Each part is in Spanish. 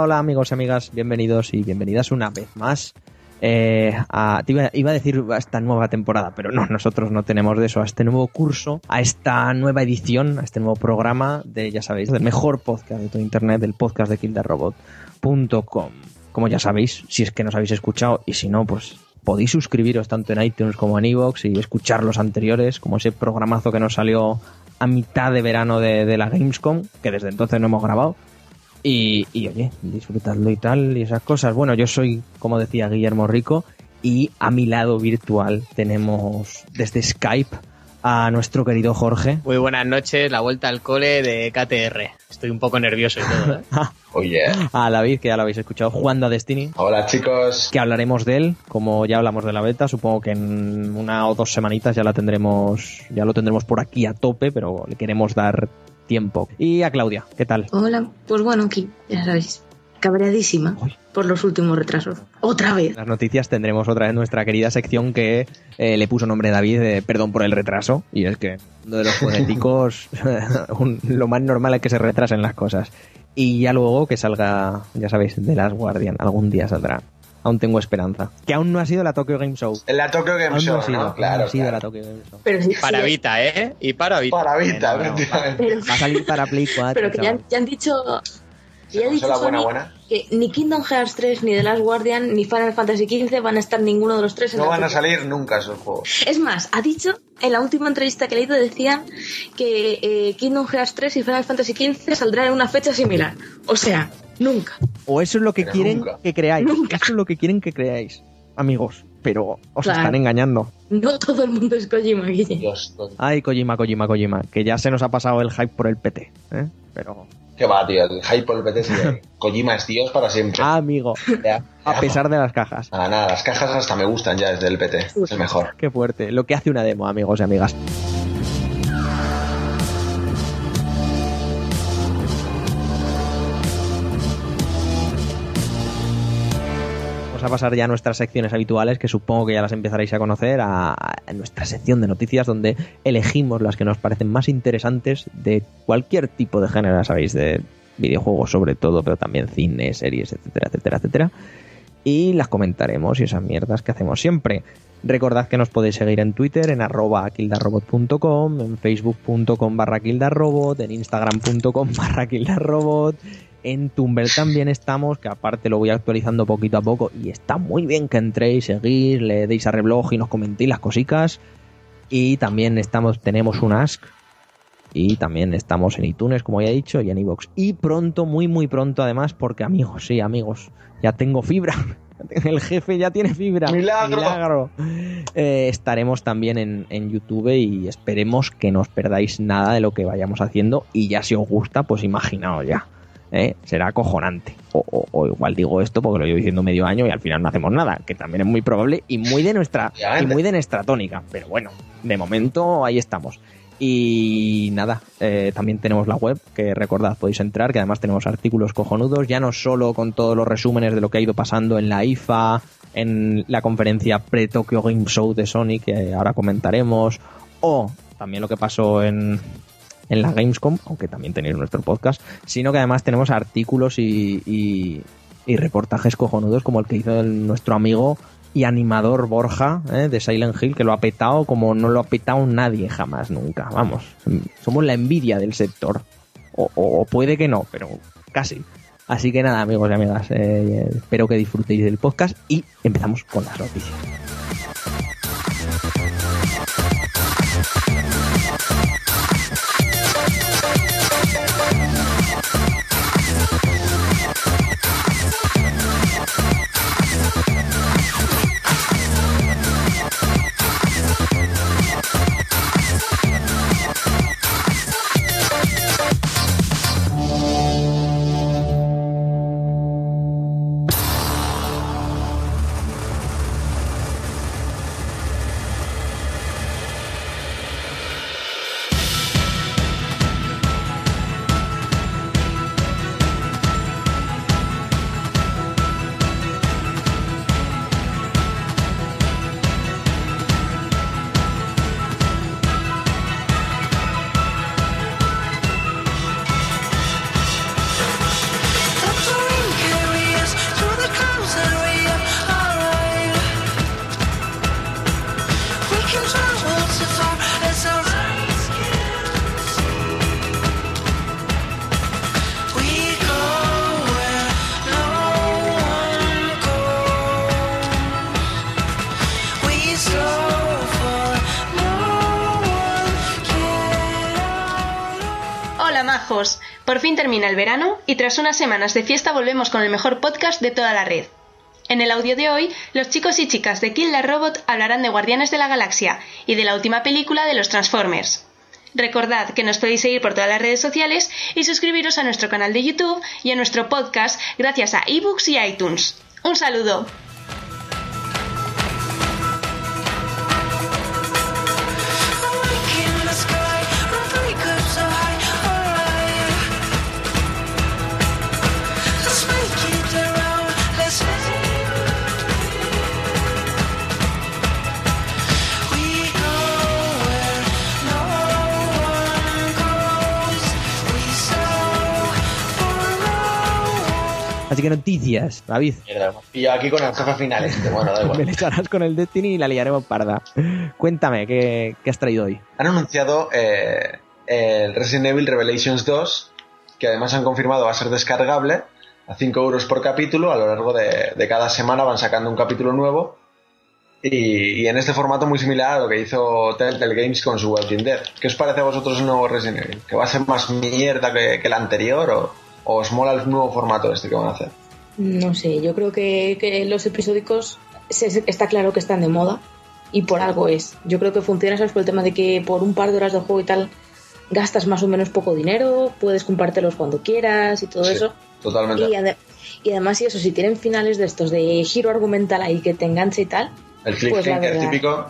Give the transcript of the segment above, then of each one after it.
Hola, amigos y amigas, bienvenidos y bienvenidas una vez más eh, a, iba, iba, a decir a esta nueva temporada, pero no, nosotros no tenemos de eso, a este nuevo curso, a esta nueva edición, a este nuevo programa de, ya sabéis, del mejor podcast de todo Internet, del podcast de kildarrobot.com. Como ya sabéis, si es que nos habéis escuchado y si no, pues podéis suscribiros tanto en iTunes como en iVoox y escuchar los anteriores, como ese programazo que nos salió a mitad de verano de la Gamescom, que desde entonces no hemos grabado. Y, y, oye, disfrutadlo y tal, y esas cosas. Bueno, yo soy, como decía Guillermo Rico, y a mi lado virtual tenemos desde Skype a nuestro querido Jorge. Muy buenas noches, la vuelta al cole de KTR. Estoy un poco nervioso y todo. ¿eh? Oye. A David, que ya lo habéis escuchado, jugando a Destiny. Hola chicos. Que hablaremos de él, como ya hablamos de la beta, supongo que en una o dos semanitas ya la tendremos, ya lo tendremos por aquí a tope, pero le queremos dar tiempo. Y a Claudia, ¿qué tal? Hola, pues bueno, aquí, ya sabéis, cabreadísima Uy. por los últimos retrasos. Otra vez. Las noticias tendremos otra vez nuestra querida sección que eh, le puso nombre David, eh, perdón por el retraso, y es que uno de los fonéticos, lo más normal es que se retrasen las cosas. Y ya luego que salga, ya sabéis, de las Guardian, algún día saldrá aún tengo esperanza. Que aún no ha sido la Tokyo Game Show. La Tokyo Game aún Show, no ha sido, ¿no? Claro, no ha sido claro. la Tokyo Game Show. Pero sí, Para sí, Vita, ¿eh? Y para Vita. Para Vita, Bueno, efectivamente. pero, Va a salir para Play 4. pero que ya, han dicho. Ya ha ¿Se dicho la buena, Sony buena? que ni Kingdom Hearts 3, ni The Last Guardian, ni Final Fantasy XV van a estar ninguno de los tres en No la van a salir nunca esos juegos. Es más, ha dicho, en la última entrevista que he leído, decían que eh, Kingdom Hearts 3 y Final Fantasy XV saldrán en una fecha similar. O sea, nunca. O eso es lo que Pero quieren nunca. que creáis. Nunca. Eso es lo que quieren que creáis, amigos. Pero os Claro. están engañando. No todo el mundo es Kojima, Guille. Dios, todo. Ay, Kojima, Kojima, Kojima. Que ya se nos ha pasado el hype por el PT. ¿eh? Pero, ¿Qué va, tío? El hype por el PT sigue. Kojima es Dios para siempre. ah, amigo, Ya, a pesar de las cajas. Nada, nada, las cajas hasta me gustan ya desde el PT. Es el mejor. Qué fuerte. Lo que hace una demo, amigos y amigas. Vamos a pasar ya a nuestras secciones habituales, que supongo que ya las empezaréis a conocer, a, nuestra sección de noticias, donde elegimos las que nos parecen más interesantes de cualquier tipo de género, sabéis, de videojuegos sobre todo, pero también cine, series, etcétera, etcétera, etcétera. Y las comentaremos y esas mierdas que hacemos siempre. Recordad que nos podéis seguir en Twitter, en arroba kildarrobot.com, en facebook.com barra kildarrobot, en instagram.com barra kildarrobot, en Tumblr también estamos, que aparte lo voy actualizando poquito a poco y está muy bien que entréis, seguís, le deis a reblog y nos comentéis las cositas. Y también estamos, tenemos un Ask y también estamos en iTunes, como ya he dicho, y en iVoox. Y pronto, muy muy pronto además, porque amigos, sí amigos, ya tengo fibra. El jefe ya tiene fibra. ¡Milagro! Milagro. Eh, estaremos también en, en YouTube y esperemos que no os perdáis nada de lo que vayamos haciendo. Y ya si os gusta, pues imaginaos ya. ¿Eh? Será acojonante. O, o- o igual digo esto porque lo llevo diciendo medio año y al final no hacemos nada, que también es muy probable y muy de nuestra y muy de nuestra tónica. Pero bueno, de momento ahí estamos. Y nada, eh, también tenemos la web, que recordad, podéis entrar, que además tenemos artículos cojonudos, ya no solo con todos los resúmenes de lo que ha ido pasando en la IFA, en la conferencia pre-Tokyo Game Show de Sony, que ahora comentaremos, o también lo que pasó en, en la Gamescom, aunque también tenéis nuestro podcast, sino que además tenemos artículos y, reportajes cojonudos como el que hizo nuestro amigo y animador Borja ¿eh? de Silent Hill, que lo ha petado como no lo ha petado nadie jamás, nunca. Vamos, somos la envidia del sector. O puede que no, pero casi. Así que nada, amigos y amigas, eh, espero que disfrutéis del podcast y empezamos con las noticias. Y tras unas semanas de fiesta volvemos con el mejor podcast de toda la red. En el audio de hoy, los chicos y chicas de Kill the Robot hablarán de Guardianes de la Galaxia y de la última película de los Transformers. Recordad que nos podéis seguir por todas las redes sociales y suscribiros a nuestro canal de YouTube y a nuestro podcast gracias a ebooks y iTunes. Un saludo. Así que noticias, David. Mierda, y yo aquí con el jefe final este, bueno, da Me igual. le echarás con el Destiny y la liaremos parda. Cuéntame, ¿qué, qué has traído hoy? Han anunciado eh, el Resident Evil Revelations 2, que además han confirmado va a ser descargable a 5 euros por capítulo. A lo largo de, de cada semana van sacando un capítulo nuevo. Y, y en este formato muy similar a lo que hizo Telltale Games con su Walking Dead. ¿Qué os parece a vosotros el nuevo Resident Evil? ¿Que va a ser más mierda que, que el anterior o, o os mola el nuevo formato este que van a hacer? No sé, yo creo que, que los episódicos se- está claro que están de moda y por algo es. Yo creo que funciona, ¿sabes? Por el tema de que por un par de horas de juego y tal gastas más o menos poco dinero, puedes compartirlos cuando quieras y todo Sí, eso. Totalmente. Y, ade- y además, y eso, si tienen finales de estos de giro argumental ahí que te enganche y tal, El pues la cliffhanger verdad. típico.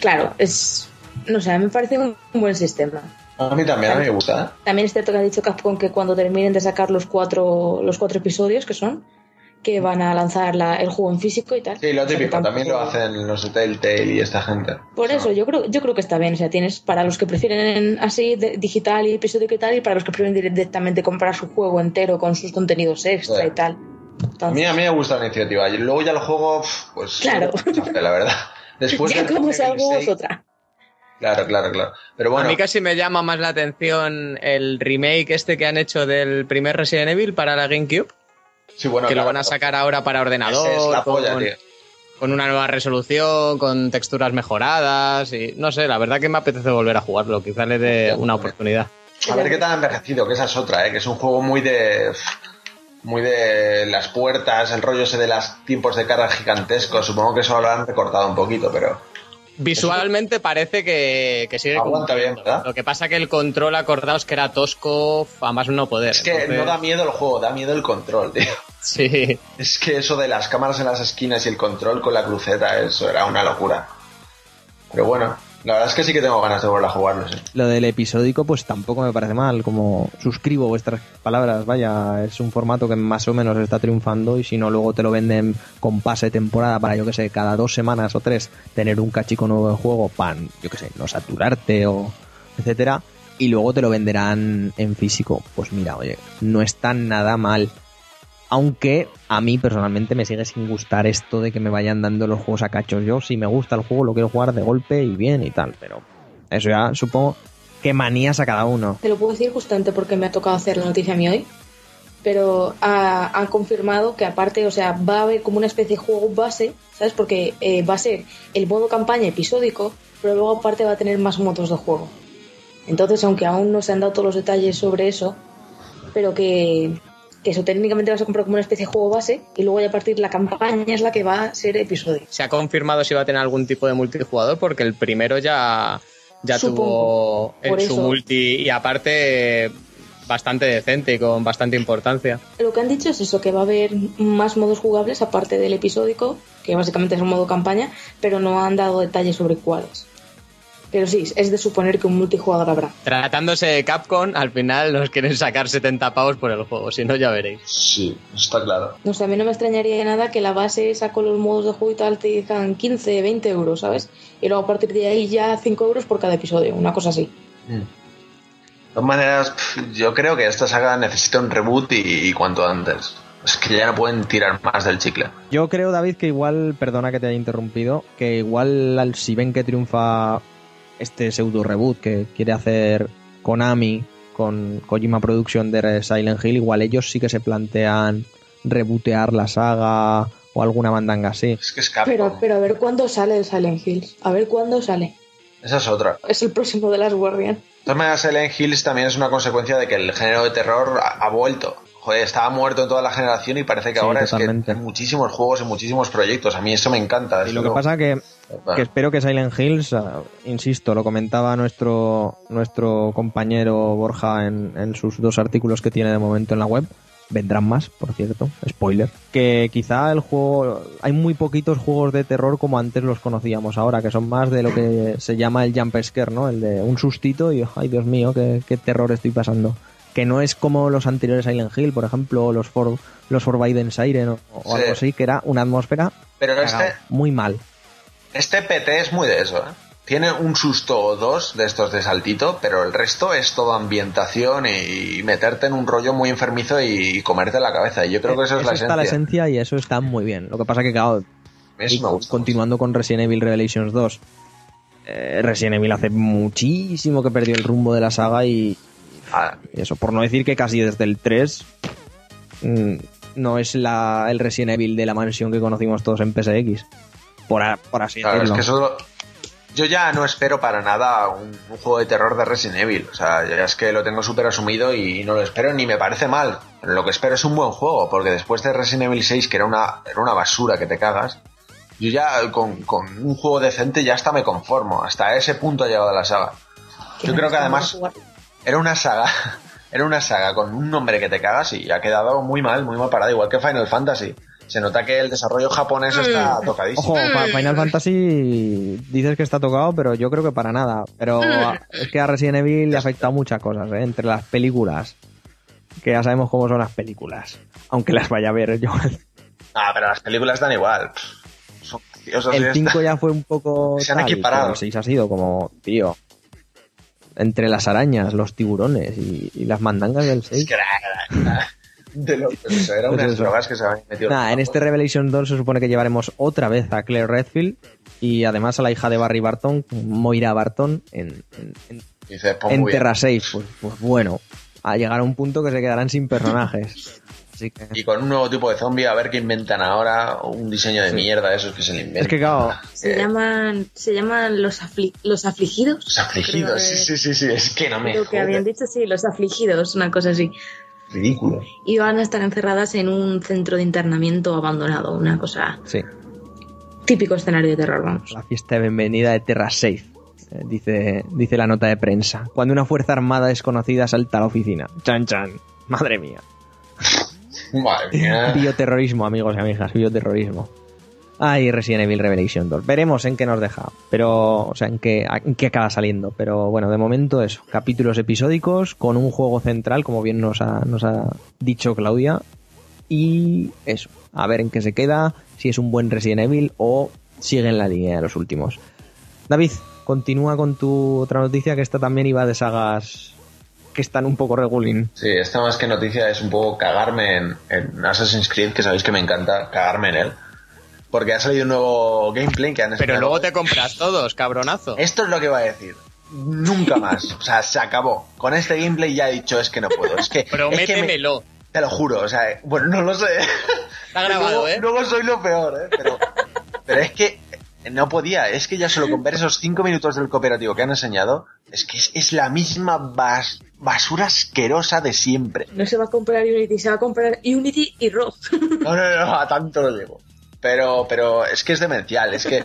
claro, es. No sé, me parece un, un buen sistema. A mí también, a mí me gusta. ¿eh? También es cierto que ha dicho Capcom que cuando terminen de sacar los cuatro, los cuatro episodios que son, que van a lanzar la- el juego en físico y tal. Sí, lo O sea, típico, también lo hacen los de Telltale y esta gente. Por O sea, eso, yo creo, yo creo que está bien. O sea, tienes para los que prefieren así, de- digital y episódico y tal, y para los que prefieren directamente comprar su juego entero con sus contenidos extra y tal. A mí, a mí me gusta la iniciativa. Y luego ya el juego, pues. Claro. La verdad. Después ya como Resident algo Evil es 6, otra. Claro, claro, claro. Pero bueno, A mí casi me llama más la atención el remake este que han hecho del primer Resident Evil para la GameCube, sí, bueno, que lo van a sacar ahora para ordenador, es la polla, con, tío. con una nueva resolución, con texturas mejoradas y no sé, la verdad que me apetece volver a jugarlo, quizá le dé una oportunidad. A ver qué tal ha envejecido, que esa es otra, ¿eh? que es un juego muy de. Muy de las puertas, el rollo ese de los tiempos de carga gigantescos. Supongo que eso lo han recortado un poquito, pero. Visualmente parece que, que sigue Aguanta bien. ¿verdad? Lo que pasa que el control, acordaos que era tosco, a más no poder. Es que Entonces, no da miedo el juego, da miedo el control, tío. Sí, Es que eso de las cámaras en las esquinas y el control con la cruceta, eso era una locura. Pero bueno, la verdad es que sí que tengo ganas de volver a jugarlo, sí. Lo del episódico, pues tampoco me parece mal. Como suscribo vuestras palabras, vaya, es un formato que más o menos está triunfando. Y si no, luego te lo venden con pase temporada para, yo que sé, cada dos semanas o tres tener un cachico nuevo de juego para, yo que sé, no saturarte o etcétera. Y luego te lo venderán en físico. Pues mira, oye, no está nada mal. Aunque a mí personalmente me sigue sin gustar esto de que me vayan dando los juegos a cachos. Yo, si me gusta el juego, lo quiero jugar de golpe y bien y tal. Pero eso ya supongo que manías a cada uno. Te lo puedo decir justamente porque me ha tocado hacer la noticia a mí hoy. Pero ha- han confirmado que aparte, o sea, va a haber como una especie de juego base, ¿sabes? Porque eh, va a ser el modo campaña episódico, pero luego aparte va a tener más modos de juego. Entonces, aunque aún no se han dado todos los detalles sobre eso, pero que, que eso técnicamente vas a comprar como una especie de juego base y luego ya a partir la campaña es la que va a ser episodio. se ha confirmado si va a tener algún tipo de multijugador porque el primero ya, ya Supongo. tuvo en su eso. multi y aparte bastante decente y con bastante importancia. Lo que han dicho es eso, que va a haber más modos jugables aparte del episódico, que básicamente es un modo campaña, pero no han dado detalles sobre cuáles. Pero sí, es de suponer que un multijugador habrá. Tratándose de Capcom, al final nos quieren sacar 70 pavos por el juego, si no ya veréis. Sí, está claro. No sé, a mí no me extrañaría nada que la base esa con los modos de juego y tal te digan 15, 20 euros, ¿sabes? Y luego a partir de ahí ya 5 euros por cada episodio, una cosa así. De todas maneras, yo creo que esta saga necesita un reboot y, y cuanto antes. Es que ya no pueden tirar más del chicle. Yo creo, David, que igual, perdona que te haya interrumpido, que igual al- si ven que triunfa este pseudo reboot que quiere hacer Konami con Kojima Production de Silent Hill, igual ellos sí que se plantean rebootear la saga o alguna mandanga así. Es que es Capcom. Pero, pero a ver cuándo sale el Silent Hills. A ver cuándo sale. Esa es otra. Es el próximo de las Guardian. De todas maneras, Silent Hills también es una consecuencia de que el género de terror ha, ha vuelto. Joder, estaba muerto en toda la generación y parece que Sí, ahora totalmente. es que hay muchísimos juegos y muchísimos proyectos. A mí eso me encanta. Y lo que pasa que, Bueno, que espero que Silent Hills, ah, insisto, lo comentaba nuestro, nuestro compañero Borja en, en sus dos artículos que tiene de momento en la web. Vendrán más, por cierto, spoiler. Que quizá el juego. Hay muy poquitos juegos de terror como antes los conocíamos ahora, que son más de lo que se llama el jump scare, ¿no? El de un sustito y, ay Dios mío, qué, qué terror estoy pasando. Que no es como los anteriores Silent Hill, por ejemplo, o los, For, los Forbidden Siren o, o Sí. algo así, que era una atmósfera Pero este, muy mal. este PT es muy de eso, ¿eh? Tiene un susto o dos de estos de saltito, pero el resto es todo ambientación y meterte en un rollo muy enfermizo y comerte la cabeza. Y yo creo que eso es la está esencia. la esencia y eso está muy bien. Lo que pasa que, claro, y gusta continuando con Resident Evil Revelations 2, eh, Resident Evil hace muchísimo que perdió el rumbo de la saga y. Ah, y eso, por no decir que casi desde el 3 mm, no es la, el Resident Evil de la mansión que conocimos todos en PSX. Por, a- por así claro, es decirlo. que eso lo- Yo ya no espero para nada un, un juego de terror de Resident Evil. O sea, ya es que lo tengo súper asumido y no lo espero ni me parece mal. Lo que espero es un buen juego, porque después de Resident Evil 6, que era una, era una basura que te cagas, yo ya con, con un juego decente ya hasta me conformo. Hasta ese punto ha llegado la saga. Yo creo que además era una saga, era una saga con un nombre que te cagas y ha quedado muy mal, muy mal parada, igual que Final Fantasy. Se nota que el desarrollo japonés está tocadísimo. Ojo, Fa- Final Fantasy dices que está tocado, pero yo creo que para nada. Pero a- es que a Resident Evil le ha afectado muchas cosas, ¿eh? entre las películas, que ya sabemos cómo son las películas, aunque las vaya a ver yo. Ah, pero las películas dan igual. Son El ya 5 está. ya fue un poco... Se han tal, equiparado. El 6 ha sido como, tío, entre las arañas, los tiburones y, y las mandangas del Es 6. que era- era- de lo que eso, era Pues unas eso. drogas que se habían metido. Nada, en este Revelation 2 se supone que llevaremos otra vez a Claire Redfield y además a la hija de Barry Barton, Moira Barton, en, en- en Dice, pues en. Terra 6, pues, pues bueno, a llegar a un punto que se quedarán sin personajes. Así que, Y con un nuevo tipo de zombie, a ver qué inventan ahora. Un diseño de mierda, esos que se le inventan. es que claro, Se Eh, llaman, se llaman los, afli- los afligidos. Los afligidos, sí, sí, sí, sí, es que no me Lo que habían dicho, sí, los afligidos, una cosa así. Ridículo. Y van a estar encerradas en un centro de internamiento abandonado, una cosa sí, típico escenario de terror, vamos. la fiesta de bienvenida de Terra 6, eh, dice, dice la nota de prensa. Cuando una fuerza armada desconocida salta a la oficina. Chan, chan. Madre mía. Madre mía. Bioterrorismo, amigos y amigas, bioterrorismo. Ay, Resident Evil Revelation 2. Veremos en qué nos deja, pero, o sea, en qué, en qué acaba saliendo. Pero bueno, de momento eso. Capítulos episódicos con un juego central, como bien nos ha, nos ha dicho Claudia. Y eso, a ver en qué se queda, si es un buen Resident Evil o sigue en la línea de los últimos. David, continúa con tu otra noticia que esta también iba de sagas que están un poco regulín. Sí, esta más que noticia es un poco cagarme en, en Assassin's Creed, que sabéis que me encanta cagarme en él. Porque ha salido un nuevo gameplay que han Pero luego te compras todos, cabronazo. Esto es lo que iba a decir. Nunca más. O sea, se acabó. Con este gameplay ya he dicho es que no puedo. Es que. es que me- Prométemelo. te lo juro, o sea, bueno, no lo sé. Está grabado, luego, ¿eh? luego soy lo peor, ¿eh? Pero, pero es que no podía. Es que ya solo con ver esos cinco minutos del cooperativo que han enseñado, es que es, es la misma bas- basura asquerosa de siempre. No se va a comprar Unity, se va a comprar Unity y RAW. No, no, no, a tanto lo llevo. Pero, pero es que es demencial, es que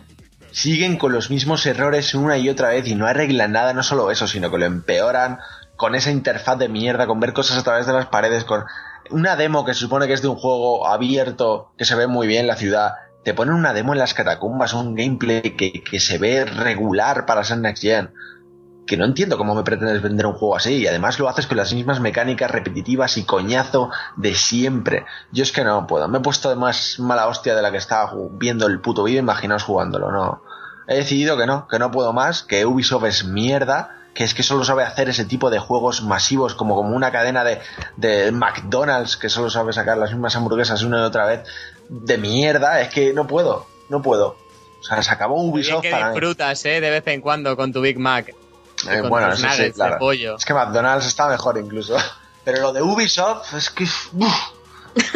siguen con los mismos errores una y otra vez y no arreglan nada, no solo eso, sino que lo empeoran con esa interfaz de mierda, con ver cosas a través de las paredes, con una demo que se supone que es de un juego abierto, que se ve muy bien la ciudad. Te ponen una demo en las catacumbas, un gameplay que, que se ve regular para ser Next Gen. Que no entiendo cómo me pretendes vender un juego así. Y además lo haces con las mismas mecánicas repetitivas y coñazo de siempre. Yo es que no puedo. Me he puesto de más mala hostia de la que estaba viendo el puto vídeo. Imaginaos jugándolo, no. He decidido que no, que no puedo más, que Ubisoft es mierda, que es que solo sabe hacer ese tipo de juegos masivos como, como una cadena de, de McDonald's que solo sabe sacar las mismas hamburguesas una y otra vez de mierda. Es que no puedo, no puedo. O sea, se acabó Ubisoft que para mí. disfrutas, ¿eh? De vez en cuando con tu Big Mac. Eh, con bueno, eso sí, claro. de pollo. Es que McDonald's está mejor incluso. Pero lo de Ubisoft es que... uf,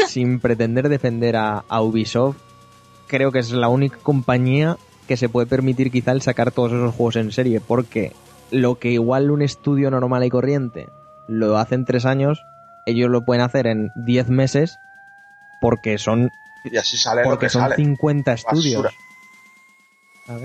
sin pretender defender a, a Ubisoft, creo que es la única compañía que se puede permitir quizá el sacar todos esos juegos en serie, porque lo que igual un estudio normal y corriente lo hace en tres años, ellos lo pueden hacer en 10 meses porque son, Y así sale lo porque que son sale. 50 estudios.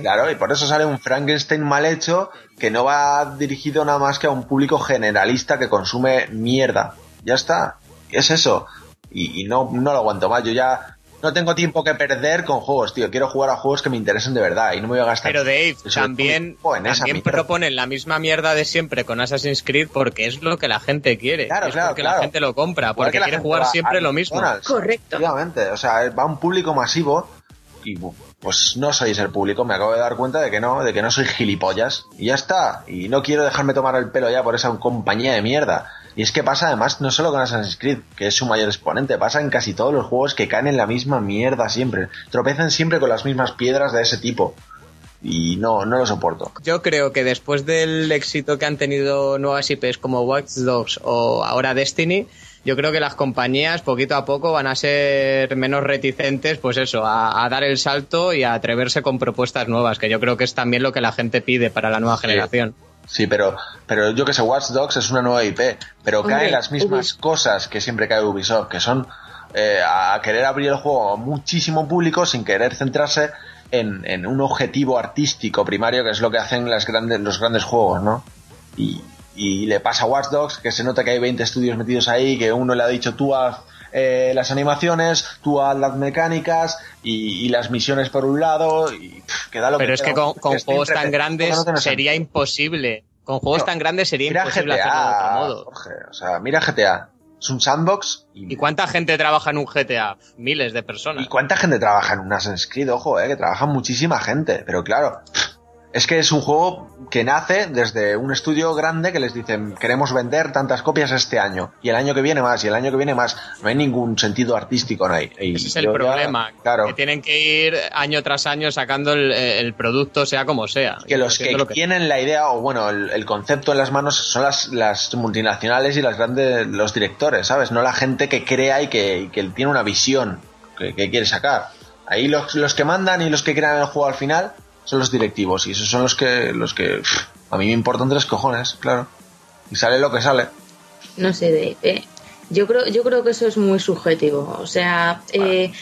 Claro, y por eso sale un Frankenstein mal hecho que no va dirigido nada más que a un público generalista que consume mierda. Ya está. Es eso. Y, y no, no lo aguanto más. Yo ya no tengo tiempo que perder con juegos, tío. Quiero jugar a juegos que me interesen de verdad y no me voy a gastar. Pero Dave, también, también proponen la misma mierda de siempre con Assassin's Creed porque es lo que la gente quiere. Claro, es claro, porque claro. la gente lo compra, Igual porque quiere jugar siempre lo mismo. McDonald's. Correcto. Efectivamente, o sea, va a un público masivo y pues no sois el público, me acabo de dar cuenta de que no, de que no soy gilipollas y ya está, y no quiero dejarme tomar el pelo ya por esa compañía de mierda. Y es que pasa además no solo con Assassin's Creed, que es su mayor exponente, pasa en casi todos los juegos que caen en la misma mierda siempre, tropezan siempre con las mismas piedras de ese tipo. Y no, no lo soporto. Yo creo que después del éxito que han tenido nuevas IPs como Watch Dogs o ahora Destiny, yo creo que las compañías poquito a poco van a ser menos reticentes, pues eso, a, a dar el salto y a atreverse con propuestas nuevas, que yo creo que es también lo que la gente pide para la nueva Sí. generación. Sí, pero, pero yo que sé, Watch Dogs es una nueva IP, pero Hombre, caen las mismas cosas que siempre cae Ubisoft, que son eh, a querer abrir el juego a muchísimo público sin querer centrarse en, en un objetivo artístico primario, que es lo que hacen las grandes, los grandes juegos, ¿no? Y, y le pasa a Watch Dogs, que se nota que hay 20 estudios metidos ahí, que uno le ha dicho tú haz eh, las animaciones, tú haz las mecánicas y, y las misiones por un lado, y pff, que da lo Pero que es queda. que con, juegos tan grandes no sería sentido. imposible. Con juegos tan grandes sería imposible hacerlo de otro modo. Jorge, o sea, mira GTA. Es un sandbox y, ¿Y cuánta gente trabaja en un GTA? Miles de personas. ¿y cuánta gente trabaja en un Assassin's Creed, ojo, eh, que trabaja muchísima gente, pero claro, es que es un juego que nace desde un estudio grande que les dicen queremos vender tantas copias este año y el año que viene más y el año que viene más. No hay ningún sentido artístico, no hay. Y Ese es el ya- problema. claro. Que tienen que ir año tras año sacando el, el producto, sea como sea. que los que, lo tienen la idea o bueno el, el concepto en las manos son las, las multinacionales y las grandes los directores sabes no la gente que crea y que, y que tiene una visión que, que quiere sacar ahí los, los que mandan y los que crean el juego al final son los directivos y esos son los que los que pff, a mí me importan tres cojones claro y sale lo que sale No sé, de, eh, yo creo, yo creo que eso es muy subjetivo. O sea, eh,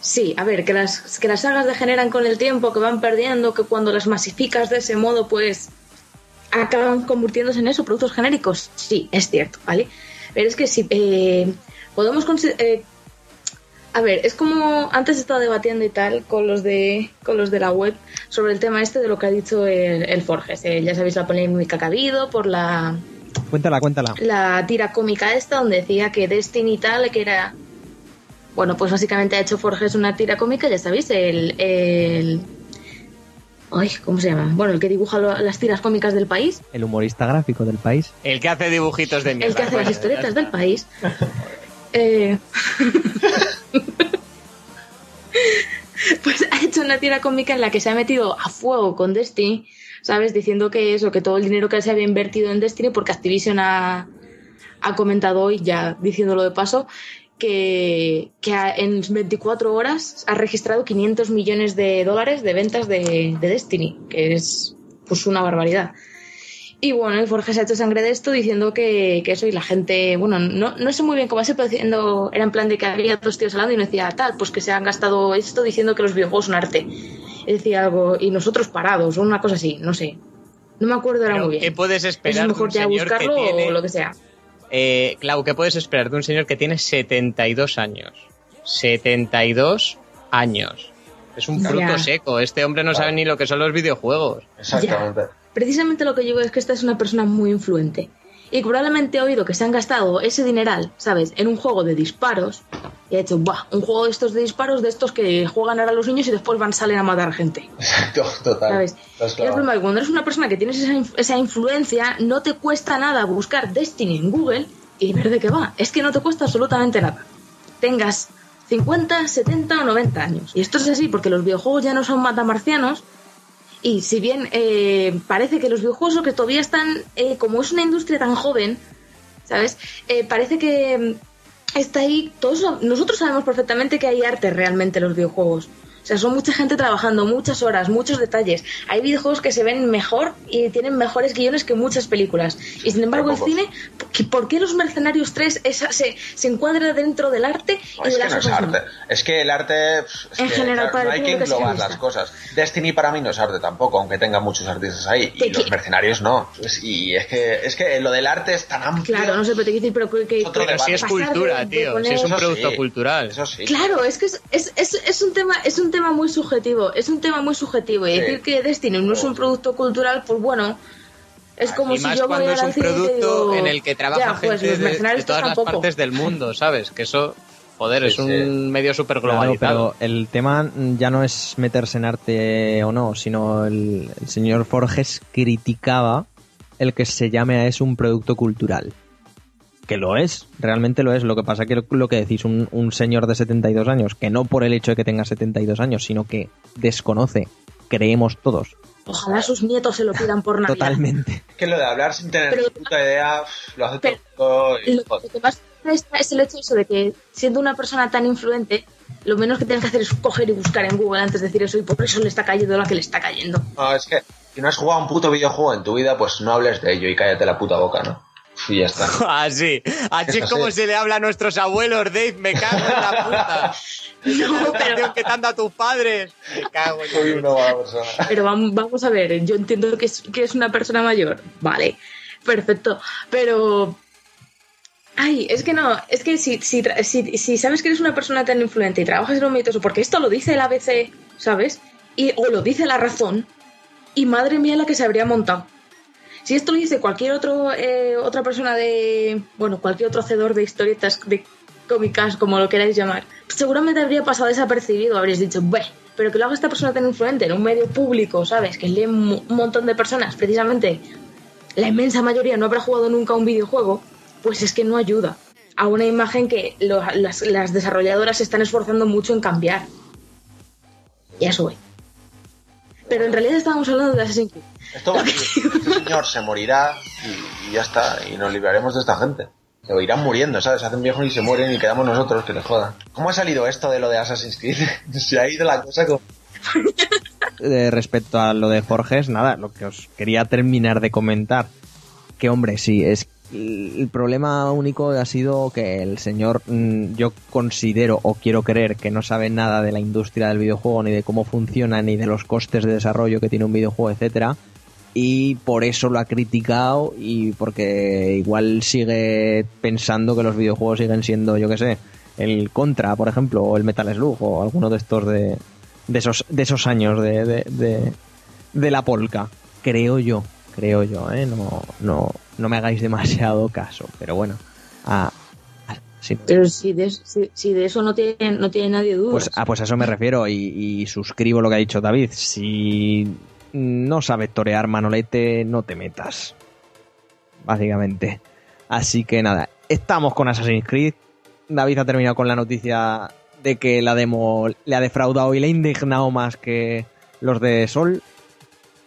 sí, a ver, que las, que las sagas degeneran con el tiempo, que van perdiendo, que cuando las masificas de ese modo, pues acaban convirtiéndose en eso, productos genéricos. Sí, es cierto, ¿vale? Pero es que si eh, podemos eh, a ver, es como antes estaba debatiendo y tal con los de con los de la web sobre el tema este de lo que ha dicho el, el Forges. Eh, ya sabéis la polémica que ha habido por la Cuéntala, cuéntala. la tira cómica esta donde decía que Destiny y tal, que era... Bueno, pues básicamente ha hecho Forges una tira cómica, ya sabéis, el... el... Ay, ¿cómo se llama? Bueno, el que dibuja lo- las tiras cómicas del país, El humorista gráfico del país. El que hace dibujitos de mierda. el que hace las historietas del país. Eh, pues ha hecho una tira cómica en la que se ha metido a fuego con Destiny, ¿sabes? Diciendo que eso, que todo el dinero que se había invertido en Destiny, porque Activision ha, ha comentado hoy, ya diciéndolo de paso, que, que en 24 horas ha registrado 500 millones de dólares de ventas de, de Destiny, que es pues una barbaridad. Y bueno, el Forges ha hecho sangre de esto diciendo que, que eso y la gente, bueno, no, no sé muy bien cómo hace, pero diciendo, era en plan de que había dos tíos hablando y no decía tal, pues que se han gastado esto diciendo que los videojuegos son arte. Y decía algo, y nosotros parados, o una cosa así, no sé. No me acuerdo ahora Pero, muy ¿Qué bien. puedes Es esperar de mejor un ya señor que buscarlo tiene... o lo que sea. Eh, Clau, ¿qué puedes esperar de un señor que tiene 72 años? 72 años. Es un Ya. fruto seco. Este hombre no sabe ni lo que son los videojuegos. exactamente Precisamente lo que digo es que esta es una persona muy influente. Y probablemente he oído que se han gastado ese dineral, ¿sabes?, en un juego de disparos. Y ha hecho, ¡buah! Un juego de estos de disparos, de estos que juegan ahora los niños y después van salen a matar gente. exacto total ¿Sabes? Estás Y el problema es que cuando eres una persona que tienes esa, esa influencia, no te cuesta nada buscar Destiny en Google y ver de qué va. Es que no te cuesta absolutamente nada. Tengas 50, 70 o 90 años. Y esto es así porque los videojuegos ya no son matamarcianos. Y si bien eh, parece que los videojuegos que todavía están, eh, como es una industria tan joven, ¿sabes? Eh, parece que mm, está ahí, todos, nosotros sabemos perfectamente que hay arte realmente en los videojuegos. O sea, son mucha gente trabajando, muchas horas, muchos detalles. Hay videojuegos que se ven mejor y tienen mejores guiones que muchas películas. Y sin embargo, el cine, ¿por qué los Mercenarios 3 se, se encuadra dentro del arte y es de que las no es arte. Es que el arte. Es En que, general, claro, para no hay que que englobar las cosas. Destiny para mí no es arte tampoco, aunque tenga muchos artistas ahí. Y los mercenarios no. Y es que, es que lo del arte es tan amplio. Claro, no sé, pero te quiero decir, pero que... que- Otro Pero si es de- cultura, de tío. poner- Si es un producto sí, cultural. Eso sí. Claro, es que es, es, es, es un tema es un tema muy subjetivo, es un tema muy subjetivo y Sí. decir que Destiny no es un producto cultural, pues bueno, es Ah, como y si más yo voy cuando a es un producto digo, en el que trabaja ya, pues, gente los de- todas las partes del mundo, ¿sabes? Que eso, joder, es Sí, un medio súper Claro, globalizado. pero el tema ya no es meterse en arte o no, sino el, el señor Forges criticaba el que se llame a eso un producto cultural. Que lo es, realmente lo es. Lo que pasa que lo, lo que decís, un, un señor de 72 años, que no por el hecho de que tenga 72 años, sino que desconoce, creemos todos, Ojalá sus nietos se lo pidan por Navidad. totalmente. Es que lo de hablar sin tener Pero- puta idea lo hace Pero- todo. y, Lo, que más es el hecho eso de que siendo una persona tan influente, lo menos que tienes que hacer es coger y buscar en Google antes de decir eso y por eso le está cayendo la que le está cayendo. No, es que si no has jugado un puto videojuego en tu vida, pues no hables de ello y cállate la puta boca, ¿no? Y ya está. Así, así es como se le habla a nuestros abuelos, Dave, me cago en la puta. No, La pero, que te han dado tus padres. Me cago en Soy una mala persona. pero vam- vamos a ver, yo entiendo que es, que es una persona mayor, vale, perfecto, pero... Ay, es que no, es que si, si, si, si sabes que eres una persona tan influente y trabajas en un medio, porque esto lo dice el ABC, ¿sabes? Y, o lo dice la razón, y madre mía la que se habría montado. Si esto lo dice cualquier otro, eh, otra persona de, bueno, cualquier otro hacedor de historietas, de cómicas, como lo queráis llamar, seguramente habría pasado desapercibido, habríais dicho, bueno, pero que lo haga esta persona tan influente en un medio público, ¿sabes? Que lee un montón de personas, precisamente la inmensa mayoría no habrá jugado nunca un videojuego, pues es que no ayuda a una imagen que lo- las, las desarrolladoras se están esforzando mucho en cambiar. Y a eso voy. Pero en realidad estábamos hablando de Assassin's Creed. Esto señor se morirá y, ya está. Y nos libraremos de esta gente. Se irán muriendo, ¿sabes? Hacen viejos y se mueren y quedamos nosotros que les jodan. ¿Cómo ha salido esto de lo de Assassin's Creed? se ha ido la cosa. Eh, respecto a lo de Forges, nada, lo que os quería terminar de comentar. Que hombre, sí, es el problema único ha sido que el señor, mm, yo considero o quiero creer que no sabe nada de la industria del videojuego, ni de cómo funciona, ni de los costes de desarrollo que tiene un videojuego, etcétera. Y por eso lo ha criticado y porque igual sigue pensando que los videojuegos siguen siendo, yo que sé, el Contra, por ejemplo, o el Metal Slug, o alguno de estos de, de esos, de esos años de, de, de, de la polka. Creo yo, creo yo, ¿eh? No, no, no me hagáis demasiado caso, pero bueno. Ah, sí. Pero si de, si, si de eso no tiene, no tiene nadie dudas. Pues, ah, pues a eso me refiero y, y suscribo lo que ha dicho David. Si no sabes torear Manolete, no te metas. Básicamente. Así que nada, estamos con Assassin's Creed. David ha terminado con la noticia de que la demo le ha defraudado y le ha indignado más que los de Sol.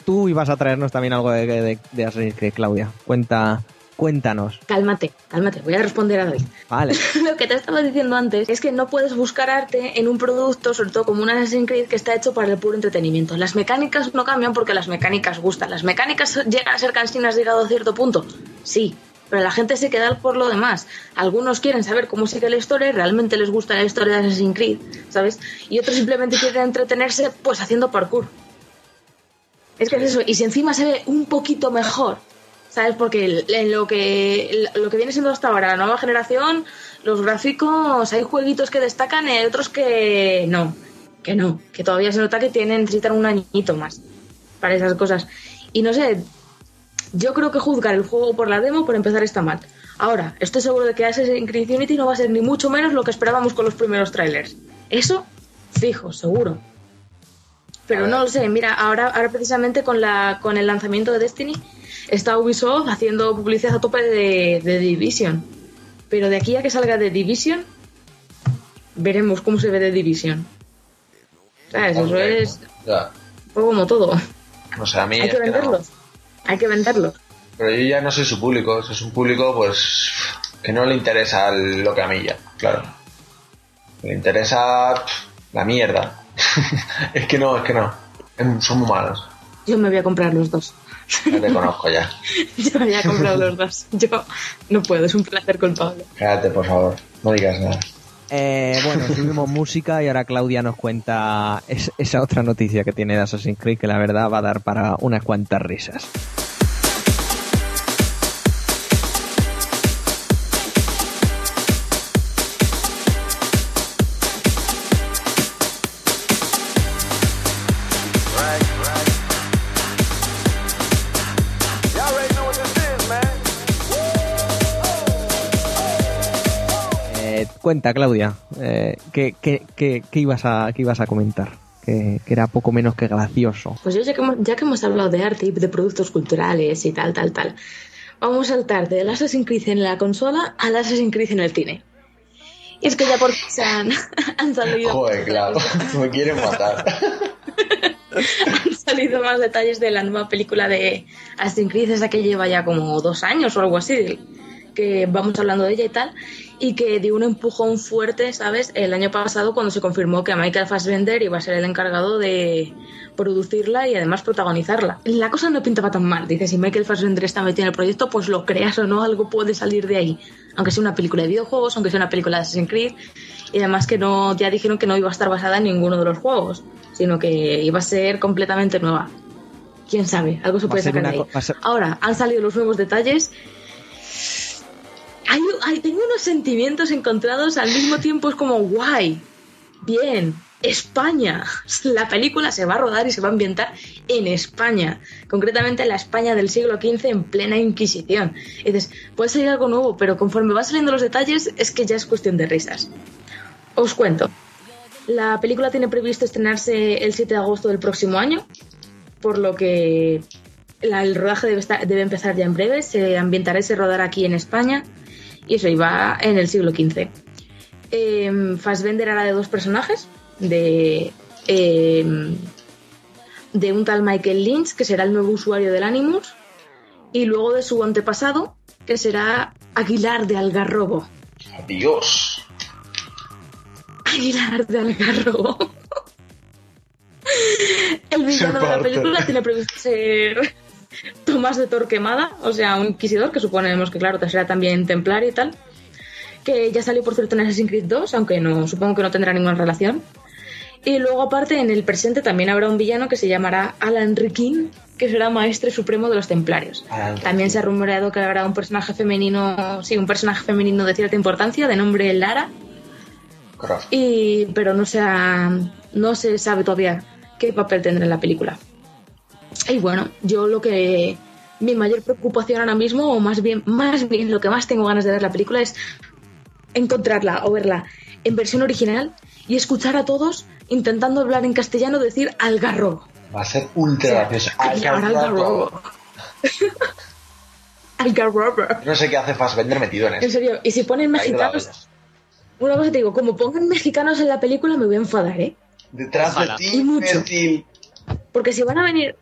Tú ibas a traernos también algo de, de, de Assassin's Creed, Claudia. Cuenta, cuéntanos. Cálmate, cálmate, voy a responder a David. Vale. Lo que te estaba diciendo antes es que no puedes buscar arte en un producto, sobre todo como un Assassin's Creed, que está hecho para el puro entretenimiento. Las mecánicas no cambian porque las mecánicas gustan. Las mecánicas llegan a ser cansinas llegado a cierto punto. Sí, pero la gente se queda por lo demás. Algunos quieren saber cómo sigue la historia realmente les gusta la historia de Assassin's Creed, ¿sabes? Y otros simplemente quieren entretenerse pues haciendo parkour. Es que es eso. Y si encima se ve un poquito mejor, ¿sabes? Porque en lo que, lo que viene siendo hasta ahora la nueva generación, los gráficos, hay jueguitos que destacan y hay otros que no. Que no. Que todavía se nota que tienen, necesitan un añito más para esas cosas. Y no sé, yo creo que juzgar el juego por la demo, por empezar, está mal. Ahora, estoy seguro de que Assassin's Creed Unity no va a ser ni mucho menos lo que esperábamos con los primeros trailers. Eso, fijo, seguro. Pero no lo sé, mira, ahora, ahora precisamente con, la, con el lanzamiento de Destiny está Ubisoft haciendo publicidad a tope de, de Division. Pero de aquí a que salga de Division, veremos cómo se ve de Division. ¿Sabes? Eso es ya. como todo. No sé, a mí Hay que no. venderlos. Hay que venderlos. Pero yo ya no soy su público, es un público pues que no le interesa lo que a mí ya, claro. Le interesa pff, la mierda. es que no, es que no. Em, Son muy malos. Yo me voy a comprar los dos. Ya te conozco ya. Yo me voy a comprar los dos. Yo no puedo, es un placer culpable. Cállate, por favor. No digas nada. Eh, bueno, subimos música y ahora Claudia nos cuenta es- esa otra noticia que tiene de Assassin's Creed que la verdad va a dar para unas cuantas risas. Cuenta, Claudia, eh, ¿qué, qué- qué- qué ibas a, qué ibas a comentar? Que, que era poco menos que gracioso. Pues yo ya que, hemos, ya que hemos hablado de arte y de productos culturales y tal, tal, tal, vamos a saltar del Assassin's Creed en la consola al Assassin's Creed en el cine. Y es que ya por fin se han, han salido... Joder, claro. Me quieren matar. han salido más detalles de la nueva película de Assassin's Creed, esa que lleva ya como dos años o algo así, que vamos hablando de ella y tal, y que dio un empujón fuerte, ¿sabes? El año pasado cuando se confirmó que Michael Fassbender iba a ser el encargado de producirla y además protagonizarla. La cosa no pintaba tan mal, dice, si Michael Fassbender está metido en el proyecto, pues lo creas o no, algo puede salir de ahí. Aunque sea una película de videojuegos, aunque sea una película de Assassin's Creed, y además que no, ya dijeron que no iba a estar basada en ninguno de los juegos, sino que iba a ser completamente nueva. Quién sabe, algo se puede sacar una de ahí. ser- Ahora, han salido los nuevos detalles. Hay, hay- tengo unos sentimientos encontrados al mismo tiempo, es como guay, bien, España. La película se va a rodar y se va a ambientar en España, concretamente en la España del siglo XV en plena Inquisición. Y puede salir algo nuevo, pero conforme van saliendo los detalles es que ya es cuestión de risas. Os cuento. La película tiene previsto estrenarse el 7 de agosto del próximo año, por lo que la- el rodaje debe, estar- debe empezar ya en breve. Se ambientará y se rodará aquí en España. Y eso iba en el siglo XV. Eh, Fassbender hará de dos personajes. De, eh, de un tal Michael Lynch, que será el nuevo usuario del Animus. Y luego de su antepasado, que será Aguilar de Algarrobo. Adiós. Aguilar de Algarrobo. El villano de la película tiene previsto ser Tomás de Torquemada, o sea, un inquisidor que suponemos que, claro, será también templario y tal. Que ya salió, por cierto, en Assassin's Creed 2, aunque no supongo que no tendrá ninguna relación. Y luego, aparte, en el presente también habrá un villano que se llamará Alan Rickin, que será maestre supremo de los templarios. Alan También se ha rumoreado que habrá un personaje femenino, sí, un personaje femenino de cierta importancia, de nombre Lara, y pero no se ha- no se sabe todavía qué papel tendrá en la película y bueno yo lo que mi mayor preocupación ahora mismo o más bien más bien lo que más tengo ganas de ver la película es encontrarla o verla en versión original y escuchar a todos intentando hablar en castellano decir algarrobo Va a ser ultra gracioso. Algarrobo algarrobo No sé qué hace Fassbender metido en en eso. serio y si ponen mexicanos una cosa te digo como pongan mexicanos en la película me voy a enfadar eh Detrás de ti, mucho. Porque si van a venir.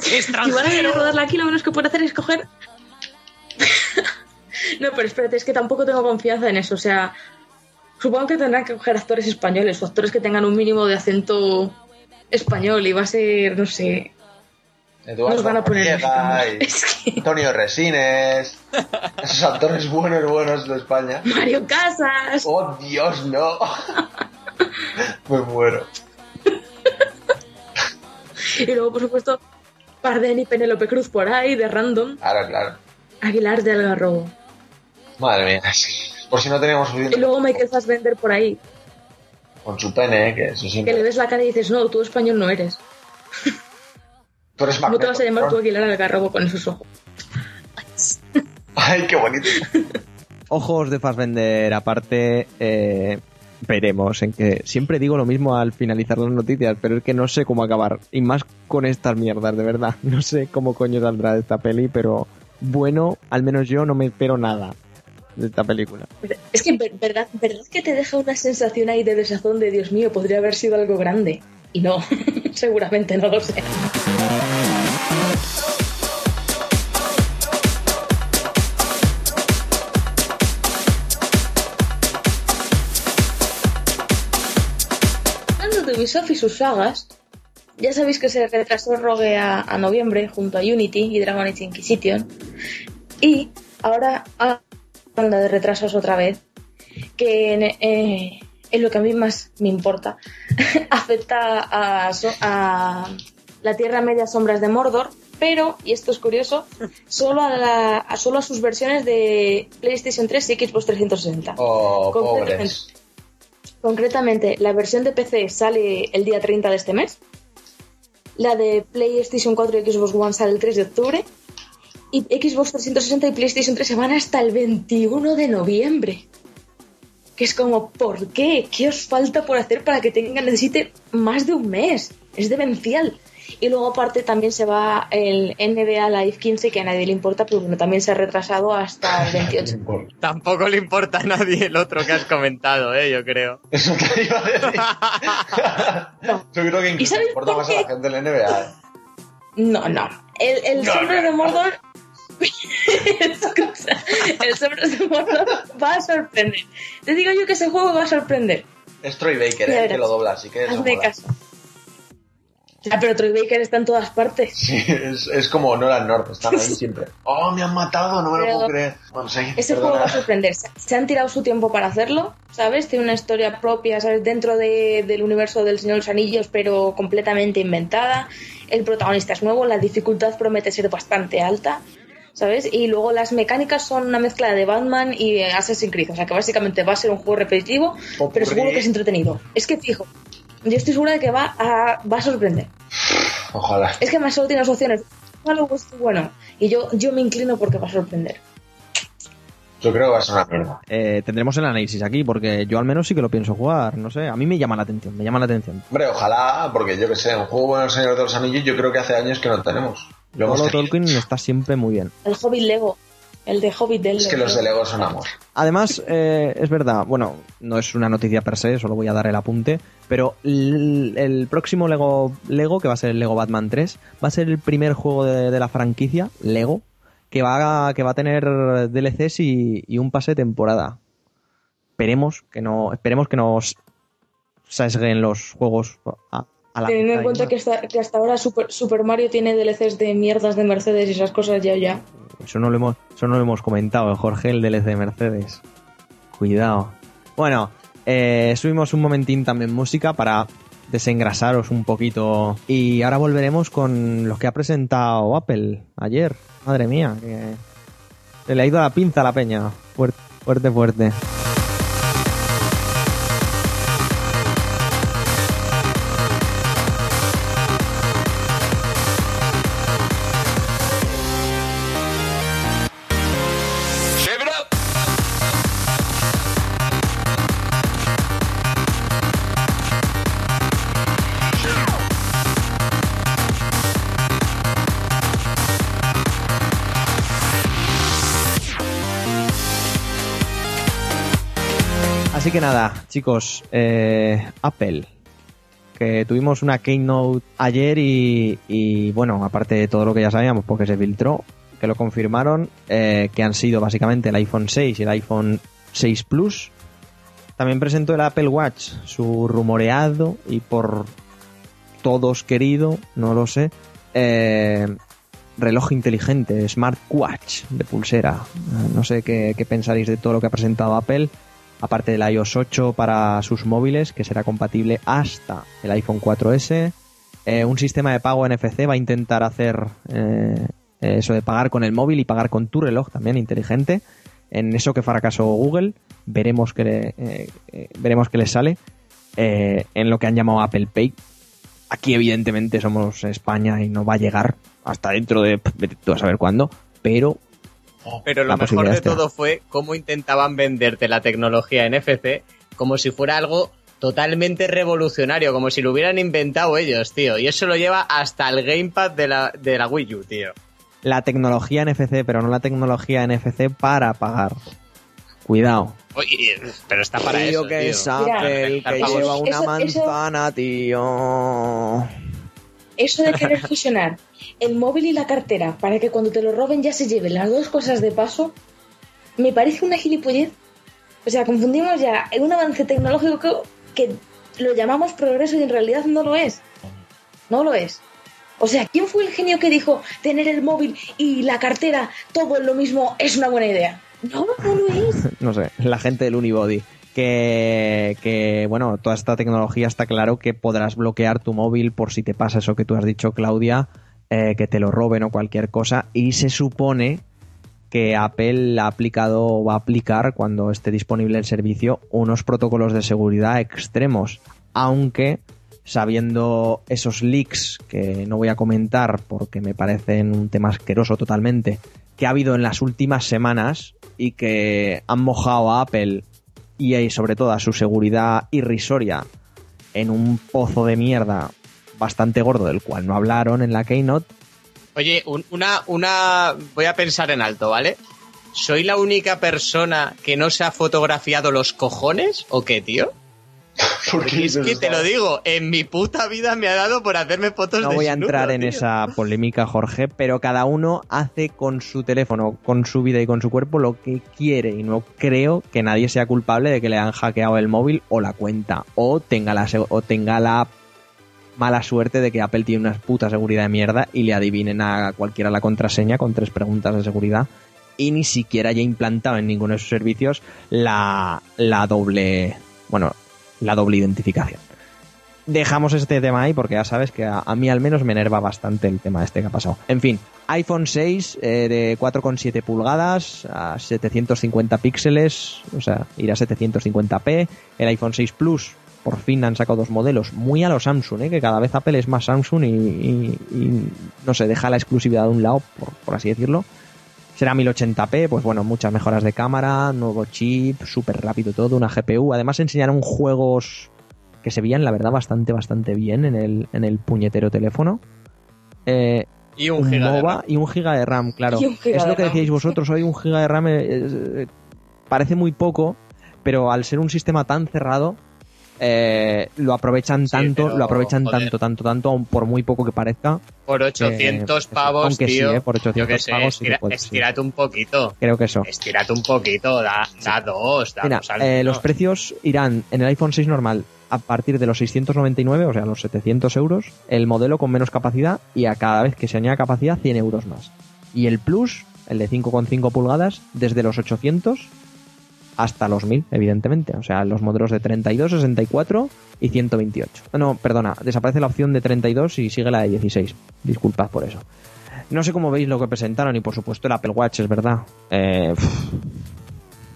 Si van a venir a rodarla aquí, lo menos que pueden hacer es coger. no, pero espérate, es que tampoco tengo confianza en eso. O sea, supongo que tendrán que coger actores españoles o actores que tengan un mínimo de acento español y va a ser, no sé. Eduardo Nos van a poner y Es que. Antonio Resines. Esos actores buenos, buenos de España. Mario Casas. Oh, Dios, no. Me muero. Y luego, por supuesto, Parden y Penélope Cruz por ahí, de random. Claro, claro. Aguilar de Algarrobo. Madre mía. Por si no teníamos Y suficiente luego Michael Fassbender por ahí, con su pene, que eso que le ves la cara y dices, no, tú español no eres. Tú eres No te Magneto, vas a llamar tú. Aguilar Algarrobo con esos ojos. Ay, qué bonito. Ojos de Fassbender aparte, eh, veremos en que siempre digo lo mismo al finalizar las noticias, pero es que no sé cómo acabar. Y más con estas mierdas, de verdad. No sé cómo coño saldrá de esta peli, pero bueno, al menos yo no me espero nada de esta película. Es que ver- verdad, verdad que te deja una sensación ahí de desazón de Dios mío, podría haber sido algo grande. Y no, seguramente no lo sé. Ubisoft y sus sagas, ya sabéis que se retrasó Rogue a, a noviembre junto a Unity y Dragon Age Inquisition. Y ahora habla de retrasos otra vez, que eh, es lo que a mí más me importa. Afecta a, la Tierra Media Sombras de Mordor, pero, y esto es curioso, solo a, la- a- solo a sus versiones de PlayStation 3 y Xbox 360. Oh, pobres. Concretamente, la versión de PC sale el día 30 de este mes. La de PlayStation 4 y Xbox One sale el 3 de octubre. Y Xbox 360 y PlayStation 3 se van hasta el 21 de noviembre. Que es como, ¿por qué? ¿Qué os falta por hacer para que tenga, necesite más de un mes? Es demencial. Y luego aparte también se va el NBA Live 15, que a nadie le importa, pero bueno, también se ha retrasado hasta el 28. Tampoco le importa a nadie el otro que has comentado, eh, yo creo. Eso te iba a decir. No. Yo creo que ¿Y incluso sabes importa por más qué? a la gente del NBA. ¿eh? No, no. El, el No, sombrero de Mordor. El sombrero de Mordor va a sorprender. Te digo yo que ese juego va a sorprender. Es Troy Baker, ¿eh? que lo dobla, así que Hazme mola. caso. Ah, pero Troy Baker está en todas partes. Sí, es, es como Nolan North, están ahí siempre. ¡Oh, me han matado! No me lo puedo creer. Bueno, sí, Ese perdona. juego va a sorprender. Se, han tirado su tiempo para hacerlo, ¿sabes? Tiene una historia propia, ¿sabes? Dentro de- del universo del Señor de los Anillos, pero completamente inventada. El protagonista es nuevo, la dificultad promete ser bastante alta, ¿sabes? Y luego las mecánicas son una mezcla de Batman y Assassin's Creed. O sea que básicamente va a ser un juego repetitivo, Popurrí. pero seguro que es entretenido. Es que fijo, yo estoy segura de que va a, va a sorprender. Ojalá. Es que más solo tiene dos opciones. Malo o esto bueno. Y yo, yo me inclino porque va a sorprender. Yo creo que va a ser una mierda. Eh, tendremos el análisis aquí, porque yo al menos sí que lo pienso jugar. No sé, a mí me llama la atención, me llama la atención. Hombre, ojalá, porque yo que sé, un juego bueno El Señor de los Anillos yo creo que hace años que no tenemos. Lo. Tolkien está siempre muy bien. El Hobbit Lego. El de Hobbit del Es que los de Lego son amor. Además, eh, es verdad, bueno, no es una noticia per se, solo voy a dar el apunte, pero el, el próximo Lego, Lego, que va a ser el Lego Batman 3, va a ser el primer juego de, de la franquicia, Lego, que va a, que va a tener DLCs y, y un pase de temporada. Esperemos que no, esperemos que nos sesguen los juegos a, la Teniendo en cuenta más. que hasta, que hasta ahora Super, Super Mario tiene DLCs de mierdas de Mercedes y esas cosas ya ya. Eso no lo hemos, eso no lo hemos comentado, eh, Jorge, el DLC de Mercedes. Cuidado. Bueno, eh, subimos un momentín también música para desengrasaros un poquito. Y ahora volveremos con lo que ha presentado Apple ayer. Madre mía, que se le ha ido la pinza a la peña. Fuerte, fuerte, fuerte. Así que nada, chicos, eh, Apple, que tuvimos una keynote ayer y, bueno, aparte de todo lo que ya sabíamos porque se filtró, que lo confirmaron, eh, que han sido básicamente el iPhone 6 y el iPhone 6 Plus. También presentó el Apple Watch, su rumoreado y por todos querido, no lo sé, eh, reloj inteligente, smartwatch de pulsera. No sé qué, qué pensaréis de todo lo que ha presentado Apple aparte del iOS 8 para sus móviles, que será compatible hasta el iPhone 4S. Eh, un sistema de pago NFC va a intentar hacer eh, eso de pagar con el móvil y pagar con tu reloj también inteligente. En eso que fracasó Google, veremos que le, eh, eh, veremos qué les sale. Eh, en lo que han llamado Apple Pay. Aquí evidentemente somos España y no va a llegar hasta dentro de tú a saber cuándo, pero Pero lo La mejor de todo fue cómo intentaban venderte la tecnología NFC como si fuera algo totalmente revolucionario, como si lo hubieran inventado ellos, tío. Y eso lo lleva hasta el gamepad de la, de la Wii U, tío. la tecnología NFC, pero no la tecnología NFC para pagar. Cuidado. Oye, pero está para Tío, eso, que tío. es Apple, Mira, que lleva una Eso- eso- manzana, tío. Eso de querer fusionar el móvil y la cartera para que cuando te lo roben ya se lleven las dos cosas de paso, me parece una gilipollez. O sea, confundimos ya un avance tecnológico que, que lo llamamos progreso y en realidad no lo es. No lo es. O sea, ¿quién fue el genio que dijo tener el móvil y la cartera todo en lo mismo es una buena idea? No, no lo es. no sé, la gente del Unibody. Que, bueno, toda esta tecnología está claro que podrás bloquear tu móvil por si te pasa eso que tú has dicho, Claudia, eh, que te lo roben o cualquier cosa. Y se supone que Apple ha aplicado o va a aplicar cuando esté disponible el servicio unos protocolos de seguridad extremos. Aunque sabiendo esos leaks que no voy a comentar porque me parecen un tema asqueroso totalmente, que ha habido en las últimas semanas y que han mojado a Apple y sobre todo a su seguridad irrisoria en un pozo de mierda bastante gordo del cual no hablaron en la Keynote. Oye, una, una, voy a pensar en alto, ¿vale? ¿Soy la única persona que no se ha fotografiado los cojones o qué, tío? Porque es que te lo digo, en mi puta vida me ha dado por hacerme fotos no de No voy a entrar en tío. esa polémica, Jorge, pero cada uno hace con su teléfono, con su vida y con su cuerpo lo que quiere y no creo que nadie sea culpable de que le han hackeado el móvil o la cuenta o tenga la, o tenga la mala suerte de que Apple tiene una puta seguridad de mierda y le adivinen a cualquiera la contraseña con tres preguntas de seguridad y ni siquiera haya implantado en ninguno de sus servicios la, la doble, bueno, la doble identificación. Dejamos este tema ahí porque ya sabes que a, a, mí al menos me enerva bastante el tema este que ha pasado. En fin, iPhone 6 eh, de 4,7 pulgadas a 750 píxeles, o sea, irá a 750p. El iPhone 6 Plus, por fin han sacado dos modelos, muy a los Samsung, ¿eh? que cada vez Apple es más Samsung y no se deja la exclusividad de un lado, por, por así decirlo. Será 1080p, pues bueno, muchas mejoras de cámara, nuevo chip, súper rápido todo, una GPU. Además enseñaron juegos que se veían, la verdad, bastante, bastante bien en el, en el puñetero teléfono. Eh, y un, giga MOBA de RAM. y un giga de RAM, claro. Es lo que RAM. decíais vosotros hoy, un giga de RAM eh, eh, parece muy poco, pero al ser un sistema tan cerrado, eh, lo aprovechan tanto, lo aprovechan joder. tanto, tanto, tanto, aun por muy poco que parezca. Por 800 Eh, pavos, aunque sí, tío. eh, por yo 800 qué sé, pavos sí que estira- puede, sí. estírate un poquito. Creo que eso. Estírate un poquito, da, da dos, da Mira, dos al eh, los precios irán en el iPhone 6 normal a partir de los 699, o sea, los 700 euros, el modelo con menos capacidad y a cada vez que se añada capacidad 100 euros más. Y el Plus, el de 5,5 pulgadas, desde los 800 hasta los 1000, evidentemente. O sea, los modelos de 32, 64 y 128. Ah, No, perdona, desaparece la opción de 32 y sigue la de 16. Disculpad por eso. No sé cómo veis lo que presentaron y por supuesto el Apple Watch, es verdad. Eh,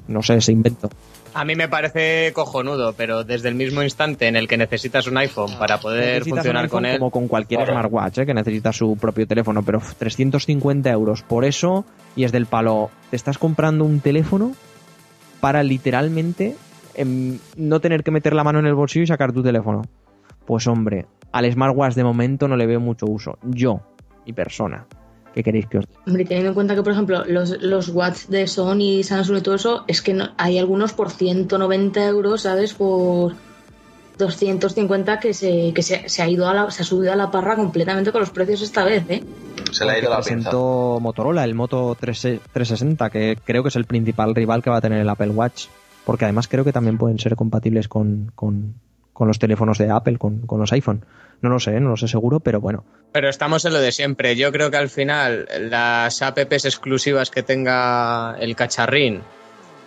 no sé, ese invento. A mí me parece cojonudo, pero desde el mismo instante en el que necesitas un iPhone para poder Necesitas un funcionar iPhone con él, Como con cualquier Claro. smartwatch, ¿eh? que necesita su propio teléfono, pero 350 euros por eso y es del palo. Te estás comprando un teléfono para literalmente em, no tener que meter la mano en el bolsillo y sacar tu teléfono. Pues hombre, al smartwatch de momento no le veo mucho uso. Yo, mi persona. ¿Qué queréis que os diga? Hombre, teniendo en cuenta que, por ejemplo, los, los watts de Sony, Samsung y todo eso, es que no- hay algunos por 190 euros, ¿sabes? Por 250 que se, que se, se ha ido a la, se ha subido a la parra completamente con los precios esta vez, ¿eh? Se le ha ido la pinza. presentó Motorola, el Moto 3 360, que creo que es el principal rival que va a tener el Apple Watch. Porque además creo que también pueden ser compatibles con, con, con los teléfonos de Apple, con, con los iPhone. No lo sé, no lo sé seguro, pero bueno. Pero estamos en lo de siempre. Yo creo que al final las apps exclusivas que tenga el cacharrín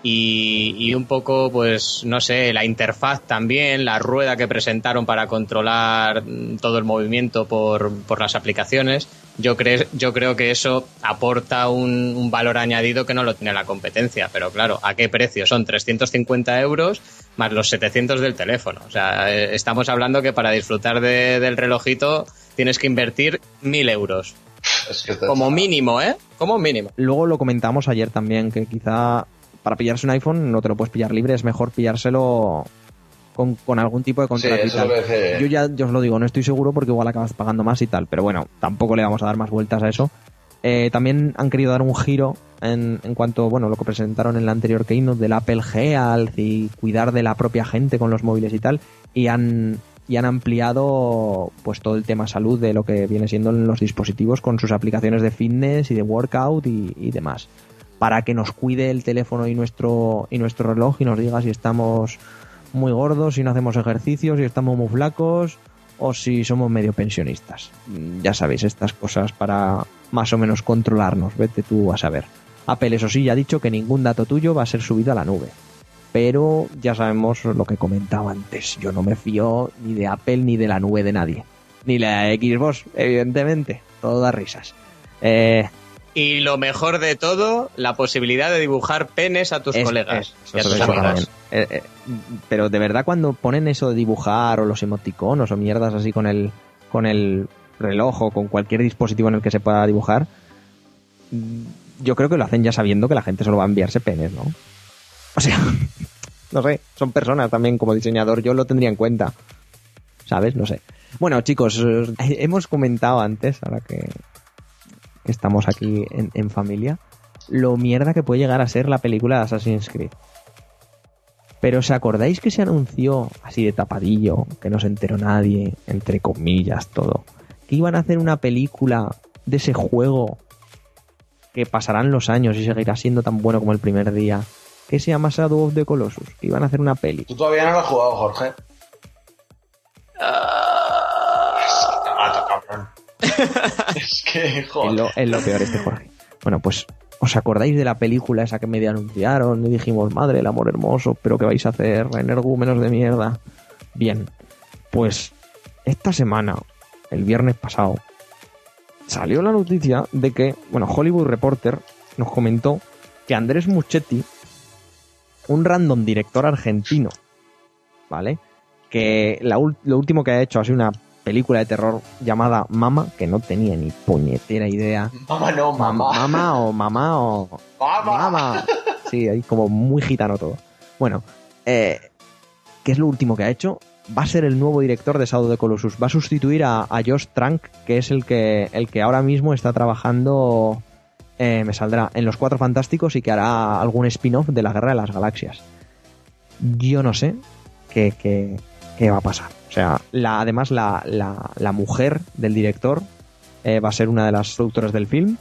y, y un poco, pues, no sé, la interfaz también, la rueda que presentaron para controlar mm, todo el movimiento por, por las aplicaciones, yo, cre- yo creo que eso aporta un, un valor añadido que no lo tiene la competencia. Pero claro, ¿a qué precio? Son 350 euros más los 700 del teléfono. O sea, eh, estamos hablando que para disfrutar de- del relojito tienes que invertir 1000 euros. Es que te- Como mínimo, ¿eh? Como mínimo. Luego lo comentamos ayer también, que quizá para pillarse un iPhone no te lo puedes pillar libre, es mejor pillárselo con, con algún tipo de contrato. Yo ya, yo os lo digo, no estoy seguro porque igual acabas pagando más y tal, pero bueno, tampoco le vamos a dar más vueltas a eso. Eh, también han querido dar un giro en, en cuanto, bueno, lo que presentaron en la anterior Keynote del Apple Health y cuidar de la propia gente con los móviles y tal, y han, y han ampliado pues todo el tema salud de lo que viene siendo en los dispositivos con sus aplicaciones de fitness y de workout y, y demás para que nos cuide el teléfono y nuestro y nuestro reloj y nos diga si estamos muy gordos, si no hacemos ejercicio, si estamos muy flacos o si somos medio pensionistas. Mm, Ya sabéis, estas cosas para más o menos controlarnos, vete tú a saber. Apple, eso sí, ya ha dicho que ningún dato tuyo va a ser subido a la nube. Pero ya sabemos lo que comentaba antes. Yo no me fío ni de Apple ni de la nube de nadie. Ni la Xbox, evidentemente. Todo da risas. Eh, Y lo mejor de todo, la posibilidad de dibujar penes a tus Es- colegas es- y a tus amigas. Eh, eh, pero de verdad cuando ponen eso de dibujar o los emoticonos o mierdas así con el con el reloj o con cualquier dispositivo en el que se pueda dibujar, mm, yo creo que lo hacen ya sabiendo que la gente solo va a enviarse penes, ¿no? O sea, no sé, son personas también como diseñador, yo lo tendría en cuenta. ¿Sabes? No sé. Bueno, chicos, eh, hemos comentado antes, ahora que que estamos aquí en, en familia, lo mierda que puede llegar a ser la película de Assassin's Creed. Pero ¿os acordáis que se anunció así de tapadillo, que no se enteró nadie, entre comillas, todo? Que iban a hacer una película de ese juego que pasarán los años y seguirá siendo tan bueno como el primer día, que se llama Shadow of the Colossus, que iban a hacer una peli. Tú todavía no lo has jugado, Jorge. Es es que, Es joder. lo, es lo peor este Jorge. Bueno, pues, ¿os acordáis de la película esa que medio anunciaron? Y dijimos, madre, el amor hermoso, pero ¿qué vais a hacer? Energúmenos de mierda. Bien, pues esta semana, el viernes pasado, salió la noticia de que, bueno, Hollywood Reporter nos comentó que Andrés Muchetti, un random director argentino, ¿vale? Que la lo último que ha hecho ha sido una película de terror llamada Mama, que no tenía ni puñetera idea. Mamá no, Mam- mamá. Mama o mamá o Mamá. Mama. Sí, ahí como muy gitano todo. Bueno, eh, ¿qué es lo último que ha hecho? Va a ser el nuevo director de Shadow the Colossus. Va a sustituir a, a Josh Trank, que es el que, el que ahora mismo está trabajando, eh, me saldrá, en Los Cuatro Fantásticos y que hará algún spin-off de la Guerra de las Galaxias. Yo no sé qué, qué- qué va a pasar. O sea, la, además la, la- la mujer del director eh, va a ser una de las productoras del film.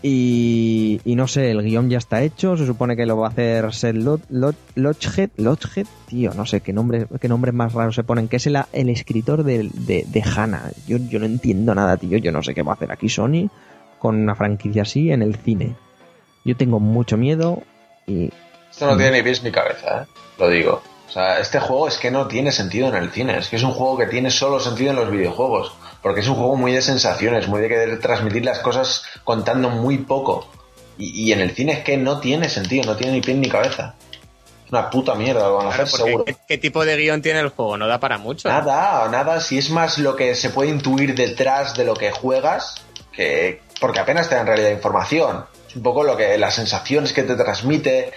Y, y no sé, el guion ya está hecho, se supone que lo va a hacer Seth Lo- Lo- Lochhead, Lochhead, tío, no sé qué nombre, qué nombres más raros se ponen, que es el, el escritor de, de, de Hannah. Yo, yo no entiendo nada, tío, yo no sé qué va a hacer aquí Sony con una franquicia así en el cine. Yo tengo mucho miedo y Esto no tiene ni pies ni cabeza, ¿eh? Lo digo. O sea, este juego es que no tiene sentido en el cine. Es que es un juego que tiene solo sentido en los videojuegos. Porque es un juego muy de sensaciones, muy de querer transmitir las cosas contando muy poco. Y, y en el cine es que no tiene sentido, no tiene ni pie ni cabeza. Es una puta mierda lo van a Claro, hacer, seguro. ¿qué, qué tipo de guion tiene el juego? No da para mucho. Nada, nada, si es más lo que se puede intuir detrás de lo que juegas, que porque apenas te dan realidad información. Es un poco lo que las sensaciones que te transmite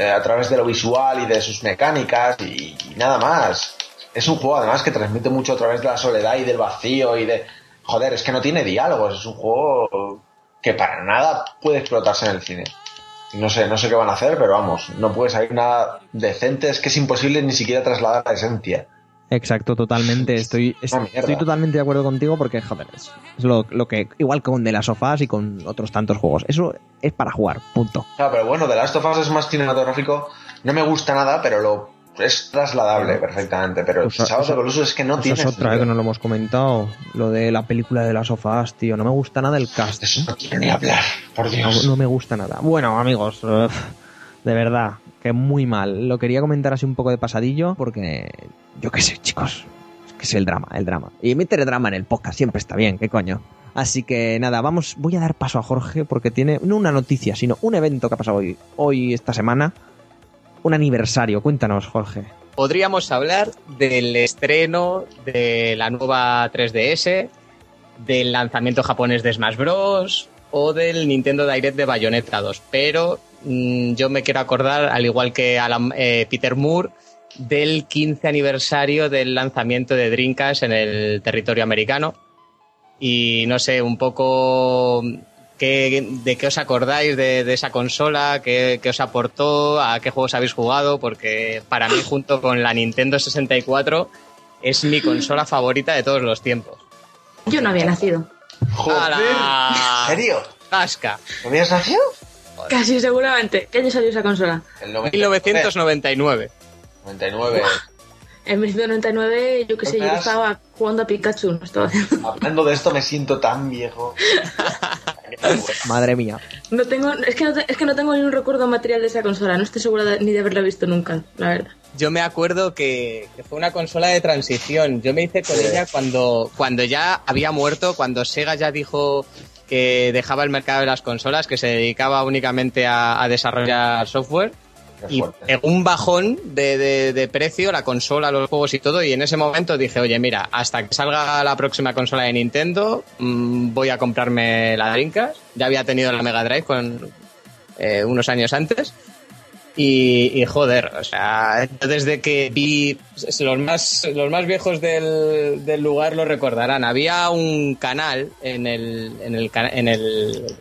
eh, a través de lo visual y de sus mecánicas y, y nada más. Es un juego además que transmite mucho a través de la soledad y del vacío y de joder, es que no tiene diálogos, es un juego que para nada puede explotarse en el cine. No sé, no sé qué van a hacer, pero vamos, no puede salir nada decente, es que es imposible ni siquiera trasladar la esencia. Exacto, totalmente. Estoy, estoy totalmente de acuerdo contigo porque, joder, es, es lo, lo que. Igual con de las sofás y con otros tantos juegos. Eso es para jugar, punto. Claro, pero bueno, The Last of Us es más cinematográfico. No me gusta nada, pero lo es trasladable perfectamente. Pero Eso- Shadow of the Colossus es que no tiene es otra vez sentido. que no lo hemos comentado. Lo de la película de las sofás, tío. No me gusta nada el cast. Eso no quiero ni hablar, por No, Dios. no me gusta nada. Bueno, amigos, uf, de verdad, que muy mal. Lo quería comentar así un poco de pasadillo porque, yo qué sé, chicos, es que es el drama, el drama. Y meter drama en el podcast siempre está bien, qué coño. Así que nada, vamos, voy a dar paso a Jorge porque tiene no una noticia, sino un evento que ha pasado hoy, hoy esta semana, un aniversario. Cuéntanos, Jorge. Podríamos hablar del estreno de la nueva 3DS, del lanzamiento japonés de Smash Bros. O del Nintendo Direct de Bayonetta 2. Pero mm, yo me quiero acordar, al igual que Alan- eh, Peter Moore, del 15 aniversario del lanzamiento de Dreamcast en el territorio americano. Y no sé, un poco qué, de qué os acordáis de, esa consola, qué os aportó, a qué juegos habéis jugado, porque para mí junto con la Nintendo 64 es mi consola favorita de todos los tiempos. Yo no había nacido. Joder, ¡Hala! ¿en serio? ¡Tasca! ¿No habías nacido? Casi seguramente. ¿Qué año salió esa consola? El 90. 1999. 99. En 1999, yo que sé, yo estaba jugando a Pikachu. No, estaba Hablando de esto me siento tan viejo. Madre mía. no tengo, es que no, te- es que no tengo ni un recuerdo material de esa consola. No estoy segura de- ni de haberla visto nunca, la verdad. Yo me acuerdo que, que fue una consola de transición. Yo me hice con Sí. ella cuando, cuando ya había muerto, cuando Sega ya dijo que dejaba el mercado de las consolas, que se dedicaba únicamente a, a desarrollar software. Y pegó un bajón de, de- de precio, la consola, los juegos y todo, y en ese momento dije, oye, mira, hasta que salga la próxima consola de Nintendo, mm, voy a comprarme la Dreamcast. Ya había tenido la Mega Drive con, eh, unos años antes. Y, y, joder, o sea, desde que vi los más, los más viejos del, del lugar lo recordarán. Había un canal en el, en el, en el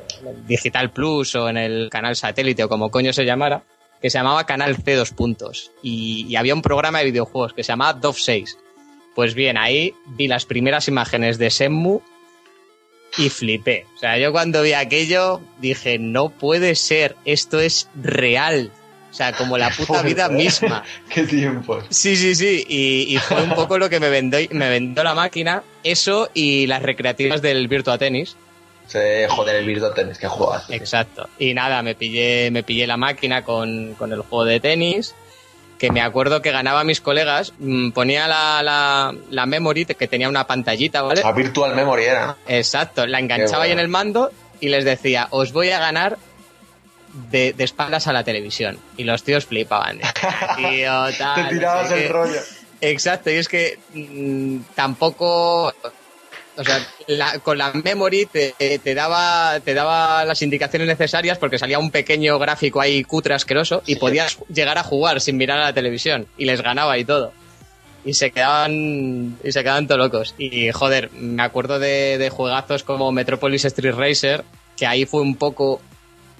Digital Plus o en el canal satélite o como coño se llamara, que se llamaba Canal C2 Puntos. Y, y había un programa de videojuegos que se llamaba DOF 6. Pues bien, ahí vi las primeras imágenes de Senmu y flipé. O sea, yo cuando vi aquello dije, no puede ser, esto es real. O sea, como la puta vida misma. Qué tiempos. Sí, sí, sí. Y, y fue un poco lo que me vendió, me vendió la máquina. Eso y las recreativas del Virtua Tennis. Joder, el Virtua Tennis, que juegas. Exacto. Y nada, me pillé, me pillé la máquina con, con el juego de tenis. Que me acuerdo que ganaba a mis colegas. mm, Ponía la, la, la memory, que tenía una pantallita, ¿vale? A Virtual Memory era. Exacto. La enganchaba ahí en bueno. el mando y les decía, os voy a ganar de, de espaldas a la televisión. Y los tíos flipaban. "Ah, Tío, tal, Te no tirabas sé el qué". rollo. Exacto, y es que mm, tampoco. O sea, la- con la memory te, te daba, te daba las indicaciones necesarias porque salía un pequeño gráfico ahí cutre asqueroso y podías llegar a jugar sin mirar a la televisión y les ganaba y todo. Y se quedaban, y se quedaban todo locos. Y joder, me acuerdo de, de juegazos como Metropolis Street Racer, que ahí fue un poco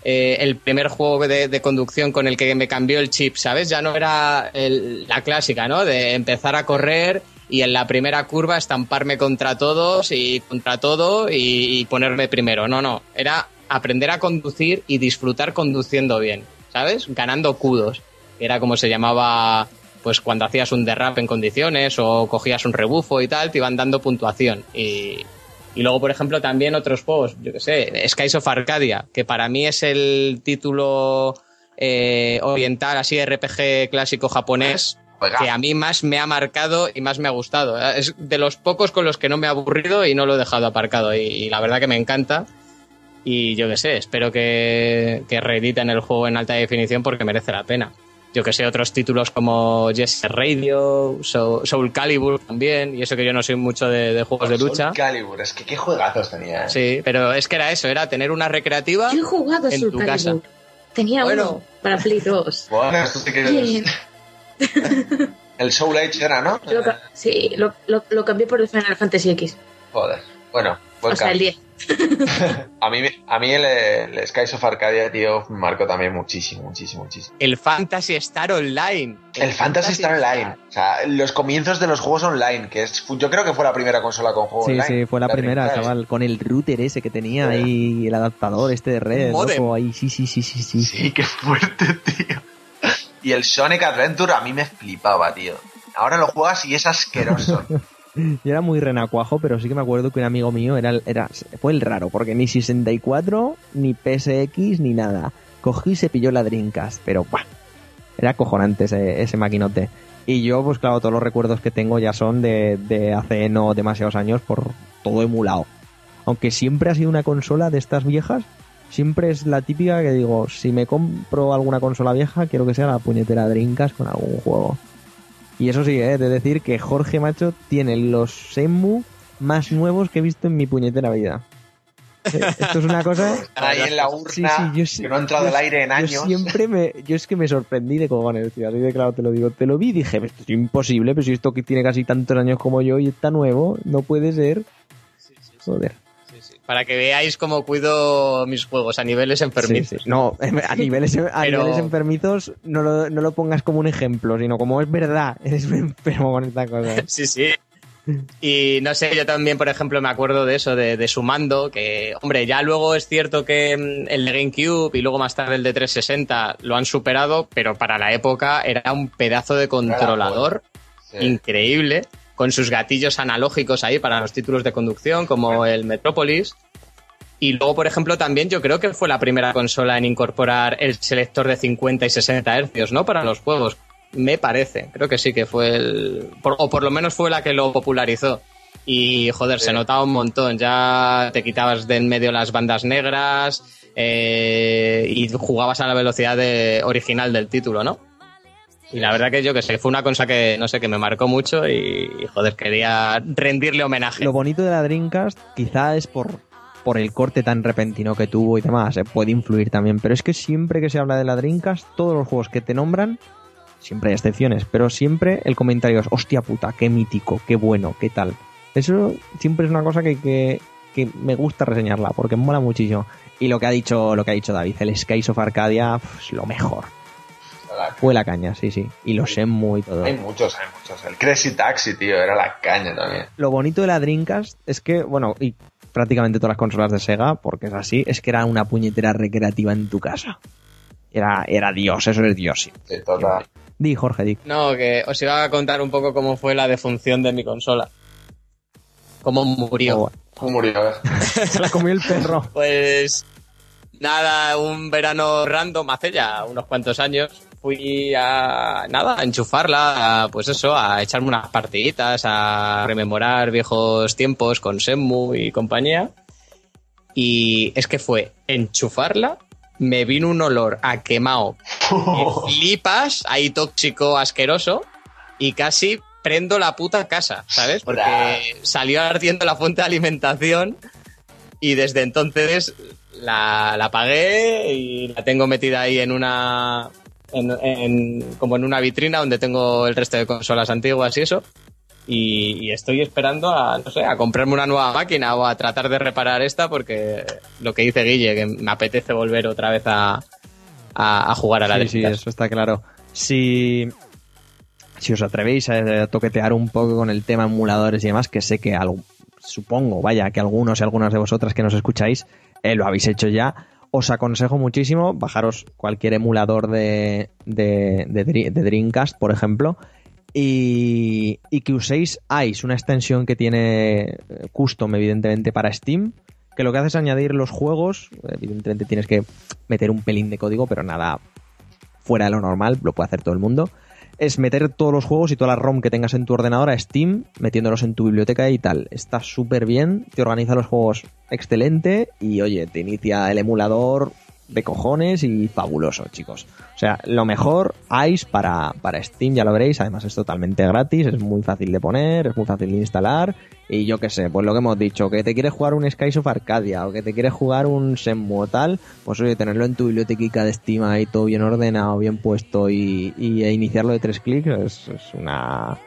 eh, el primer juego de, de conducción con el que me cambió el chip, ¿sabes? Ya no era el- la clásica, ¿no? De empezar a correr y en la primera curva estamparme contra todos y contra todo y, ponerme primero. No, no. Era aprender a conducir y disfrutar conduciendo bien, ¿sabes? Ganando kudos. que Era como se llamaba, pues cuando hacías un derrape en condiciones o cogías un rebufo y tal, te iban dando puntuación. Y, y luego, por ejemplo, también otros juegos, yo que sé, Skies of Arcadia, que para mí es el título eh, oriental, así RPG clásico japonés, Juega. que a mí más me ha marcado y más me ha gustado. Es de los pocos con los que no me he aburrido y no lo he dejado aparcado. Y, y la verdad que me encanta. Y yo que sé, espero que, que reediten el juego en alta definición porque merece la pena. Yo que sé, otros títulos como Yes Radio, Soul, Soul Calibur también, y eso que yo no soy mucho de, de juegos de Soul lucha. Calibur, es que qué juegazos tenía. ¿eh? Sí, pero es que era eso, era tener una recreativa. Yo he jugado a En Soul tu Calibur. casa. Tenía Bueno. uno para Play 2. Bueno, esto sí que Bien. El Soul Age era, ¿no? Lo sí, lo, lo, lo cambié por el Final Fantasy X. Joder. Bueno, buen O sea, el cambio. 10. A mí, a mí el, el Skies of Arcadia, tío, me marcó también muchísimo, muchísimo, muchísimo. El Fantasy Star Online. El Fantasy Star Online. O sea, los comienzos de los juegos online, que es, yo creo que fue la primera consola con juego Sí, online. sí, fue la, primera, chaval, con el router ese que tenía Sí. ahí, el adaptador este de red, ahí, sí, sí, sí, sí, sí. Sí, qué fuerte, tío. Y el Sonic Adventure a mí me flipaba, tío. Ahora lo juegas y es asqueroso. Yo era muy renacuajo, pero sí que me acuerdo que un amigo mío era, era fue el raro, porque ni 64, ni PSX, ni nada. Cogí y se pilló la Dreamcast, pero ¡buah! Era acojonante ese, ese maquinote. Y yo, pues claro, todos los recuerdos que tengo ya son de hace no demasiados años por todo emulado. Aunque siempre ha sido una consola de estas viejas, siempre es la típica que digo, si me compro alguna consola vieja, quiero que sea la puñetera Dreamcast con algún juego. Y eso sí, ¿eh? de decir que Jorge Macho tiene los Shenmue más nuevos que he visto en mi puñetera vida. Eh, Esto es una cosa... Están ahí en la urna, Sí, sí, yo sí- que no ha entrado yo- el aire en Yo años. siempre me... Yo es que me sorprendí de cojones, tío. Así de claro te lo digo. Te lo vi y dije, esto es imposible, pero si esto que tiene casi tantos años como yo y está nuevo, no puede ser. Joder. Para que veáis cómo cuido mis juegos a niveles enfermizos. sí. No, a niveles, a Pero- niveles enfermizos no lo, no lo pongas como un ejemplo, sino como es verdad. Eres un enfermo con esta cosa. Sí, sí. Y no sé, yo también, por ejemplo, me acuerdo de eso, de, de su mando, que, hombre, ya luego es cierto que mm, el de GameCube y luego más tarde el de 360 lo han superado, pero para la época era un pedazo de controlador Sí. increíble, con sus gatillos analógicos ahí para los títulos de conducción, como el Metropolis. Y luego, por ejemplo, también yo creo que fue la primera consola en incorporar el selector de 50 y 60 hercios, ¿no? Para los juegos. Me parece. Creo que sí que fue el. por- o por lo menos fue la que lo popularizó. Y joder, Sí. se notaba un montón. Ya te quitabas de en medio las bandas negras eh, y jugabas a la velocidad de- original del título, ¿no? Y la verdad que yo que sé, fue una cosa que, no sé, que me marcó mucho y, y, joder, quería rendirle homenaje. Lo bonito de la Dreamcast quizá es por, por el corte tan repentino que tuvo y demás, eh, puede influir también, pero es que siempre que se habla de la Dreamcast, todos los juegos que te nombran, siempre hay excepciones, pero siempre el comentario es, hostia puta, qué mítico, qué bueno, qué tal. Eso siempre es una cosa que, que, que me gusta reseñarla, porque mola muchísimo. Y lo que ha dicho, lo que ha dicho David, el Skies of Arcadia, lo mejor. La- Fue la caña, sí, sí. Y los Shenmue y todo. Hay muchos, hay muchos. El Crazy Taxi, tío, era la caña también. Lo bonito de la Dreamcast es que, bueno, y prácticamente todas las consolas de Sega, porque es así, es que era una puñetera recreativa en tu casa. Era, era Dios, eso es Dios, sí. Sí, total. Di, Jorge, di. No, que os iba a contar un poco cómo fue la defunción de mi consola. Cómo murió. Oh, ¿Cómo murió? A ver. se la comió el perro. Pues nada, un verano random hace ya unos cuantos años. Fui a nada, a enchufarla, a, pues eso, a echarme unas partiditas, a rememorar viejos tiempos con Semu y compañía. Y es que fue enchufarla, me vino un olor a quemado que flipas, ahí tóxico, asqueroso, y casi prendo la puta casa, ¿sabes? Porque salió ardiendo la fuente de alimentación y desde entonces la, la apagué y la tengo metida ahí en una. En, en- como en una vitrina donde tengo el resto de consolas antiguas y eso. Y, y estoy esperando a, no sé, a comprarme una nueva máquina o a tratar de reparar esta porque lo que dice Guille, que me apetece volver otra vez a, a, a jugar a la Sí, sí, eso está claro. Si, si os atrevéis a, toquetear un poco con el tema emuladores y demás, que sé que algo, supongo, vaya, que algunos y algunas de vosotras que nos escucháis eh, lo habéis hecho ya, os aconsejo muchísimo bajaros cualquier emulador de, de, de, Dre- de Dreamcast, por ejemplo, y, y que uséis ICE, una extensión que tiene eh, custom, evidentemente, para Steam, que lo que hace es añadir los juegos, evidentemente tienes que meter un pelín de código, pero nada fuera de lo normal, lo puede hacer todo el mundo, es meter todos los juegos y toda la ROM que tengas en tu ordenador a Steam, metiéndolos en tu biblioteca y tal. Está súper bien, te organiza los juegos excelente y oye, te inicia el emulador de cojones y fabuloso, chicos. O sea, lo mejor ICE para, para Steam, ya lo veréis, además es totalmente gratis, es muy fácil de poner, es muy fácil de instalar y yo qué sé, pues lo que hemos dicho, que te quieres jugar un Skies of Arcadia o que te quieres jugar un Shenmue o tal, pues oye, tenerlo en tu biblioteca de Steam ahí todo bien ordenado, bien puesto y, y e iniciarlo de tres clics es, es una...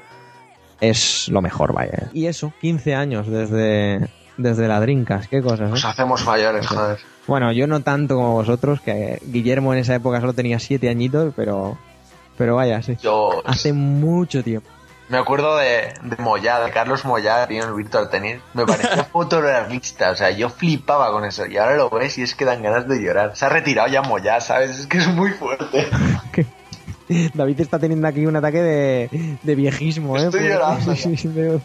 es lo mejor, vaya. Y eso, 15 años desde, desde la Dreamcast, qué cosas, ¿eh? Nos hacemos mayores, joder. Bueno, yo no tanto como vosotros, que Guillermo en esa época solo tenía siete añitos, pero, pero vaya, sí. Yo Hace mucho tiempo. me acuerdo de, de de Carlos Moyá, tío, en el Virtual Tennis. Me parecía fotorealista, o sea, yo flipaba con eso. Y ahora lo ves y es que dan ganas de llorar. Se ha retirado ya Moyá, ¿sabes? Es que es muy fuerte. David está teniendo aquí un ataque de, de viejismo, ¿eh? Estoy llorando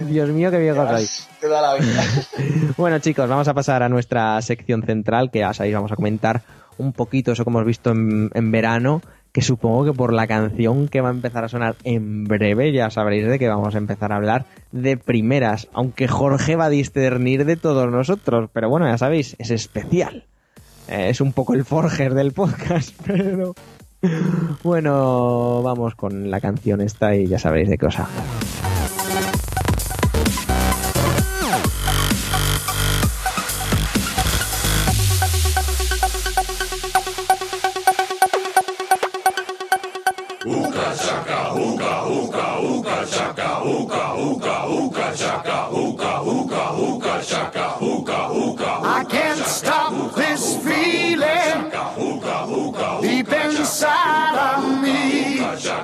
Dios mío, qué viejo soy. Te da la vida. Bueno, chicos, vamos a pasar a nuestra sección central, que ya sabéis, vamos a comentar un poquito eso que hemos visto en, en verano, que supongo que por la canción que va a empezar a sonar en breve ya sabréis de que vamos a empezar a hablar de primeras, aunque Jorge va a discernir de todos nosotros, pero bueno, ya sabéis, es especial. Eh, es un poco el Forger del podcast, pero... Bueno, vamos con la canción esta y ya sabréis de qué os hablo.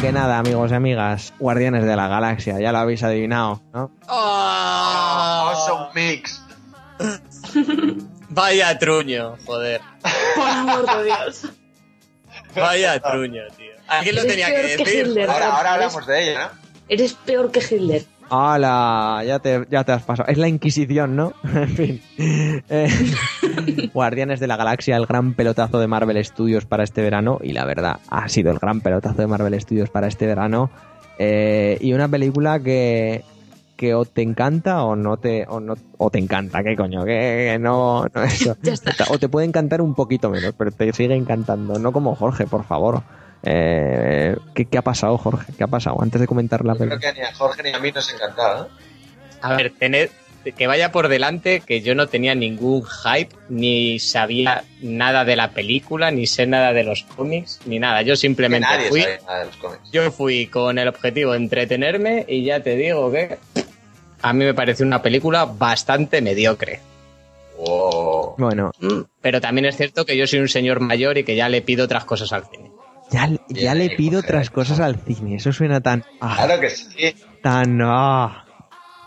Que nada, amigos y amigas, Guardianes de la Galaxia, ya lo habéis adivinado, ¿no? ¡Ah! Awesome mix. Vaya truño, joder. Por amor de Dios. Vaya truño, tío. ¿A quién lo tenía que que decir? Hitler. Ahora, ahora hablamos de ella, ¿no? Eres peor que Hitler. ¡Hala! Ya te, ya te has pasado. Es la Inquisición, ¿no? en fin. Eh, Guardianes de la Galaxia, el gran pelotazo de Marvel Studios para este verano. Y la verdad, ha sido el gran pelotazo de Marvel Studios para este verano. Eh, y una película que, que o te encanta o no te o no o te encanta qué coño que, que no, no eso. Ya está. o te puede encantar un poquito menos pero te sigue encantando no como Jorge por favor eh, ¿qué, qué ha pasado Jorge qué ha pasado antes de comentar la Yo creo película que ni a Jorge ni a mí nos encantaba. ¿eh? A ver, tened, que vaya por delante que yo no tenía ningún hype, ni sabía nada de la película, ni sé nada de los cómics, ni nada. Yo simplemente nadie fui, sabe nada de los cómics. yo fui con el objetivo de entretenerme y ya te digo que a mí me parece una película bastante mediocre. Wow. bueno Mm, Pero también es cierto que yo soy un señor mayor y que ya le pido otras cosas al cine. ya, ya le pido otras cosas al cine eso suena tan ah, Claro que sí. tan ah,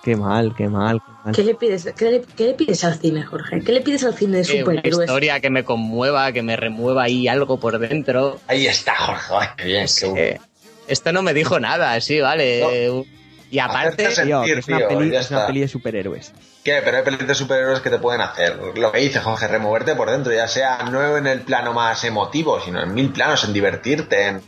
qué mal qué mal, qué mal. ¿Qué le pides, qué le, qué le pides al cine, Jorge? ¿Qué le pides al cine de Que una superhéroes? historia que me conmueva, que me remueva ahí algo por dentro. Ahí está, Jorge. Ay, qué bien. qué esto no me dijo nada, sí, vale. Y aparte, Tío, sentir, es una tío, peli ya es una está. peli de superhéroes ¿Qué? Pero hay pelis de superhéroes que te pueden hacer. Lo que dice Jorge, removerte por dentro, ya sea no en el plano más emotivo, sino en mil planos, en divertirte, en,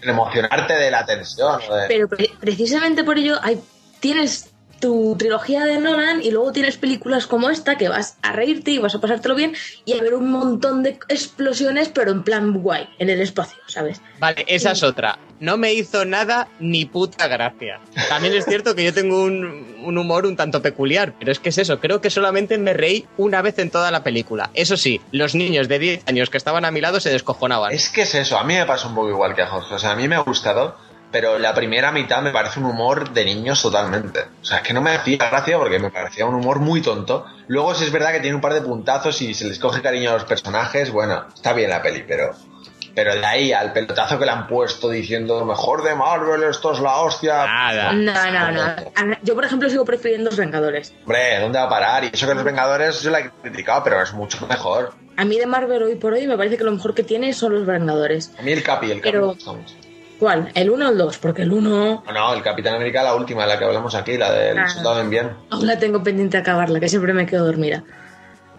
en emocionarte de la tensión. de- Pero pre- precisamente por ello hay, tienes tu trilogía de Nolan y luego tienes películas como esta que vas a reírte y vas a pasártelo bien y a ver un montón de explosiones, pero en plan guay, en el espacio, ¿sabes? vale, esa es otra. No me hizo nada ni puta gracia. También es cierto que yo tengo un, un humor un tanto peculiar, pero es que es eso, creo que solamente me reí una vez en toda la película. Eso sí, los niños de 10 años que estaban a mi lado se descojonaban. Es que es eso, a mí me pasa un poco igual que a Jorge. O sea, a mí me ha gustado, pero la primera mitad me parece un humor de niños totalmente. O sea, es que no me hacía gracia porque me parecía un humor muy tonto. Luego sí es verdad que tiene un par de puntazos y se les coge cariño a los personajes. Bueno, está bien la peli, pero... Pero de ahí al pelotazo que le han puesto diciendo mejor de Marvel, esto es la hostia. Nada. No, no, no. A- Yo, por ejemplo, sigo prefiriendo Los Vengadores. Hombre, ¿dónde va a parar? Y eso que los Vengadores yo la he criticado, pero es mucho mejor. A mí de Marvel hoy por hoy me parece que lo mejor que tiene son Los Vengadores. A mí el Capi, el Capi Pero- me gusta mucho. ¿Cuál? ¿El 1 o el 2? Porque el 1 No, no, el Capitán América, la última, la que hablamos aquí, la del Ah. soldado en bien. aún la tengo pendiente de acabarla, que siempre me quedo dormida.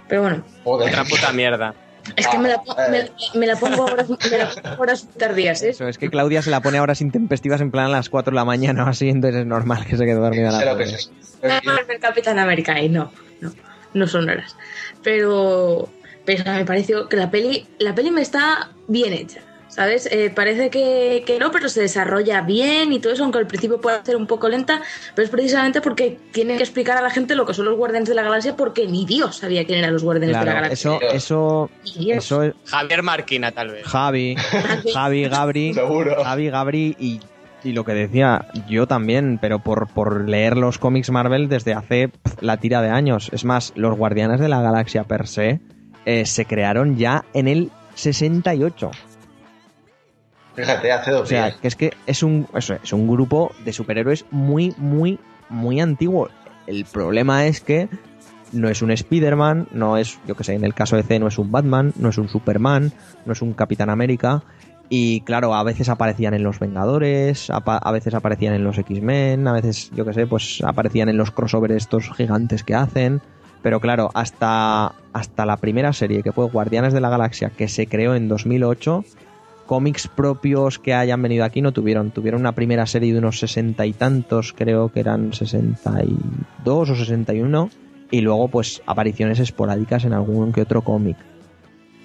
Pero bueno, Joder. Otra puta mierda. es que me la, po- Ah, me, me la pongo a horas, me la pongo horas tardías, ¿eh? Eso, es que Claudia se la pone a horas intempestivas en plan a las 4 de la mañana o así, entonces es normal que se quede dormida la Sé lo que es. Ah, el Capitán América y no, no, no son horas. Pero, pero me pareció que la peli, la peli me está bien hecha, ¿sabes? Eh, parece que, que no, pero se desarrolla bien y todo eso, aunque al principio puede ser un poco lenta, pero es precisamente porque tiene que explicar a la gente lo que son los Guardianes de la Galaxia, porque ni Dios sabía quién eran los Guardianes de la Galaxia. eso, eso, eso es Javier Marquina, tal vez. Javi, Javi, Gabri, Seguro. Javi, Gabri y, y lo que decía yo también, pero por, por leer los cómics Marvel desde hace la tira de años. Es más, los Guardianes de la Galaxia per se eh, se crearon ya en el 68. Fíjate, hace dos O sea, días. que es que es un, eso, es un grupo de superhéroes muy, muy, muy antiguo. El problema es que no es un Spider-Man, no es, yo que sé, en el caso de C no es un Batman, no es un Superman, no es un Capitán América. Y claro, a veces aparecían en los Vengadores, a, a veces aparecían en los X-Men, a veces, yo que sé, pues aparecían en los crossovers estos gigantes que hacen. Pero claro, hasta, hasta la primera serie que fue Guardianes de la Galaxia, que se creó en 2008, cómics propios que hayan venido aquí no tuvieron. Tuvieron una primera serie de unos sesenta y tantos, creo que eran 62 o 61, y luego pues apariciones esporádicas en algún que otro cómic.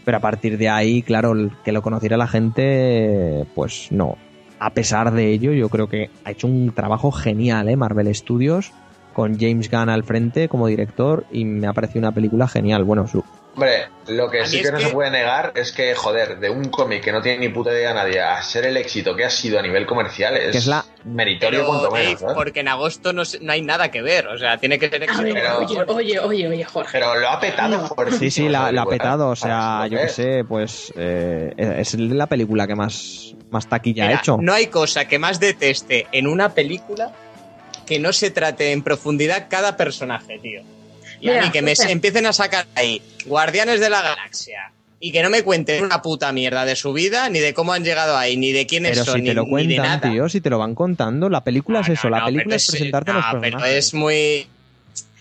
Pero a partir de ahí, claro, que lo conociera la gente, pues no. A pesar de ello, yo creo que ha hecho un trabajo genial, ¿eh? Marvel Studios, con James Gunn al frente como director, y me ha parecido una película genial. Bueno, su, Hombre, lo que A sí que no que- se puede negar es que, joder, de un cómic que no tiene ni puta idea nadie a ser el éxito que ha sido a nivel comercial es, la- meritorio Pero, cuanto menos. ¿eh? porque en agosto no, se- no hay nada que ver. O sea, tiene que ser A éxito. ver, pero- oye, oye, oye, oye, Jorge. Pero lo ha petado No. fuertísimo Sí, sí, la, la ha petado. O sea, yo lo qué sé, pues eh, es la película que más, más taquilla ha hecho. No hay cosa que más deteste en una película que no se trate en profundidad cada personaje, tío. Y a Mira, mí que me empiecen a sacar ahí Guardianes de la Galaxia y que no me cuenten una puta mierda de su vida, ni de cómo han llegado ahí, ni de quiénes Pero son, si ni, te lo ni de cuentan, nada. tío, si te lo van contando, la película No, es eso, no, la no, película es presentarte a los no, pero personajes. es muy...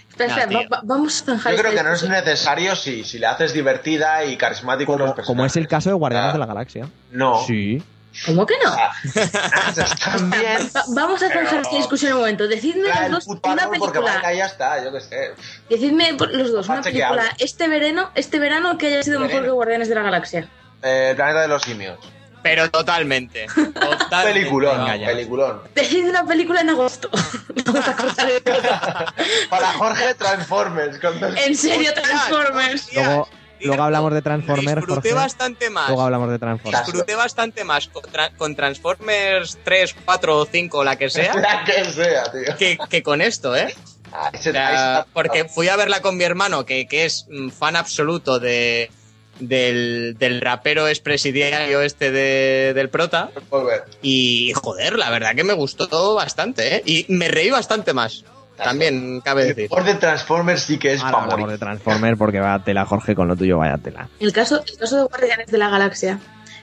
Espera, No, espera, va- vamos a Yo creo esta que no es necesario si, si le haces divertida y carismático a los como, personajes. como es el caso de Guardianes Ah, de la Galaxia. No. Sí. ¿Cómo que no? Ah, bien. Va- vamos a zanjar Pero- esta discusión un momento. Decidme los dos una película. venga, ya está, yo qué sé. Decidme los dos una película este verano, este verano que haya sido mejor que Guardianes de la Galaxia. Eh, el planeta de los simios. Pero totalmente. totalmente. Peliculón, peliculón. Decidme una película en agosto. vamos a cortar el Para Jorge Transformers. En serio, Transformers. hostia. Luego, Cierto. Luego hablamos de Transformers, Disfruté Jorge. bastante más. Luego hablamos de Transformers. Disfruté bastante más con, tra- con Transformers 3, 4 o 5, la que sea, La que sea, tío. que, que con esto, ¿eh? Ah, O sea, porque fui a verla con mi hermano, que, que es fan absoluto de, del, del rapero expresidiario este de- del prota. Y joder, la verdad que me gustó bastante, ¿eh? Y me reí bastante más. También cabe decir. Por de Transformers sí que es Ahora para hablamos morir. de Transformers porque vaya tela, Jorge, con lo tuyo vaya tela. El caso, el caso de Guardianes de la Galaxia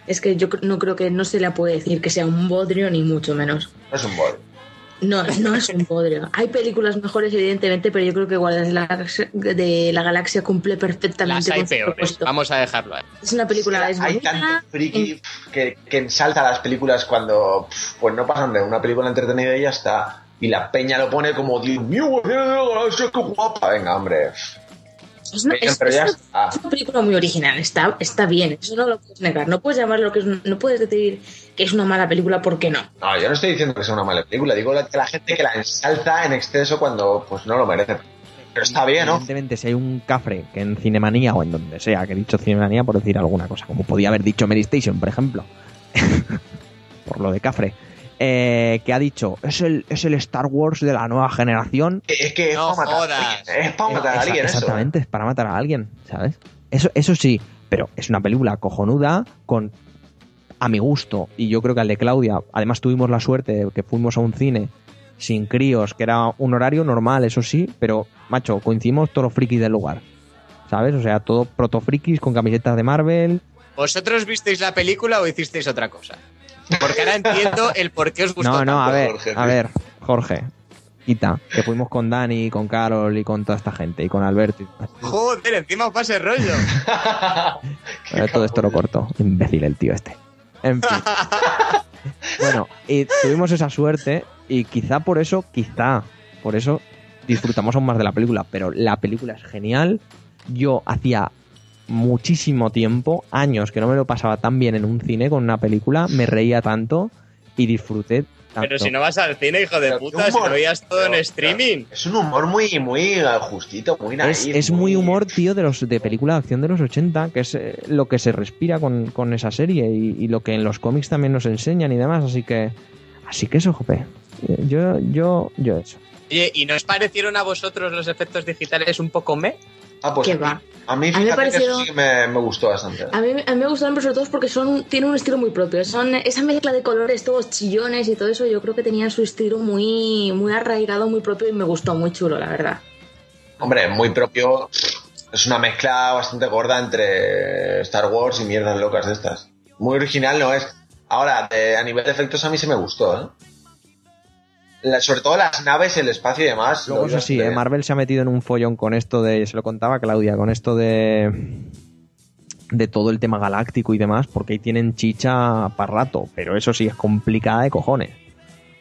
es que yo no creo que no se le puede decir que sea un bodrio ni mucho menos. No es un bol. No, no es un bodrio. Hay películas mejores, evidentemente, pero yo creo que Guardianes de la Galaxia, de la Galaxia cumple Las perfectamente hay con peores. Vamos a dejarlo ahí. Es una película, es Hay bonita. tanto friki que, que ensalta las películas cuando pues no pasan de una película entretenida y ya está. Y la peña lo pone como, Dios mío, qué guapa. Venga, hombre. Es una, Bien, es- pero es ya una- está. es una película muy original, está, está bien, eso no lo puedes negar. No puedes llamarlo que es un- no puedes decir que es una mala película porque no. No, yo no estoy diciendo que sea una mala película. Digo la, la gente que la ensalza en exceso cuando pues no lo merece. Pero está bien, ¿no? Evidentemente, si hay un cafre que en Cinemanía o en donde sea que he dicho Cinemanía por decir alguna cosa, como podía haber dicho Mary Station, por ejemplo, por lo de cafre, eh, que ha dicho es el, es el Star Wars de la nueva generación. Es que es No para matar jodas. a alguien. Es para matar a alguien eso. Exactamente, es para matar a alguien, ¿sabes? Eso, eso sí, pero es una película cojonuda con a mi gusto y yo creo que al de Claudia, además tuvimos la suerte de que fuimos a un cine sin críos, que era un horario normal, eso sí, pero macho, coincidimos todos los frikis del lugar. ¿Sabes? O sea, todo proto frikis con camisetas de Marvel. ¿Vosotros visteis la película o hicisteis otra cosa? Porque ahora entiendo el por qué os gustó No, no, a ver, Jorge, a ver, Jorge, quita, que fuimos con Dani, con Carol y con toda esta gente y con Alberto. y. Joder, encima pasa el rollo. Todo esto lo corto. Imbécil el tío este. En fin. bueno, y tuvimos esa suerte y quizá por eso, quizá por eso disfrutamos aún más de la película. Pero la película es genial. Yo hacía muchísimo tiempo, años, que no me lo pasaba tan bien en un cine con una película. Me reía tanto y disfruté tanto. Pero si no vas al cine, hijo de Pero puta, si lo veías todo en streaming. Es un humor muy, muy justito, muy naif. Es, es muy humor, tío, de los de película de acción de los 80, que es eh, lo que se respira con, con esa serie y, y lo que en los cómics también nos enseñan y demás, así que así que eso, jope. Yo yo yo eso. Oye, ¿y no os parecieron a vosotros los efectos digitales un poco me? Ah, pues ¿Qué a mí- va? A mí, A mí me que eso sí que me, me gustó bastante. A mí, a mí me gustaron pero sobre todo porque son, tienen un estilo muy propio. Son esa mezcla de colores, todos chillones y todo eso, yo creo que tenían su estilo muy, muy arraigado, muy propio y me gustó, muy chulo, la verdad. Hombre, muy propio. Es una mezcla bastante gorda entre Star Wars y mierdas locas de estas. Muy original no es. Ahora, de- a nivel de efectos a mí se me gustó, ¿eh? La- sobre todo las naves, el espacio y demás. Luego eso sí, eh. Marvel se ha metido en un follón con esto de, se lo contaba Claudia, con esto de de todo el tema galáctico y demás, porque ahí tienen chicha para rato, pero eso sí es complicada de cojones.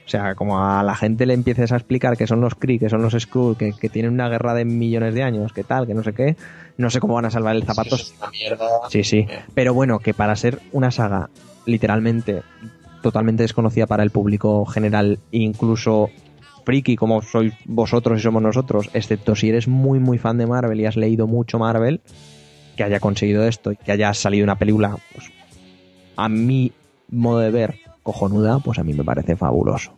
O sea, como a la gente le empieces a explicar que son los Kree, que son los Skrull, que, que tienen una guerra de millones de años, que tal, que no sé qué, no sé cómo van a salvar el zapato. Es una mierda. Sí, sí. Pero bueno, que para ser una saga literalmente totalmente desconocida para el público general, incluso friki como sois vosotros y somos nosotros, excepto si eres muy muy fan de Marvel y has leído mucho Marvel, que haya conseguido esto y que haya salido una película, pues, a mi modo de ver, cojonuda, pues a mí me parece fabuloso.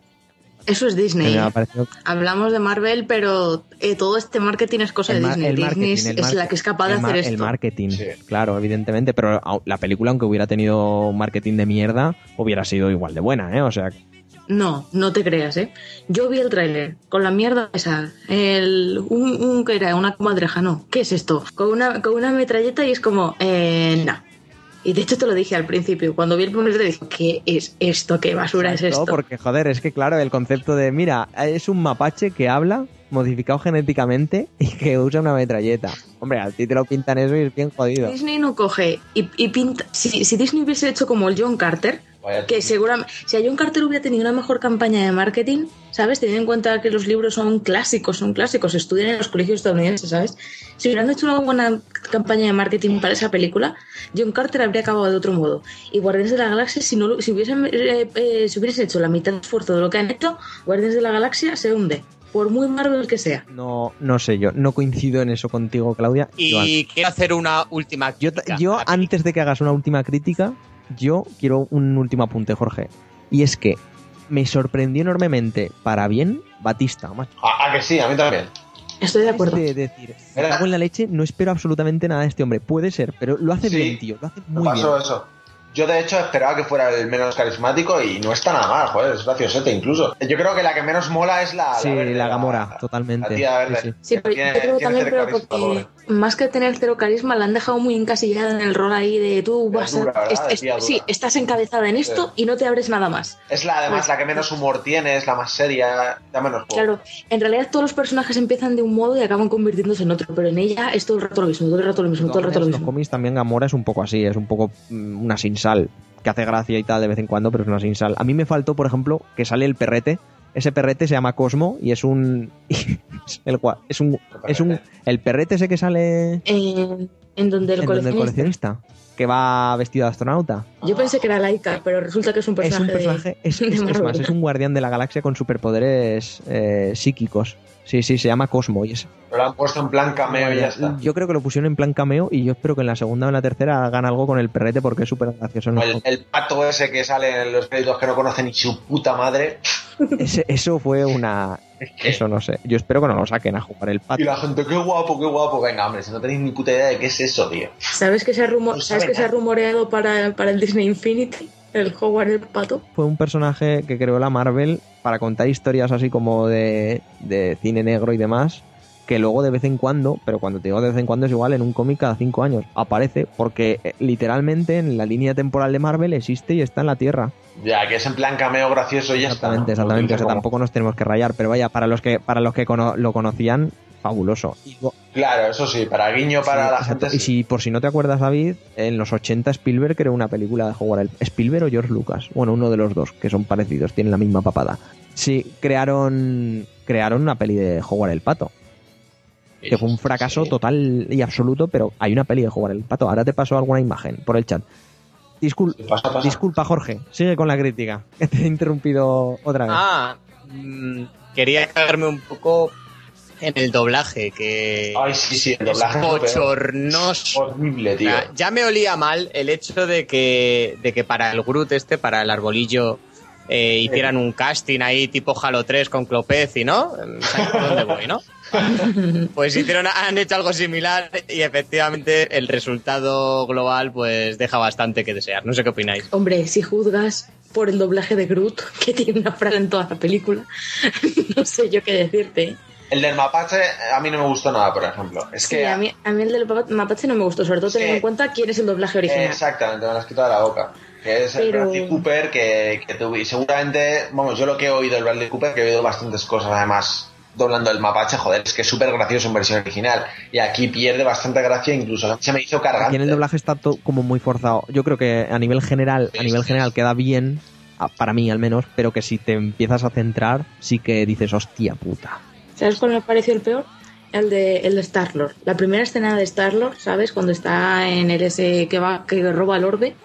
Eso es Disney. ¿eh? parecido- Hablamos de Marvel, pero eh, todo este marketing es cosa el de Disney. el marketing, Disney el es la que es capaz de el hacer El esto. marketing, Sí. claro, evidentemente, pero la película, aunque hubiera tenido marketing de mierda, hubiera sido igual de buena, ¿eh? O sea, No, no te creas, ¿eh? Yo vi el tráiler con la mierda esa. El, un, un que era una comadreja, no. ¿Qué es esto? Con una, con una metralleta y es como, eh, no. Y de hecho te lo dije al principio, cuando vi el primer trailer dije, ¿qué es esto? ¿Qué basura es No, esto? porque joder, es que claro, el concepto de, mira, es un mapache que habla, modificado genéticamente y que usa una metralleta. Hombre, a ti te lo pintan eso y es bien jodido. Disney no coge y, y pinta. Si, si Disney hubiese hecho como el John Carter, Vaya que seguramente. Si a John Carter hubiera tenido una mejor campaña de marketing, ¿sabes? Teniendo en cuenta que los libros son clásicos, son clásicos, se estudian en los colegios estadounidenses, ¿sabes? Si hubieran hecho una buena campaña de marketing para esa película, John Carter habría acabado de otro modo. Y Guardianes de la Galaxia, si, no, lo- si, hubiesen, eh, eh, si hubiesen hecho la mitad de esfuerzo de lo que han hecho, Guardianes de la Galaxia se hunde. Por muy Marvel que sea. No, no sé yo, no coincido en eso contigo, Claudia. Y quiero hacer una última Yo, crítica yo película. antes de que hagas una última crítica, yo quiero un último apunte, Jorge. Y es que me sorprendió enormemente, para bien, Batista. macho. Ah, ah, que sí, a mí también. Estoy de acuerdo. De decir, cago en la leche, no espero absolutamente nada de este hombre. Puede ser, pero lo hace Sí. bien, tío. Lo hace muy bien. pasó eso. Yo de hecho esperaba que fuera el menos carismático y no está nada mal, joder, es graciosete incluso. Yo creo que la que menos mola es la, Sí, verde, la Gamora, totalmente. La tía verde. Sí, sí. Sí, Que pero tiene- yo creo también pero porque pobre. Más que tener cero carisma la han dejado muy encasillada en el rol ahí de tú vas dura, a, sí, estás encabezada en esto y no te abres nada más. Es la además la que menos humor tiene, es la más seria, da menos juego. Claro, en realidad todos los personajes empiezan de un modo y acaban convirtiéndose en otro, pero en ella es todo el rato lo mismo, todo el rato lo mismo, todo el rato lo los mismo. cómics también Gamora es un poco así, es un poco mm, una sin sal, que hace gracia y tal de vez en cuando, pero es una sin sal. A mí me faltó, por ejemplo, que sale el perrete. Ese perrete se llama Cosmo y es un es el es un es un el perrete ese que sale En, en donde el en donde el coleccionista. que va vestido de astronauta. Yo pensé que era Laika, pero resulta que es un Es personaje, un personaje, de, es, de es- es Marvel. más, es un guardián de la galaxia con superpoderes eh, psíquicos. Sí, sí, se llama Cosmo y es, Pero lo han puesto en plan cameo y ya está. Yo creo que lo pusieron en plan cameo y yo espero que en la segunda o en la tercera hagan algo con el perrete porque es súper gracioso. ¿no? El, el pato ese que sale en los créditos que no conoce ni su puta madre. Ese- eso fue una... Eso no sé. Yo espero que no lo saquen a jugar el pato. Y la gente, qué guapo, qué guapo. Venga, hombre, si no tenéis ni puta idea de qué es eso, tío. ¿Sabes que se ha, rumo- No ¿sabes sabe que se ha rumoreado para, para el Disney Infinity? El Howard el pato. Fue un personaje que creó la Marvel para contar historias así como de, de cine negro y demás que luego de vez en cuando, pero cuando te digo de vez en cuando es igual en un cómic cada cinco años, aparece porque eh, literalmente en la línea temporal de Marvel existe y está en la Tierra. Ya, que es en plan cameo gracioso y ya Exactamente, está. ¿no? exactamente. O sea, tampoco nos tenemos que rayar, pero vaya, para los que, para los que cono- lo conocían, fabuloso. Claro, eso sí, para guiño para sí, la exacto. gente. Y si por si no te acuerdas, David, en los 80 Spielberg creó una película de jugar el Spielberg o George Lucas. Bueno, uno de los dos, que son parecidos, tienen la misma papada. Sí, crearon, crearon una peli de jugar el pato. Que fue un fracaso Sí. total y absoluto, pero hay una peli de jugar el pato. Ahora te paso alguna imagen por el chat. Discul- Sí, pasa, pasa. Disculpa, Jorge. Sigue con la crítica. Que te he interrumpido otra vez. Ah, mm, quería cagarme un poco en el doblaje, que Ay, sí, sí, el es doblaje bochornoso. horrible, tío. ya me olía mal el hecho de que, de que para el Groot este, para el arbolillo, eh, hicieran un casting ahí tipo Halo 3 con Clopez y no. ¿Sabes por dónde voy, no? Pues hicieron, han hecho algo similar y efectivamente el resultado global pues deja bastante que desear. No sé qué opináis. Hombre, si juzgas por el doblaje de Groot, que tiene una frase en toda la película, no sé yo qué decirte. El del mapache a mí no me gustó nada, por ejemplo. Es Sí, que a mí, a mí el del Mapa- Mapache no me gustó, sobre todo teniendo en cuenta quién es el doblaje original. Exactamente, me lo has quitado de la boca. Que es el Bradley Cooper, que, que tuvi- seguramente, vamos, yo lo que he oído del Bradley Cooper, que he oído bastantes cosas además doblando el mapache, joder, es que es súper gracioso en versión original. Y aquí pierde bastante gracia, incluso se me hizo cargante. Aquí en el doblaje está to- como muy forzado. Yo creo que a nivel general, a nivel sí, general queda bien. para mí al menos, pero que si te empiezas a centrar, sí que dices, hostia puta. ¿Sabes cuál me pareció el peor? El de, el de Star-Lord. La primera escena de Star-Lord, ¿sabes? Cuando está en el ese que va, que roba el orbe.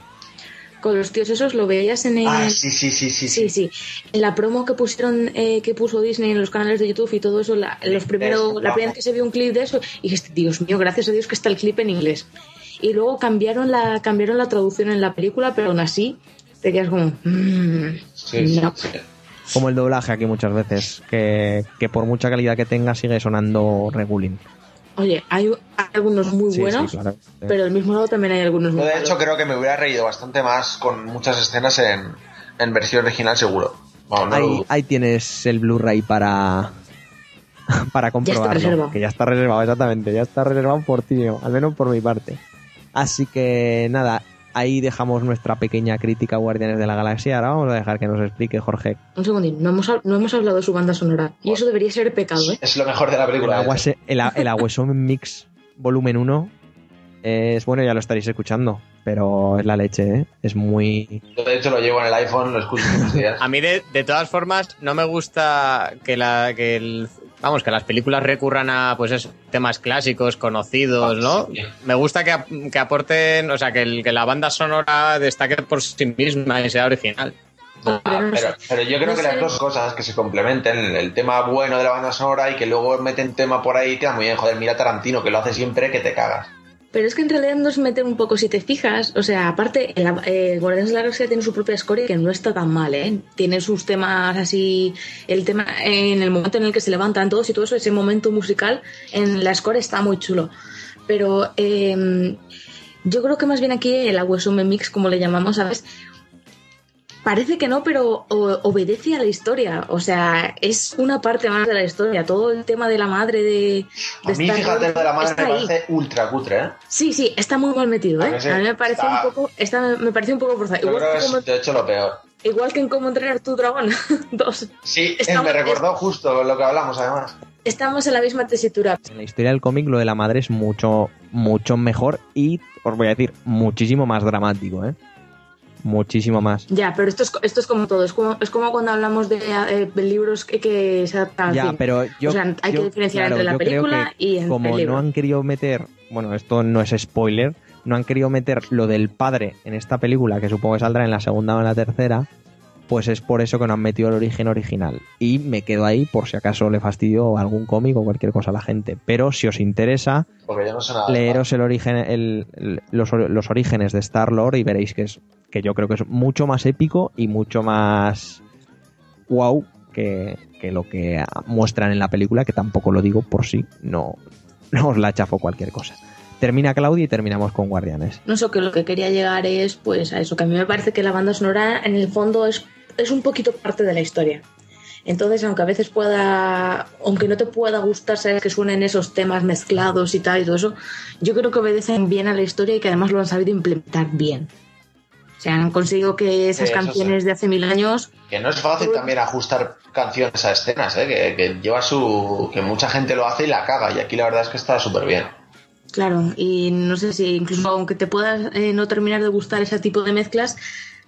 Con los tíos esos lo veías en el... Ah, sí, sí, sí, sí. Sí, sí. En la promo que pusieron, eh, que puso Disney en los canales de YouTube y todo eso, la, los primeros, la primera vez que se vio un clip de eso, y dijiste, Dios mío, gracias a Dios que está el clip en inglés. Y luego cambiaron la, cambiaron la traducción en la película, pero aún así te quedas como, "Mm, Sí, sí, no". sí. Como el doblaje aquí muchas veces, que, que por mucha calidad que tenga sigue sonando regulín. Oye, hay, hay algunos muy Sí, buenos, sí, claro. pero del mismo lado también hay algunos muy Yo, de malos. hecho, creo que me hubiera reído bastante más con muchas escenas en, en versión original, seguro. No ahí, ahí tienes el Blu-ray para para comprobarlo. reservado. Que ya está reservado, exactamente. Ya está reservado por ti, al menos por mi parte. Así que nada, ahí dejamos nuestra pequeña crítica a Guardianes de la Galaxia. Ahora vamos a dejar que nos explique Jorge. Un segundín, no hemos, hab- no hemos hablado de su banda sonora. Y eso debería ser pecado, ¿eh? Es lo mejor de la El, película. agua el, a- el Aguesome Mix volumen 1 es bueno, ya lo estaréis escuchando, pero es la leche, ¿eh? Es muy... Yo, de hecho, lo llevo en el iPhone, lo escucho todos los días. A mí, de, de todas formas, no me gusta que la que el, vamos que las películas recurran a pues eso, temas clásicos, conocidos, ¿no? Me gusta que, ap- que aporten, o sea, que, el- que la banda sonora destaque por sí misma y sea original. Ah, Pero no pero, yo creo No que sé. las dos cosas que se complementen, el, el tema bueno de la banda sonora y que luego meten tema por ahí, queda muy bien. Joder, mira Tarantino, que lo hace siempre que te cagas. Pero es que en realidad nos meten un poco, si te fijas, o sea, aparte, el, eh, Guardianes de la Galaxia tiene su propia score que no está tan mal, ¿eh? Tiene sus temas así, el tema en el momento en el que se levantan todos y todo eso, ese momento musical en la score está muy chulo. Pero eh, yo creo que más bien aquí el Aguesume Mix, como le llamamos, ¿sabes? Parece que no, pero o- obedece a la historia. O sea, es una parte más de la historia. Todo el tema de la madre de. A mí, Star-Lord fíjate, lo de la madre está me ahí. parece ultra cutre, ¿eh? Sí, sí, está muy mal metido, ¿A ¿eh? que sí? A mí me parece Está- un poco, está, me parece un poco forzado. Yo Igual, creo que como- es, de hecho, lo peor. igual que en cómo entrenar tu dragón. Dos. Sí, Está- me recordó justo lo que hablamos, además. Estamos en la misma tesitura. En la historia del cómic lo de la madre es mucho, mucho mejor y, os voy a decir, muchísimo más dramático, ¿eh? Muchísimo más. Ya, pero esto es, esto es como todo. Es como, es como cuando hablamos de, eh, de libros que, que se adaptan al Ya, cine. pero yo. O sea, hay que diferenciar claro, entre la película y en Como el libro. no han querido meter. Bueno, esto no es spoiler. No han querido meter lo del padre en esta película, que supongo que saldrá en la segunda o en la tercera. Pues es por eso que no han metido el origen original. Y me quedo ahí por si acaso le fastidio algún cómic o cualquier cosa a la gente. Pero si os interesa, Porque yo no sé nada. leeros el origen, el- el- los, los orígenes de Star Lord y veréis que es que yo creo que es mucho más épico y mucho más wow que, que lo que muestran en la película, que tampoco lo digo por si no, no os la chafo cualquier cosa. Termina Claudia y terminamos con Guardianes. No sé, que lo que quería llegar es pues a eso, que a mí me parece que la banda sonora en el fondo es, es un poquito parte de la historia. Entonces, aunque a veces pueda, aunque no te pueda gustar, sabes que suenen esos temas mezclados y tal y todo eso, yo creo que obedecen bien a la historia y que además lo han sabido implementar bien. O sea, han conseguido que esas eso canciones de hace mil años, Que no es fácil también ajustar canciones a escenas, ¿eh? Que, que lleva su. que mucha gente lo hace y la caga. Y aquí la verdad es que está súper bien. claro, y no sé si incluso aunque te puedas eh, no terminar de gustar ese tipo de mezclas,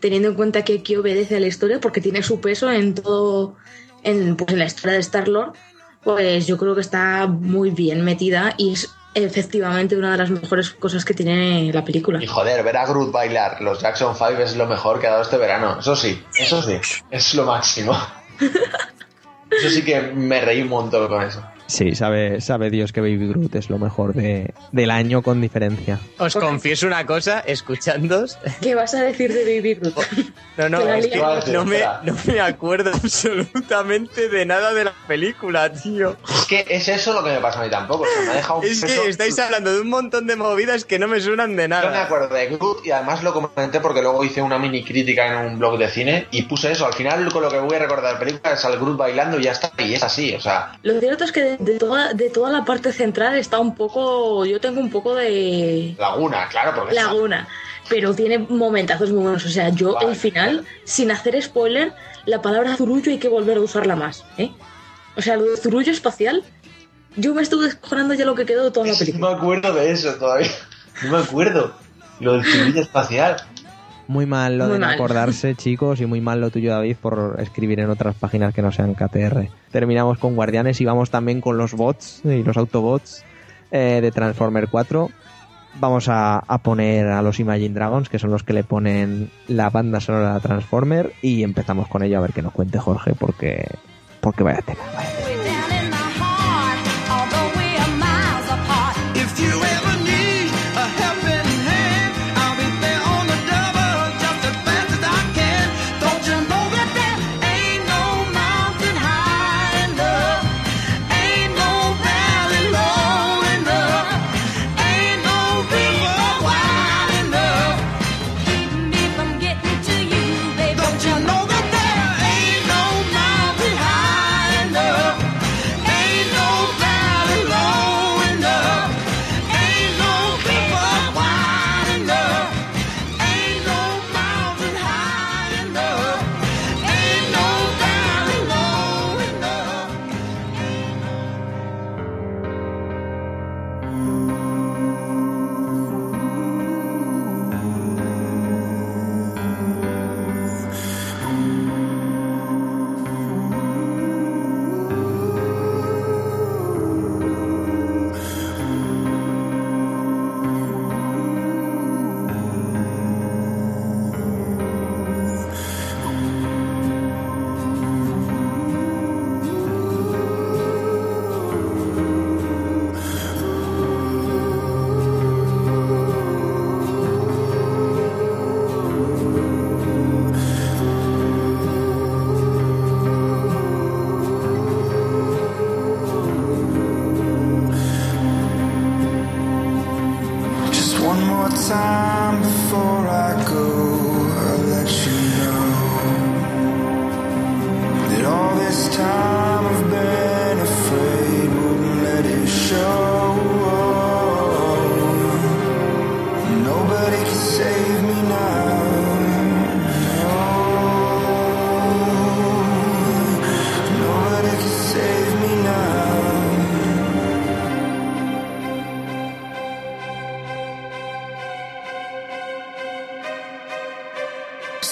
teniendo en cuenta que aquí obedece a la historia porque tiene su peso en todo, en, pues en la historia de Star-Lord, pues yo creo que está muy bien metida y es efectivamente una de las mejores cosas que tiene la película. Y joder, ver a Groot bailar los Jackson 5 es lo mejor que ha dado este verano. Eso sí, eso sí, es lo máximo. Eso sí que me reí un montón con eso. Sí, sabe, sabe Dios que Baby Groot es lo mejor de, del año con diferencia. Os confieso una cosa, escuchándos. ¿Qué vas a decir de Baby Groot? No, no, Te la es que no me, no me acuerdo absolutamente de nada de la película, tío. Es que es eso lo que me pasa a mí tampoco. o sea, me ha dejado un Es peso- que estáis hablando de un montón de movidas que no me suenan de Yo me nada. acuerdo de Groot y además lo comenté porque luego hice una mini crítica en un blog de cine y puse eso. Al final con lo que voy a recordar de la película es al Groot bailando y ya está. Y es así, o sea, Lo cierto es que de, de toda, de toda la parte central está un poco, yo tengo un poco de laguna, claro, porque es- laguna, pero tiene momentazos muy buenos. O sea, yo Vale, el final, sin hacer spoiler, la palabra zurullo hay que volver a usarla más, ¿eh? O sea, lo de zurullo espacial, yo me estuve descojonando ya lo que quedó de toda la No película. me acuerdo de eso todavía. No me acuerdo. Lo del zurullo espacial. Muy mal lo Muy de no mal. acordarse, chicos, y muy mal lo tuyo, David, por escribir en otras páginas que no sean KTR. Terminamos con Guardianes y vamos también con los bots y los Autobots eh, de Transformer 4. Vamos a, a poner a los Imagine Dragons, que son los que le ponen la banda sonora a Transformer, y empezamos con ello a ver que nos cuente Jorge, porque, porque vaya tela. vaya.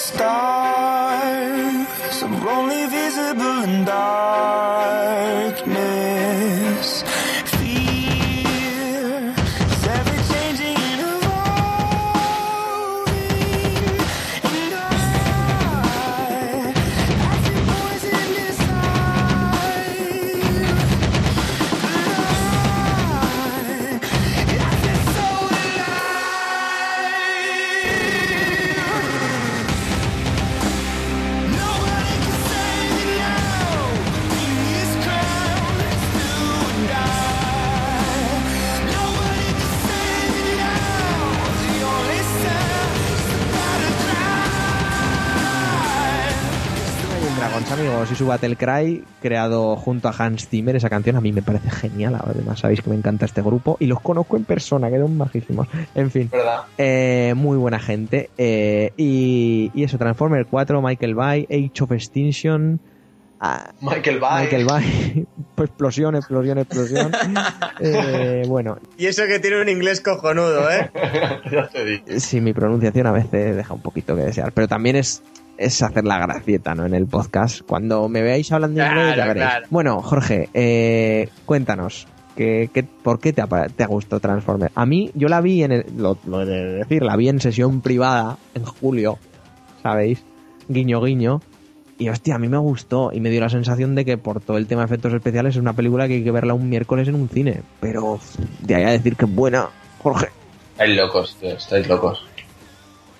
Stars are only visible in darkness. Y su Battle Cry, creado junto a Hans Zimmer. Esa canción a mí me parece genial. Además, sabéis que me encanta este grupo y los conozco en persona, que son majísimos. En fin, ¿Verdad? eh, muy buena gente. eh, y, y eso, Transformer 4, Michael Bay, Age of Extinction. ah, Michael Bay. Michael Bay, explosión, explosión, explosión. Eh, bueno, Y eso que tiene un inglés cojonudo, ¿eh? ya te sí, mi pronunciación a veces deja un poquito que desear, pero también es, es hacer la gracieta, ¿no? En el podcast. Cuando me veáis hablando Claro, inglés, ya veréis. claro. Bueno, Jorge, eh, cuéntanos. ¿qué, qué- por qué te ha, te ha gustado Transformers? A mí, yo la vi en el, lo, de decir, la vi en sesión privada en julio, ¿sabéis? Guiño, guiño. Y hostia, a mí me gustó y me dio la sensación de que por todo el tema de efectos especiales es una película que hay que verla un miércoles en un cine. Pero de ahí a decir que es buena, Jorge. Estáis locos, tío, estáis locos.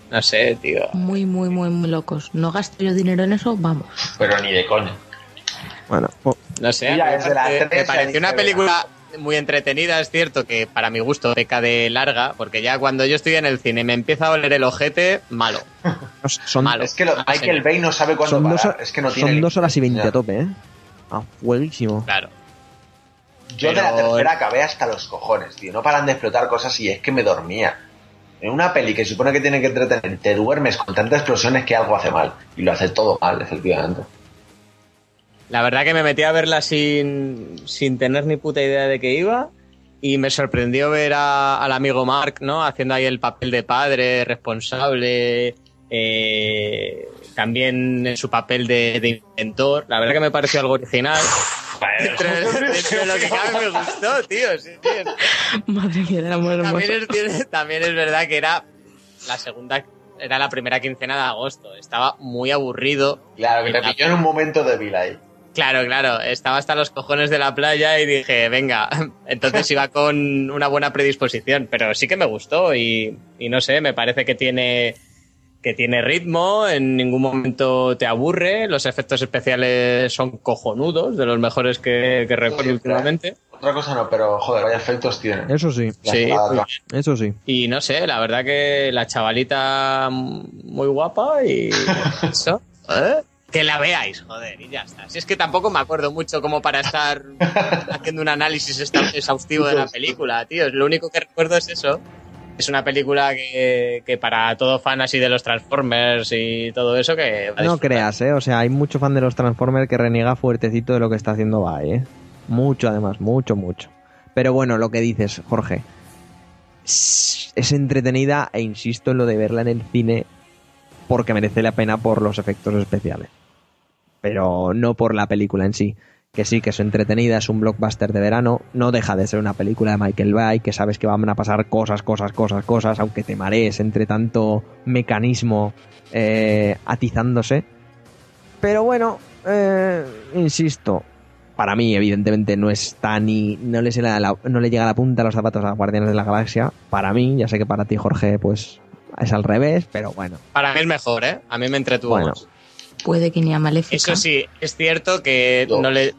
No sé, tío. Muy, muy, muy, muy locos. No gasto yo dinero en eso, vamos. Pero ni de coña. Bueno, No sé, Mira, desde la me, me pareció una película muy entretenida, es cierto que para mi gusto peca de larga, porque ya cuando yo estoy en el cine y me empieza a oler el ojete, malo. son, Malo. Es que lo- Ah, Michael. Bay no sabe cuándo son, dos, parar. Es que no tiene son dos horas y veinte a tope, ¿eh? A fueguísimo. Claro. Yo de la tercera acabé hasta los cojones, tío. No paran de explotar cosas y es que me dormía. En una peli que supone que tiene que entretener, te duermes con tantas explosiones que algo hace mal. Y lo hace todo mal, efectivamente. La verdad que me metí a verla sin, sin tener ni puta idea de qué iba y me sorprendió ver a- al amigo Mark, ¿no? Haciendo ahí el papel de padre, responsable eh, también en su papel de inventor. La verdad que me pareció algo original. Dentro de, dentro de lo que cabe me gustó, tío. sí, tío. Madre mía, amor También hermoso. es, también es verdad que era la segunda, era la primera quincena de agosto. Estaba muy aburrido. Claro, que te pilló en un momento débil ahí. Claro, claro, estaba hasta los cojones de la playa y dije, venga, entonces iba con una buena predisposición, pero sí que me gustó y, y no sé, me parece que tiene que tiene ritmo, en ningún momento te aburre, los efectos especiales son cojonudos, de los mejores que, que recuerdo Sí, últimamente. Otra cosa no, pero joder, vaya efectos tiene. Eso sí, Sí, eso sí. Y no sé, la verdad que la chavalita muy guapa y eso, ¿eh? Que la veáis, joder, y ya está. Si es que tampoco me acuerdo mucho como para estar haciendo un análisis exhaustivo de la película, tío. Lo único que recuerdo es eso. Es una película que, que para todo fan así de los Transformers y todo eso que... No creas, ¿eh? O sea, hay mucho fan de los Transformers que reniega fuertecito de lo que está haciendo Bai, ¿eh? Mucho, además, mucho, mucho. Pero bueno, lo que dices, Jorge. Es entretenida e insisto en lo de verla en el cine porque merece la pena por los efectos especiales. Pero no por la película en sí. Que sí, que es entretenida, es un blockbuster de verano. No deja de ser una película de Michael Bay, que sabes que van a pasar cosas, cosas, cosas, cosas, aunque te marees entre tanto mecanismo eh, atizándose. Pero bueno, eh, insisto, para mí evidentemente no está ni no le, llega la, no le llega la punta a los zapatos a Guardianes de la Galaxia. Para mí, ya sé que para ti Jorge pues es al revés, pero bueno. Para mí es mejor, ¿eh? A mí me entretuvo Bueno. Puede que ni a Maléfica. Eso sí, es cierto que No. no le...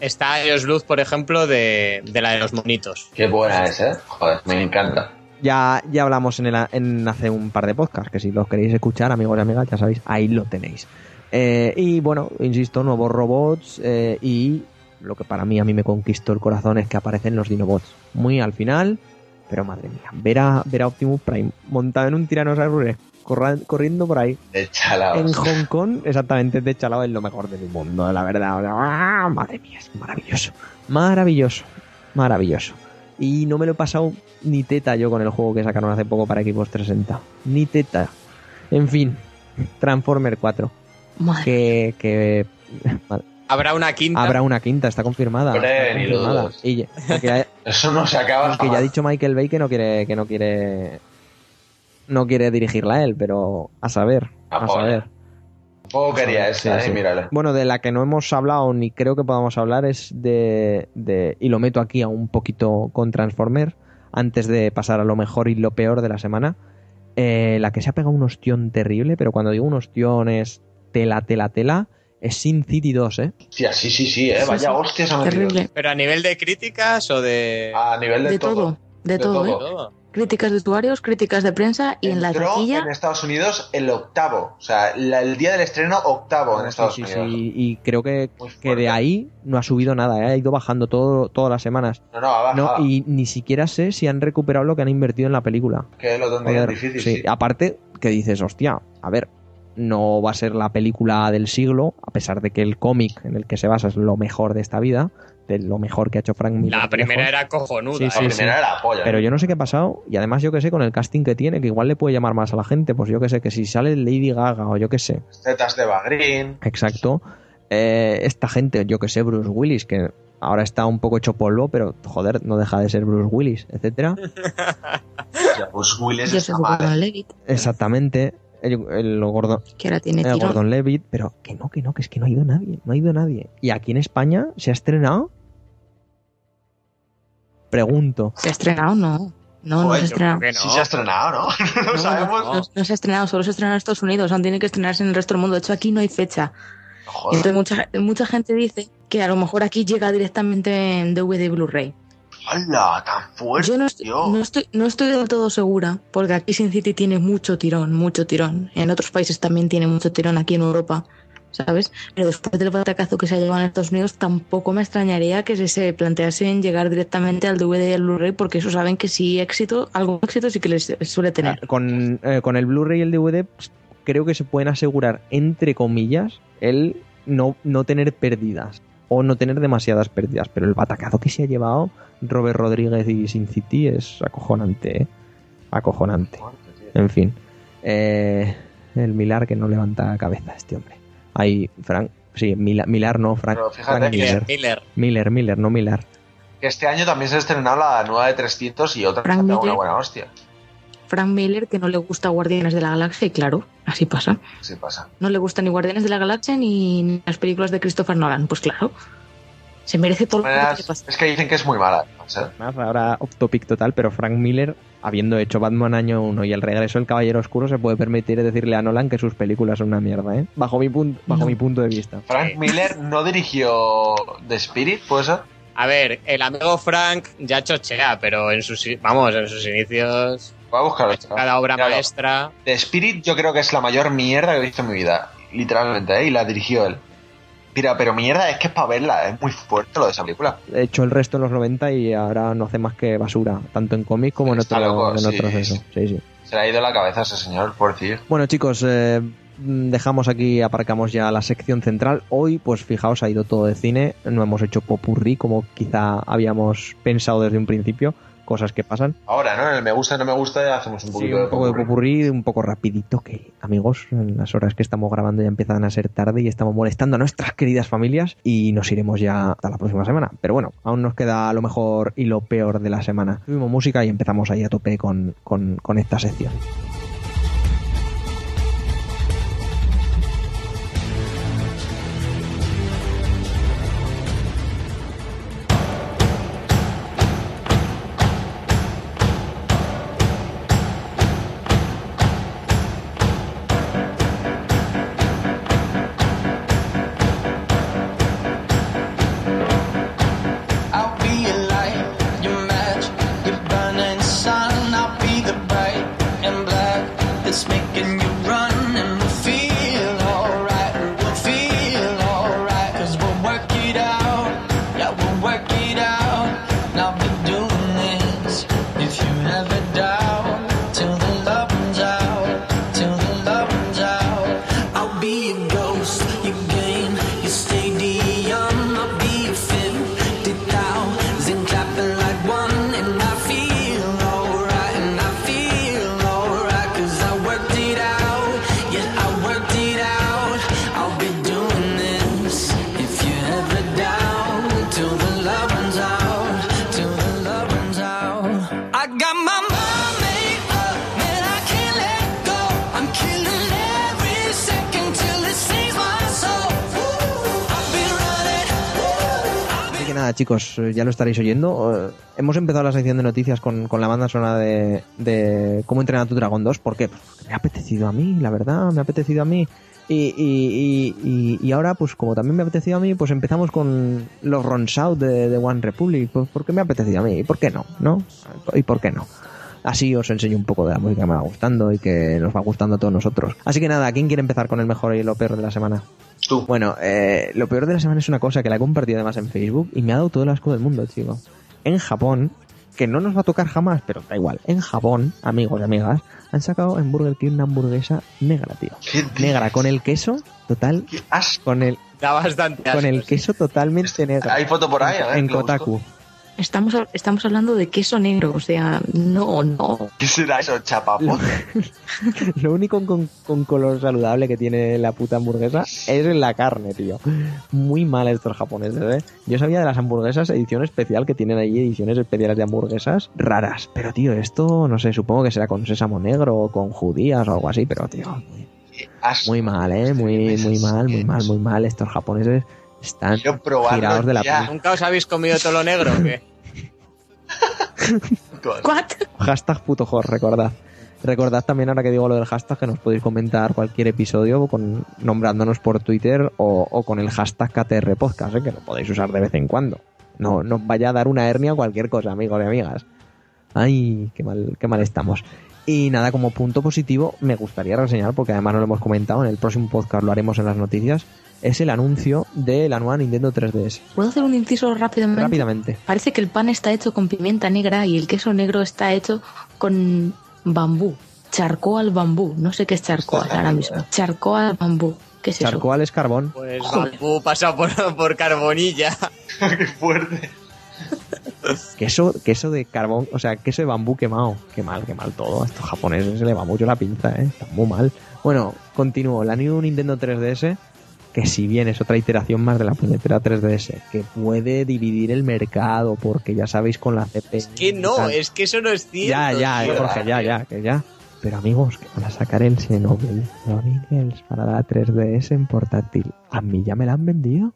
Está Eos Luz, por ejemplo, de, de la de los monitos. Qué buena es, ¿eh? Joder, me encanta. Ya, ya hablamos en, el, en hace un par de podcasts, que si los queréis escuchar, amigos y amigas, ya sabéis, ahí lo tenéis. Eh, y bueno, insisto, nuevos robots eh, y lo que para mí a mí me conquistó el corazón es que aparecen los Dinobots. Muy al final, pero madre mía, ver a, ver a Optimus Prime montado en un corra- corriendo por ahí. De chalaos. En Hong Kong, exactamente, de Chalao es lo mejor del mundo, la verdad. O sea, ¡ah! madre mía, es maravilloso. Maravilloso. Maravilloso. Y no me lo he pasado ni teta yo con el juego que sacaron hace poco para equipos 360. Ni teta. En fin, Transformer 4. Madre. Que, que Habrá una quinta. habrá una quinta, está confirmada. Hombre, está confirmada. Y, Eso no se acaba aunque ya ha dicho Michael Bay que no quiere, que no quiere, no quiere dirigirla él, pero a saber, a Ah, pobre. saber. Poco quería Sí, esta, sí. ¿eh? Mírale. Bueno, de la que no hemos hablado ni creo que podamos hablar es de, de- y lo meto aquí a un poquito con Transformer antes de pasar a lo mejor y lo peor de la semana. Eh, la que se ha pegado un ostión terrible, pero cuando digo un ostión es tela, tela, tela, es Sin City 2, ¿eh? Hostia, sí, sí, sí, ¿eh? Sí, Vaya sí. hostias metido. Terrible. Pero a nivel de críticas o de... A nivel de, De todo. De, todo, de ¿eh? todo. Críticas de usuarios, críticas de prensa y en la Entró taquilla. en Estados Unidos el octavo. O sea, la- el día del estreno octavo en Estados Sí, sí, Unidos. sí, y creo que, que de ahí no ha subido nada, ¿eh? ha ido bajando todo, todas las semanas. No, no, ha No, bajado. y ni siquiera sé si han recuperado lo que han invertido en la película. Que lo tendrían Joder, difícil, sí. sí. Aparte que dices, hostia, a ver, no va a ser la película del siglo, a pesar de que el cómic en el que se basa es lo mejor de esta vida, de lo mejor que ha hecho Frank Miller. La primera lejos. era cojonuda. Sí, ¿eh? La sí, primera era la polla. Pero yo no sé qué ha pasado, y además yo que sé con el casting que tiene, que igual le puede llamar más a la gente, pues yo que sé, que si sale Lady Gaga o yo que sé, Tetas de Bagrin. exacto, eh, esta gente, yo que sé, Bruce Willis, que ahora está un poco hecho polvo, pero joder, no deja de ser Bruce Willis, etcétera. Pues Willis está mal. Gordon Levitt, Exactamente. El, el Gordon, que ahora tiene Eh, tirón. Gordon Levitt, pero que no, que no, que es que no ha ido nadie, no ha ido nadie. Y aquí en España se ha estrenado. Pregunto. ¿Se ha estrenado? No. No, no se ha estrenado. no. Sí se ha estrenado, ¿no? no, No, sabemos. no, no se ha estrenado, solo se ha estrenado en Estados Unidos, aún tiene que estrenarse en el resto del mundo. De hecho, aquí no hay fecha. Y Joder, entonces mucha, mucha gente dice que a lo mejor aquí llega directamente en DVD y Blu-ray. ¡Hala! ¡Tan fuerte! Yo no estoy, no, estoy, no estoy del todo segura, porque aquí Sin City tiene mucho tirón, mucho tirón. En otros países también tiene mucho tirón, aquí en Europa, ¿sabes? Pero después del batacazo que se ha llevado en Estados Unidos, tampoco me extrañaría que se, se planteasen llegar directamente al DVD y al Blu-ray, porque eso saben que sí éxito, algún éxito sí que les suele tener. Con, eh, con el Blu-ray y el DVD, pues, creo que se pueden asegurar, entre comillas, el no, no tener pérdidas. O no tener demasiadas pérdidas. Pero el batacazo que se ha llevado Robert Rodríguez y Sin City es acojonante, ¿eh? Acojonante. En fin. Eh, el Milar que no levanta cabeza este hombre. Hay Frank, sí, Mila- Milar no, Frank, Pero fíjate Frank que- Miller. Miller. Miller, Miller, no Milar. Que este año también se ha estrenado la nueva de 300 y otra que Frank una Miller. buena hostia. Frank Miller, que no le gusta Guardianes de la Galaxia, y claro, así pasa. Sí pasa. No le gusta ni Guardianes de la Galaxia ni las películas de Christopher Nolan. Pues claro, se merece todo lo que pasa. es que dicen que es muy mala. Además. Más ahora off topic total, pero Frank Miller, habiendo hecho Batman año 1 y el regreso del Caballero Oscuro, se puede permitir decirle a Nolan que sus películas son una mierda, ¿eh? Bajo mi, pun- bajo No. mi punto de vista. Frank. Miller no dirigió The Spirit, ¿puede ser? A ver, el amigo Frank ya chochea, pero en sus, vamos, en sus inicios, Voy a buscarlo. cada obra Míralo. maestra. The Spirit yo creo que es la mayor mierda que he visto en mi vida. Literalmente, ¿eh? Y la dirigió él. Mira, pero mierda es que es para verla, es muy fuerte lo de esa película. He hecho el resto en los 90 y ahora no hace más que basura, tanto en cómic como en, otro, loco, en sí, otros eso. Sí, sí. Se le ha ido la cabeza a ese señor, por decir. Bueno, chicos, eh, dejamos aquí, aparcamos ya la sección central. Hoy, pues fijaos, ha ido todo de cine. No hemos hecho popurrí como quizá habíamos pensado desde un principio. Cosas que pasan. Ahora, ¿no? En el me gusta, no me gusta, hacemos un Sí, poquito un poco de popurrí, un poco rapidito, que amigos, en las horas que estamos grabando ya empiezan a ser tarde y estamos molestando a nuestras queridas familias y nos iremos ya hasta la próxima semana. Pero bueno, aún nos queda lo mejor y lo peor de la semana. Tuvimos música y empezamos ahí a tope con, con, con esta sección. Chicos, eh, ya lo estaréis oyendo. Eh, hemos empezado la sección de noticias con, con la banda sonora de, de Cómo entrenar a tu dragón 2. ¿Por qué? Porque me ha apetecido a mí, la verdad, me ha apetecido a mí. Y, y, y, y- ahora, pues como también me ha apetecido a mí, pues empezamos con los Out de, de One Republic. Pues porque me ha apetecido a mí. ¿Y por qué no? ¿No? ¿Y por qué no? Así os enseño un poco de la música que me va gustando y que nos va gustando a todos nosotros. Así que nada, ¿quién quiere empezar con el mejor y lo peor de la semana? Tú. Bueno, eh, lo peor de la semana es una cosa que la he compartido además en Facebook y me ha dado todo el asco del mundo, chico. En Japón, que no nos va a tocar jamás, pero da igual. En Japón, amigos y amigas, han sacado en Burger King una hamburguesa negra, tío. Negra, con el queso total, Qué asco. con el, Da bastante con el asco, queso totalmente negro. Hay foto por ahí, en, a ver, en busco. Estamos, estamos hablando de queso negro, o sea, no, no. ¿Qué será eso, chapapo? Lo único con, con color saludable que tiene la puta hamburguesa es la carne, tío. Muy mal estos japoneses, ¿eh? Yo sabía de las hamburguesas edición especial que tienen ahí, ediciones especiales de hamburguesas raras. Pero, tío, esto, no sé, supongo que será con sésamo negro o con judías o algo así, pero, tío, muy, Qué asco. muy mal, ¿eh? Muy, muy mal, muy mal, muy mal. Estos japoneses están Quiero probarlo girados de la. ¿Nunca os habéis comido todo lo negro o qué? Hashtag puto horror, recordad. Recordad también ahora que digo lo del hashtag que nos podéis comentar cualquier episodio con, nombrándonos por Twitter o, o con el hashtag KTR Podcast, ¿eh? que lo podéis usar de vez en cuando. No nos vaya a dar una hernia o cualquier cosa, amigos y amigas. Ay, qué mal, qué mal estamos. Y nada, como punto positivo, me gustaría reseñar, porque además no lo hemos comentado, en el próximo podcast lo haremos en las noticias, es el anuncio de la nueva Nintendo 3DS. ¿Puedo hacer un inciso rápidamente? Rápidamente. Parece que el pan está hecho con pimienta negra y el queso negro está hecho con bambú. Charcoal al bambú. No sé qué es charcoal ahora mismo. Charcoal al bambú. ¿Qué es eso? Charcoal es carbón. Pues Joder. bambú pasa por, por carbonilla. Qué fuerte. queso, queso de carbón, o sea, queso de bambú quemado. Qué mal, qué mal todo. A estos japoneses se le va mucho la pinza, ¿eh? Está muy mal. Bueno, continúo. La New Nintendo 3DS, que si bien es otra iteración más de la puñetera 3DS, que puede dividir el mercado, porque ya sabéis con la CP. Es que no, es que eso no es cierto. Ya, ya, tío. Jorge, ya, ya, que ya. Pero amigos, que van a sacar el Xenoblade Chronicles para la 3DS en portátil. A mí ya me la han vendido.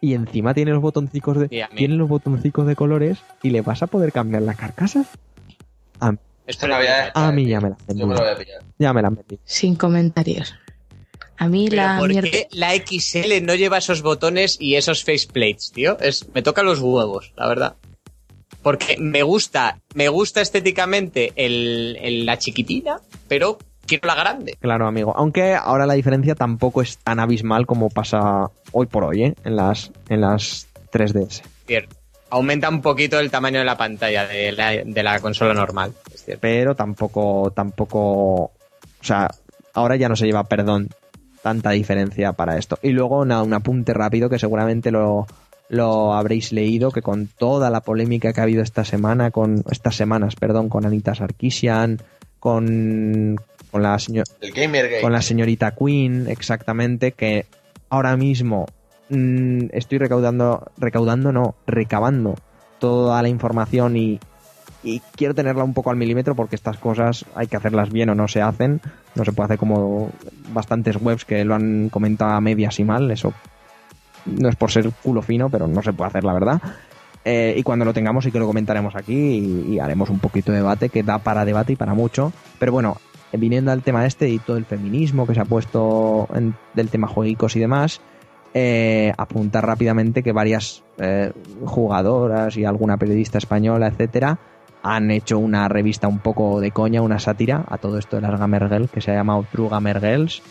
Y encima tiene los botoncicos de, tiene los botoncicos de colores y le vas a poder cambiar la carcasa. A, Esto había. a mí ya me la han Yo me lo vendido. voy a pillar. Ya me la. Sin comentarios. A mí Pero la ¿por mierda. qué la XL no lleva esos botones y esos faceplates, tío? Es, me toca los huevos, la verdad. Porque me gusta, me gusta estéticamente el, el- la chiquitina, pero quiero la grande. Claro, amigo. Aunque ahora la diferencia tampoco es tan abismal como pasa hoy por hoy, ¿eh? En las, en las 3DS. Cierto. Aumenta un poquito el tamaño de la pantalla de la, de la consola normal. Es cierto. pero tampoco, tampoco, o sea, ahora ya no se lleva, perdón, tanta diferencia para esto. Y luego nada, un apunte rápido que seguramente lo, lo habréis leído, que con toda la polémica que ha habido esta semana, con estas semanas, perdón, con Anita Sarkisian, con, con la señor, El con la señorita Queen, exactamente, que ahora mismo mm, estoy recaudando, recaudando no, recabando toda la información y, y quiero tenerla un poco al milímetro porque estas cosas hay que hacerlas bien o no se hacen. No se puede hacer como bastantes webs que lo han comentado a medias y mal. Eso no es por ser culo fino, pero no se puede hacer, la verdad. Eh, y cuando lo tengamos sí que lo comentaremos aquí y, y haremos un poquito de debate que da para debate y para mucho. Pero bueno, viniendo al tema este y todo el feminismo que se ha puesto en- del tema jueguicos y demás, eh, apuntar rápidamente que varias eh, jugadoras y alguna periodista española, etcétera, han hecho una revista un poco de coña, una sátira a todo esto de las Gamer Girls, que se ha llamado True Gamer Girls.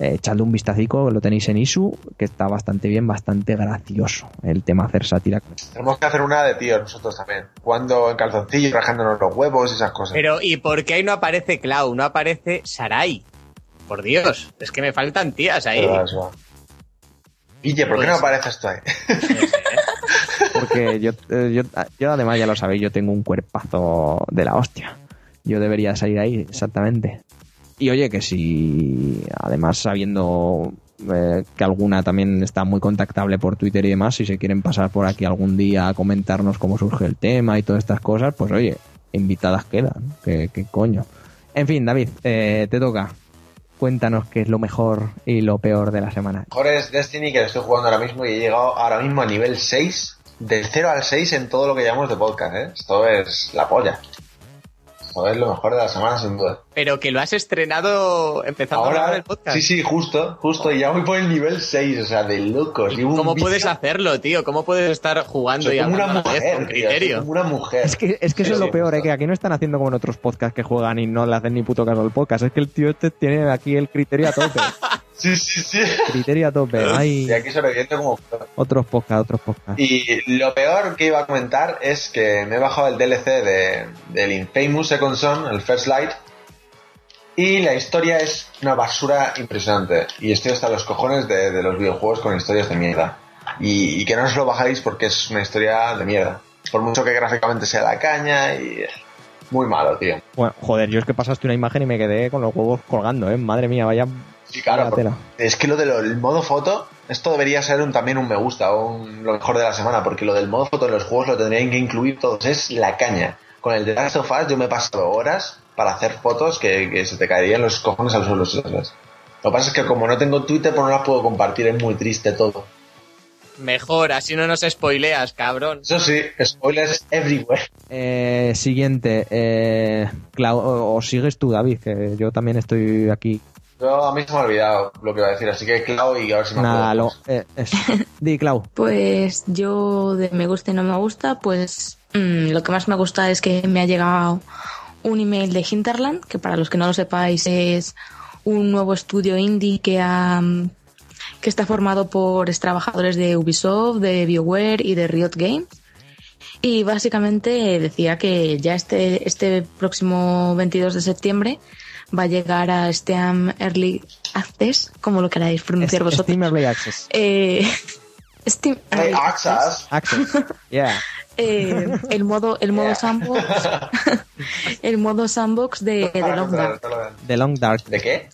Eh, echadle un vistacico, lo tenéis en Isu, que está bastante bien, bastante gracioso el tema hacer sátira. Tenemos que hacer una de tíos nosotros también. Jugando en calzoncillos, rajándonos los huevos y esas cosas. Pero, ¿y por qué ahí no aparece Clau? No aparece Sarai. Por Dios, es que me faltan tías ahí. Pero eso. Guille, ¿por qué Pues- no apareces tú ahí? Porque yo, eh, yo, yo además ya lo sabéis, yo tengo un cuerpazo de la hostia. Yo debería salir ahí, exactamente. Y oye, que si además sabiendo eh, que alguna también está muy contactable por Twitter y demás, si se quieren pasar por aquí algún día a comentarnos cómo surge el tema y todas estas cosas, pues oye, invitadas quedan. ¿Qué, qué coño? En fin, David, eh, te toca. Cuéntanos qué es lo mejor y lo peor de la semana. Mejor es Destiny, que lo estoy jugando ahora mismo y he llegado ahora mismo a nivel 6. Del 0 al 6 en todo lo que llamamos de podcast, ¿eh? Esto es la polla. Es lo mejor de la semana, sin duda. Pero que lo has estrenado empezando a grabar Ahora, el podcast. sí, sí, justo, justo. Y ya voy por el nivel 6, o sea, de locos. ¿Cómo puedes hacerlo, tío? ¿Cómo puedes estar jugando Soy y como una la vez mujer, con tío, soy criterio? como una mujer. Es que, es que eso Sí, es lo peor, ¿eh? que aquí no están haciendo como en otros podcasts que juegan y no le hacen ni puto caso al podcast. Es que el tío este tiene aquí el criterio a tope. Sí, sí, sí. criterio a tope. Hay Y aquí sobreviviendo como... otros podcasts, otros podcasts. Y lo peor que iba a comentar es que me he bajado el DLC de, del Infamous Second Son, el First Light, y la historia es una basura impresionante. Y estoy hasta los cojones de, de los videojuegos con historias de mierda. Y, y que no os lo bajáis porque es una historia de mierda. Por mucho que gráficamente sea la caña y... Muy malo, tío. Bueno, joder, yo es que pasaste una imagen y me quedé con los huevos colgando, ¿eh? Madre mía, vaya. Sí, claro, es que lo del modo foto, esto debería ser un, también un me gusta o un, lo mejor de la semana, porque lo del modo foto en los juegos lo tendrían que incluir todos, es la caña. Con el de Last of Us yo me he pasado horas para hacer fotos que, que se te caerían los cojones al suelo. Lo que pasa es que como no tengo Twitter, pues no las puedo compartir, es muy triste todo. Mejor, así no nos spoileas, cabrón. Eso sí, spoilers everywhere. Eh, siguiente, eh, Clau- o, o sigues tú, David, que yo también estoy aquí. Yo a mí se me ha olvidado lo que iba a decir, así que Clau y a ver si me Nada, acuerdo. lo, eh, eso. Di, Clau. Pues yo de me gusta y no me gusta, pues mm, lo que más me gusta es que me ha llegado un email de Hinterland, que para los que no lo sepáis es un nuevo estudio indie que ha, mm, que está formado por trabajadores de Ubisoft, de BioWare y de Riot Games. Y básicamente decía que ya este, este próximo 22 de septiembre va a llegar a Steam Early Access, como lo queráis pronunciar vosotros. Steam Early Access. Eh, Steam, Hey, eh, Access. Access. Yeah. eh, el modo, el modo Yeah. sandbox, el modo sandbox de, de Long Dark. The Long Dark. ¿De qué?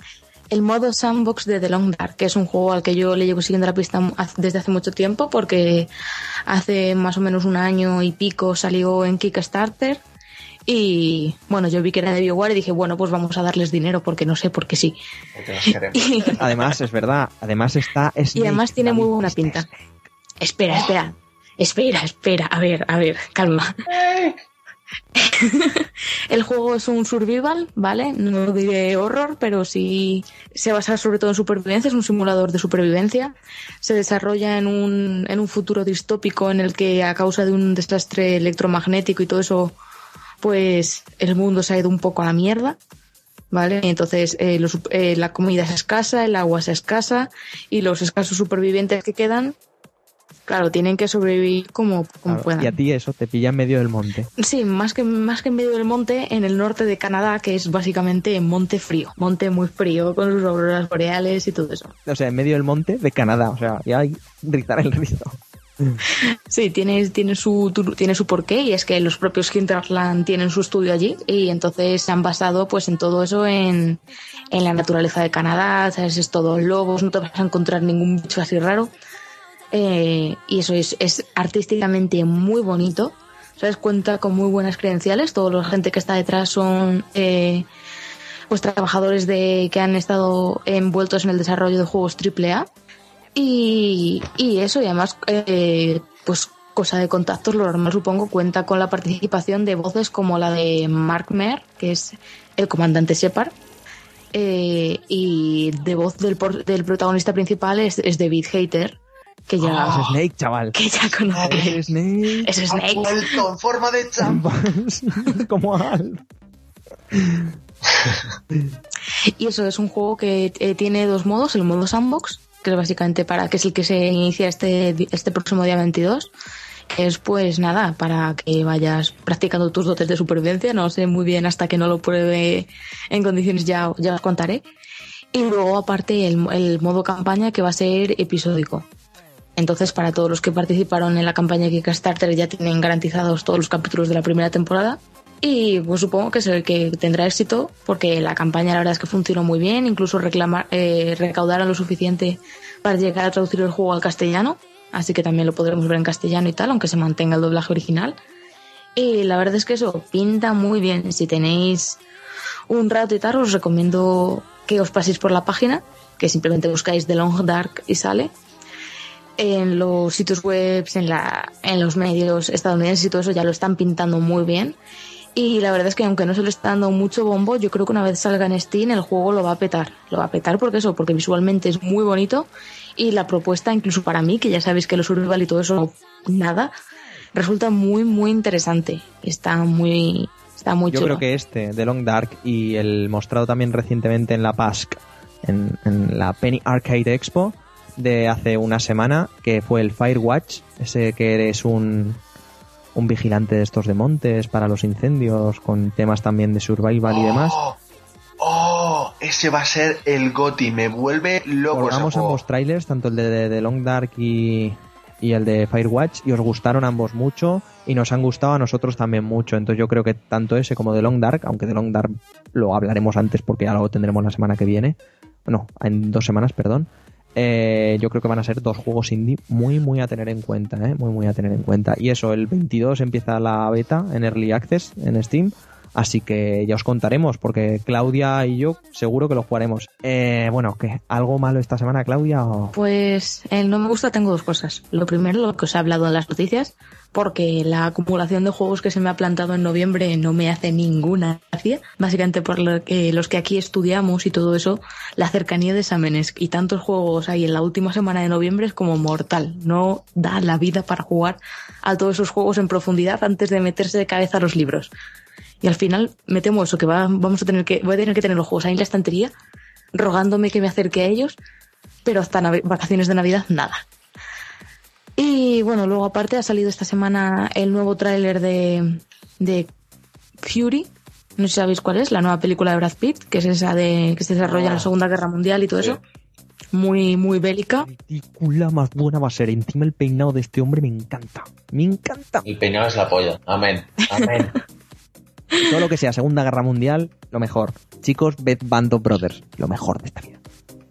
El modo sandbox de The Long Dark, que es un juego al que yo le llevo siguiendo la pista desde hace mucho tiempo, porque hace más o menos un año y pico salió en Kickstarter. Y bueno, yo vi que era de BioWare y dije, bueno, pues vamos a darles dinero porque no sé por qué sí. Porque. Y, Además, es verdad. Además está y Snake, además tiene muy buena pinta. Espera, espera. Espera, espera. A ver, a ver, calma. El juego es un survival, ¿vale? No diré horror, pero sí se basa sobre todo en supervivencia, es un simulador de supervivencia. Se desarrolla en un, en un futuro distópico en el que a causa de un desastre electromagnético y todo eso, pues el mundo se ha ido un poco a la mierda. ¿Vale? Entonces eh, los- eh, la comida es escasa, el agua es escasa y los escasos supervivientes que quedan, claro, tienen que sobrevivir como, como Claro, puedan. y a ti eso te pilla en medio del monte. Sí, más que, más que en medio del monte, en el norte de Canadá, que es básicamente monte frío, monte muy frío, con sus auroras boreales y todo eso. O sea, en medio del monte de Canadá. O sea, ya hay rizar el rizo. Sí, tiene, tiene, su, tiene su porqué y es que los propios Hinterland tienen su estudio allí y entonces se han basado pues en todo eso en, en la naturaleza de Canadá, ¿sabes? Es todo lobos, no te vas a encontrar ningún bicho así raro. Eh, y eso es, es artísticamente muy bonito, ¿sabes? Cuenta con muy buenas credenciales, toda la gente que está detrás son... eh, pues trabajadores de que han estado envueltos en el desarrollo de juegos AAA y, y eso, y además, eh, pues cosa de contactos, lo normal supongo, cuenta con la participación de voces como la de Mark Mer, que es el comandante Shepard, eh, y de voz del, por- del protagonista principal es, es David Hater, que ya, Es Snake, chaval. que ya conoce. Es Snake. Es Ha Snake. vuelto en forma de champ. Como Al. Y eso es un juego que eh, tiene dos modos, el modo sandbox, que es básicamente para, que es el que se inicia este, este próximo día 22, que es pues nada, para que vayas practicando tus dotes de supervivencia, no sé muy bien hasta que no lo pruebe en condiciones ya, ya os contaré. Y luego aparte el, el modo campaña que va a ser episódico. Entonces para todos los que participaron en la campaña Kickstarter ya tienen garantizados todos los capítulos de la primera temporada. Y pues supongo que es el que tendrá éxito, porque la campaña la verdad es que funcionó muy bien, incluso reclamar, eh, recaudaron lo suficiente para llegar a traducir el juego al castellano, así que también lo podremos ver en castellano y tal, aunque se mantenga el doblaje original. Y la verdad es que eso pinta muy bien. Si tenéis un rato y tal, os recomiendo que os paséis por la página, que simplemente buscáis The Long Dark y sale. En los sitios web, en, la, en los medios estadounidenses y todo eso ya lo están pintando muy bien. Y la verdad es que aunque no se le está dando mucho bombo, yo creo que una vez salga en Steam el juego lo va a petar. Lo va a petar porque eso, porque visualmente es muy bonito y la propuesta, incluso para mí, que ya sabéis que lo survival y todo eso, nada, resulta muy, muy interesante. Está muy, está muy Yo chulo. creo que este, The Long Dark, y el mostrado también recientemente en la PASC, en, en la Penny Arcade Expo de hace una semana, que fue el Firewatch, ese que eres un, un vigilante de estos de montes para los incendios, con temas también de survival y demás. Oh, oh, ese va a ser el GOTI. Me vuelve loco Colgamos ambos trailers, tanto el de The Long Dark y, y el de Firewatch, y os gustaron ambos mucho, y nos han gustado a nosotros también mucho. Entonces yo creo que tanto ese como The Long Dark, aunque The Long Dark lo hablaremos antes porque ya lo tendremos la semana que viene, no, en dos semanas, perdón. Eh, yo creo que van a ser dos juegos indie muy, muy a tener en cuenta, ¿eh? muy, muy a tener en cuenta. Y eso, el 22 empieza la beta en Early Access en Steam. Así que ya os contaremos, porque Claudia y yo seguro que lo jugaremos. Eh, bueno, ¿qué? ¿Algo malo esta semana, Claudia? o- Pues el no me gusta tengo dos cosas. Lo primero, lo que os he hablado en las noticias, porque la acumulación de juegos que se me ha plantado en noviembre no me hace ninguna gracia. Básicamente por lo que los que aquí estudiamos y todo eso, la cercanía de exámenes y tantos juegos ahí en la última semana de noviembre es como mortal. No da la vida para jugar a todos esos juegos en profundidad antes de meterse de cabeza a los libros. Y al final me temo eso, que va- vamos a tener que, voy a tener que tener los juegos ahí en la estantería, rogándome que me acerque a ellos, pero hasta vacaciones de Navidad, nada. Y bueno, luego aparte ha salido esta semana el nuevo tráiler de, de Fury. No sé si sabéis cuál es, la nueva película de Brad Pitt, que es esa de que se desarrolla en la Segunda Guerra Mundial y todo Sí. eso. muy, muy bélica. película más buena va a ser. Encima el peinado de este hombre me encanta. Me encanta. El peinado es la polla. Amén. Amén. Todo lo que sea Segunda Guerra Mundial, lo mejor. Chicos, ved Band of Brothers, lo mejor de esta vida.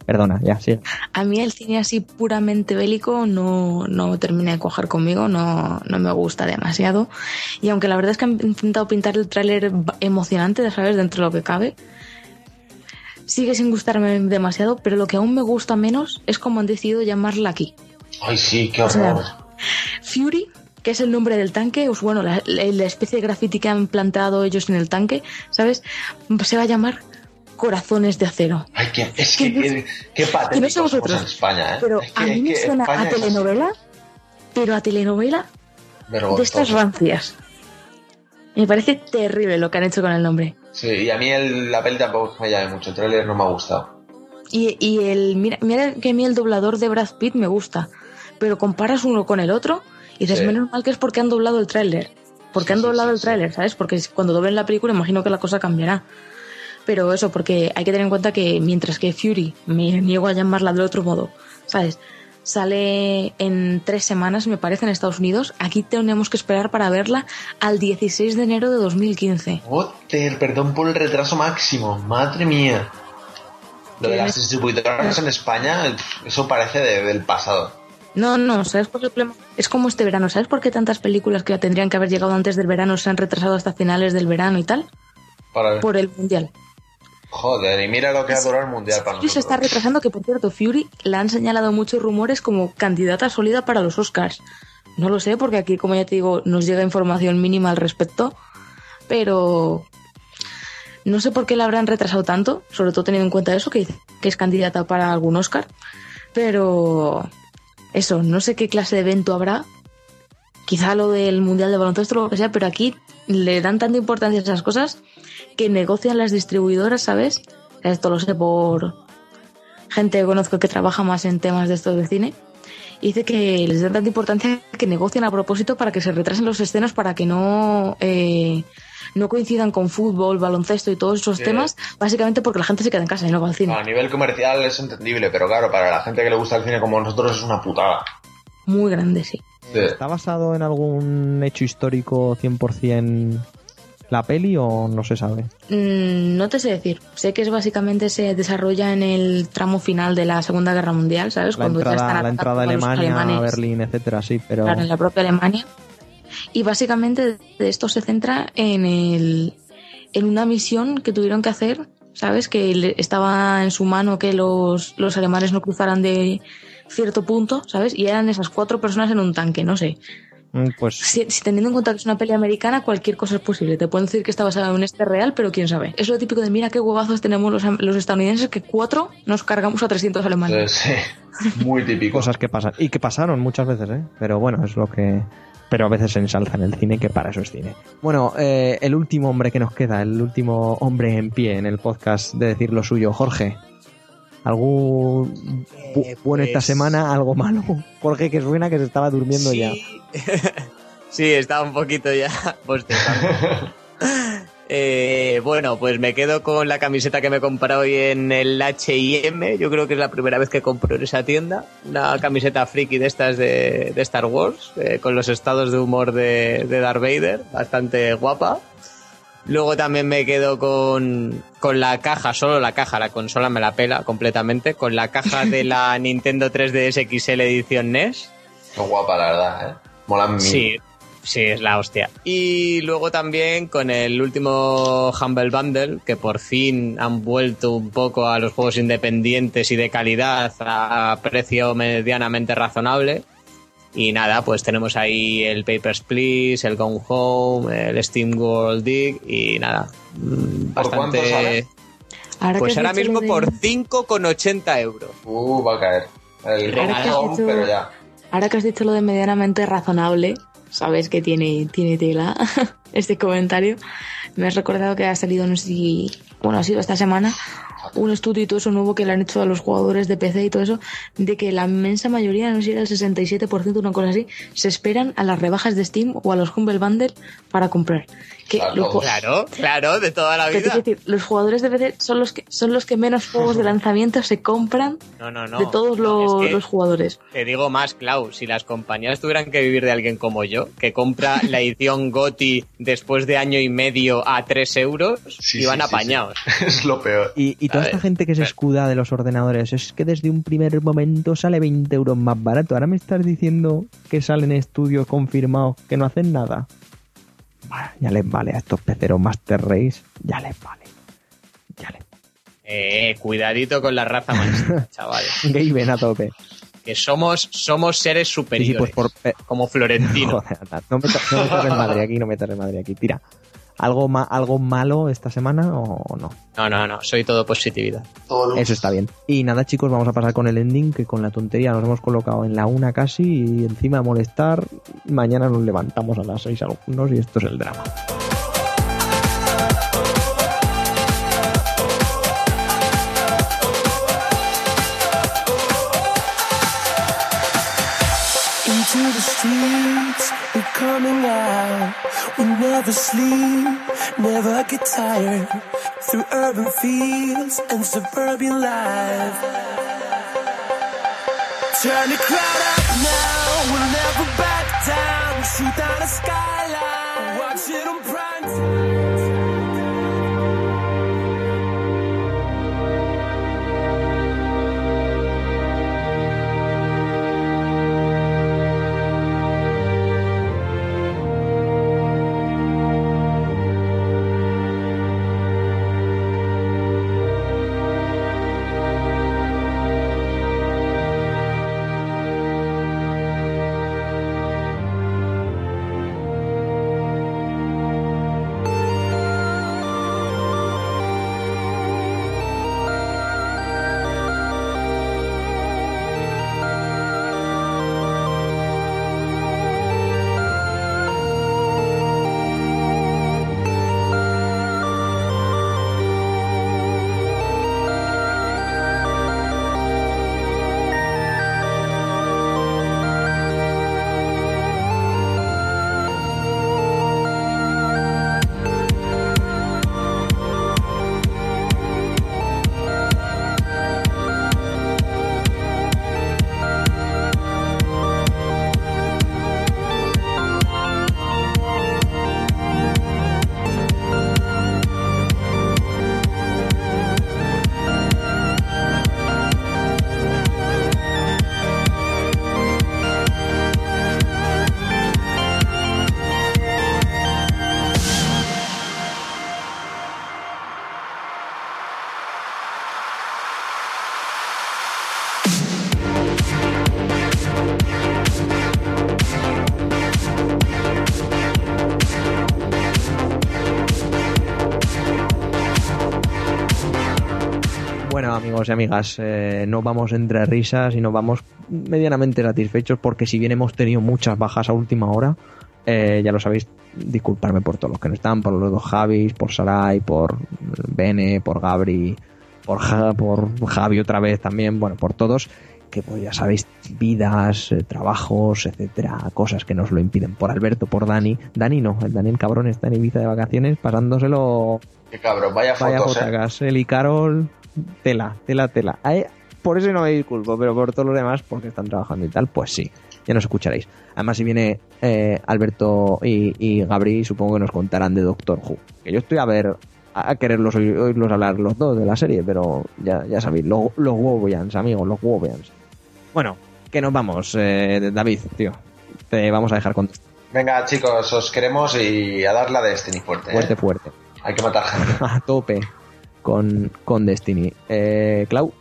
Perdona, ya, sí. A mí el cine así puramente bélico no, no termina de cuajar conmigo, no, no me gusta demasiado. Y aunque la verdad es que han intentado pintar el tráiler emocionante, ¿sabes? Dentro de lo que cabe, sigue sin gustarme demasiado, pero lo que aún me gusta menos es como han decidido llamarla aquí. Ay, sí, qué O sea, horror. Fury, que es el nombre del tanque, o bueno, la, especie de graffiti que han plantado ellos en el tanque, ¿sabes? Se va a llamar Corazones de Acero. Ay, que, es que que, qué, qué que patéticos no somos en España, ¿eh? Pero Es que- a mí me suena España a telenovela, pero a telenovela de estas rancias. Me parece terrible lo que han hecho con el nombre. Sí, y a mí el- la peli tampoco me llama mucho. El tráiler no me ha gustado. Y, y el mira, mira que a mí el doblador de Brad Pitt me gusta, pero comparas uno con el otro y dices, Sí. menos mal que es porque han doblado el tráiler. Porque han doblado el tráiler, ¿sabes? Porque cuando doblen la película imagino que la cosa cambiará. Pero eso, porque hay que tener en cuenta que mientras que Fury, me niego a llamarla de otro modo, ¿sabes? Sale en tres semanas, me parece, en Estados Unidos. Aquí tenemos que esperar para verla al 16 de enero de 2015. Joder, perdón por el retraso máximo. Madre mía. Lo de las distribuidoras en España, eso parece de- del pasado. No, no, ¿sabes por qué el problema? Es como este verano, ¿sabes por qué tantas películas que tendrían que haber llegado antes del verano se han retrasado hasta finales del verano y tal? Para. Por el mundial. Joder, y mira lo que va a durar el mundial para Fury se está retrasando, que por cierto, Fury la han señalado muchos rumores como candidata sólida para los Oscars. No lo sé, porque aquí, como ya te digo, nos llega información mínima al respecto, pero no sé por qué la habrán retrasado tanto, sobre todo teniendo en cuenta eso, que es candidata para algún Oscar, pero eso, no sé qué clase de evento habrá, quizá lo del Mundial de Baloncesto o lo que sea, pero aquí le dan tanta importancia a esas cosas que negocian las distribuidoras, ¿sabes? Esto lo sé por gente que conozco que trabaja más en temas de estos de cine. Y dice que les dan tanta importancia que negocian a propósito para que se retrasen los escenas para que no, eh, no coincidan con fútbol, baloncesto y todos esos Sí. temas, básicamente porque la gente se queda en casa y no va al cine. A nivel comercial es entendible, pero claro, para la gente que le gusta el cine como nosotros es una putada. Muy grande, sí. Sí. ¿Está basado en algún hecho histórico 100% la peli o no se sabe? Mm, no te sé decir. Sé que es básicamente se desarrolla en el tramo final de la Segunda Guerra Mundial, ¿sabes? La ya están entrada, la entrada a Alemania, a. Berlín, etcétera, sí, pero... claro, en la propia Alemania. Y básicamente de esto se centra en el en una misión que tuvieron que hacer, ¿sabes? Que le- estaba en su mano que los, los alemanes no cruzaran de cierto punto, ¿sabes? Y eran esas cuatro personas en un tanque, no sé. Mm, Pues Si, si teniendo en cuenta que es una peli americana, cualquier cosa es posible. Te pueden decir que está basada en un este real, pero quién sabe. Es lo típico de mira qué huevazos tenemos los, los estadounidenses que cuatro nos cargamos a 300 alemanes. Sí, sí. Muy típico. cosas que pasan. Y que pasaron muchas veces, ¿eh? Pero bueno, es lo que... Pero a veces se ensalza en el cine, que para eso es cine. Bueno, eh, el último hombre que nos queda, el último hombre en pie en el podcast de decir lo suyo, Jorge. ¿Algo Eh, bueno esta pues- semana? ¿Algo malo? Jorge, que suena que se estaba durmiendo sí. ya. sí, estaba un poquito ya. Eh, bueno, pues me quedo con la camiseta que me he comprado hoy en el H&M. Yo creo que es la primera vez que compro en esa tienda. Una camiseta friki de estas de, de Star Wars, eh, con los estados de humor de, de Darth Vader, bastante guapa. Luego también me quedo con, con la caja, solo la caja, la consola me la pela completamente, con la caja de la Nintendo 3DS XL edición NES. Qué guapa, la verdad, ¿eh? Mola mil. Sí, sí, es la hostia. Y luego también con el último Humble Bundle, que por fin han vuelto un poco a los juegos independientes y de calidad a precio medianamente razonable. Y nada, pues tenemos ahí el Papers, Please, el Gone Home, el Steam World Dig y nada. mm, ¿Por cuánto Bastante. Ahora Pues ahora mismo de- por 5,80 euros. Uh, va a caer. El Ahora que has Home, dicho- pero ya. Ahora que has dicho lo de medianamente razonable, sabes que tiene, tiene tela este comentario. me has recordado que ha salido, no sé si, bueno, ha sido esta semana, un estudio y todo eso nuevo que le han hecho a los jugadores de PC y todo eso, de que la inmensa mayoría, no sé si era el 67%, una cosa así, se esperan a las rebajas de Steam o a los Humble Bundle para comprar. Que Claro, los Claro, claro, de toda la vida. quiero decir, los jugadores de PC son los que son los que menos juegos de lanzamiento se compran No, no, no. de todos los, Es que los jugadores. Te digo más, Clau, si las compañías tuvieran que vivir de alguien como yo, que compra la edición GOTI después de año y medio a 3 euros, Sí, iban sí, sí, apañados. sí. Es lo peor. Y, y toda A esta ver, gente que se escuda de los ordenadores, es que desde un primer momento sale 20 euros más barato. Ahora me estás diciendo que salen estudios confirmados que no hacen nada. Ya les vale a estos peceros Master Race, ya les vale. Ya les Eh, cuidadito con la raza maestra, chavales. Gaben a tope. Que somos, somos seres Sí, sí, superiores. pues por. pe- Como Florentino. Joder, no metas no metas en Madrid aquí, no metas en Madrid aquí. Tira. ¿Algo, ma- ¿Algo malo esta semana o no? No, no, no, soy todo positividad. Todo. Eso está bien. Y nada, chicos, vamos a pasar con el ending, que con la tontería nos hemos colocado en la una casi y encima a molestar. Mañana nos levantamos a las seis algunos y esto es el drama. Out. We never sleep, never get tired. Through urban fields and suburban life. Turn the crowd up now, we'll never back down. Shoot down the skyline, amigos y amigas, eh, no vamos entre risas y nos vamos medianamente satisfechos porque si bien hemos tenido muchas bajas a última hora, eh, ya lo sabéis, disculparme por todos los que no están, por los dos Javis, por Sarai, por Bene, por Gabri, por, por Javi otra vez también, bueno, por todos, que pues ya sabéis, vidas, eh, trabajos, etcétera, cosas que nos lo impiden, por Alberto, por Dani, Dani no, el Dani el cabrón está en Ibiza de vacaciones pasándoselo Qué cabrón, vaya Vaya fotos, eh. fotagas, el y Carol, tela, tela, tela. Ay, por eso no me disculpo, pero por todos los demás, porque están trabajando y tal, pues sí, ya nos escucharéis. Además, si viene eh, Alberto y, y Gabri, supongo que nos contarán de Doctor Who. Que yo estoy a ver, a, quererlos oír- oírlos hablar los dos de la serie, pero ya, ya sabéis, los, los Wovians, amigos, los Wovians. Bueno, que nos vamos, eh, David, tío. Te vamos a dejar con Venga, chicos, os queremos y a dar la Destiny fuerte. ¿eh? fuerte, fuerte. Hay que matar. A tope con, con Destiny. Eh, Clau,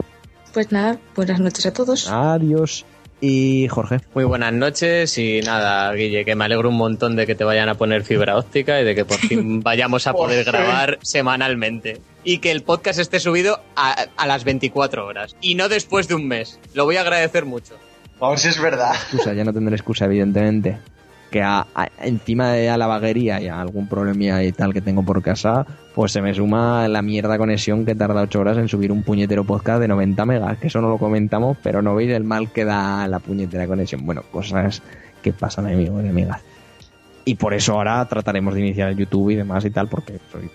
Pues nada, buenas noches a todos. adiós. Y Jorge. Muy buenas noches y nada, Guille, que me alegro un montón de que te vayan a poner fibra óptica y de que por fin vayamos a poder grabar semanalmente. Y que el podcast esté subido a, a las 24 horas y no después de un mes. Lo voy a agradecer mucho. A ver si es verdad. Excusa, ya no tendré excusa, evidentemente. Que a- encima de a la vaguería y a algún problemilla y tal que tengo por casa, pues se me suma la mierda conexión que tarda 8 horas en subir un puñetero podcast de 90 megas, que eso no lo comentamos, pero no veis el mal que da la puñetera conexión. Bueno, cosas que pasan, amigos y amigas. Y por eso ahora trataremos de iniciar el YouTube y demás y tal, porque soy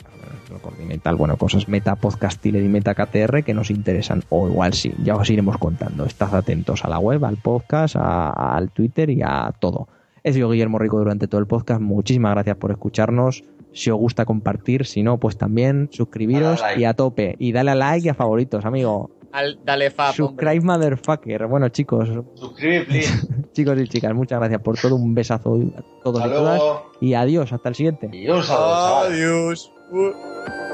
lo. Bueno, cosas meta podcastiles y meta KTR que nos interesan. O igual sí, ya os iremos contando. Estad atentos a la web, al podcast, a- al Twitter y a todo. He sido Guillermo Rico durante todo el podcast. Muchísimas gracias por escucharnos. Si os gusta compartir, si no, pues también suscribiros Dale a like. y a tope. Y dale a like y a favoritos, amigo. Al- dale fab, hombre. Subscribe, motherfucker. Bueno, chicos, Suscribir, please. chicos y chicas, muchas gracias por todo. Un besazo a todos Hasta y todas. luego. Y adiós, hasta el siguiente. Chaval. Adiós. Uh.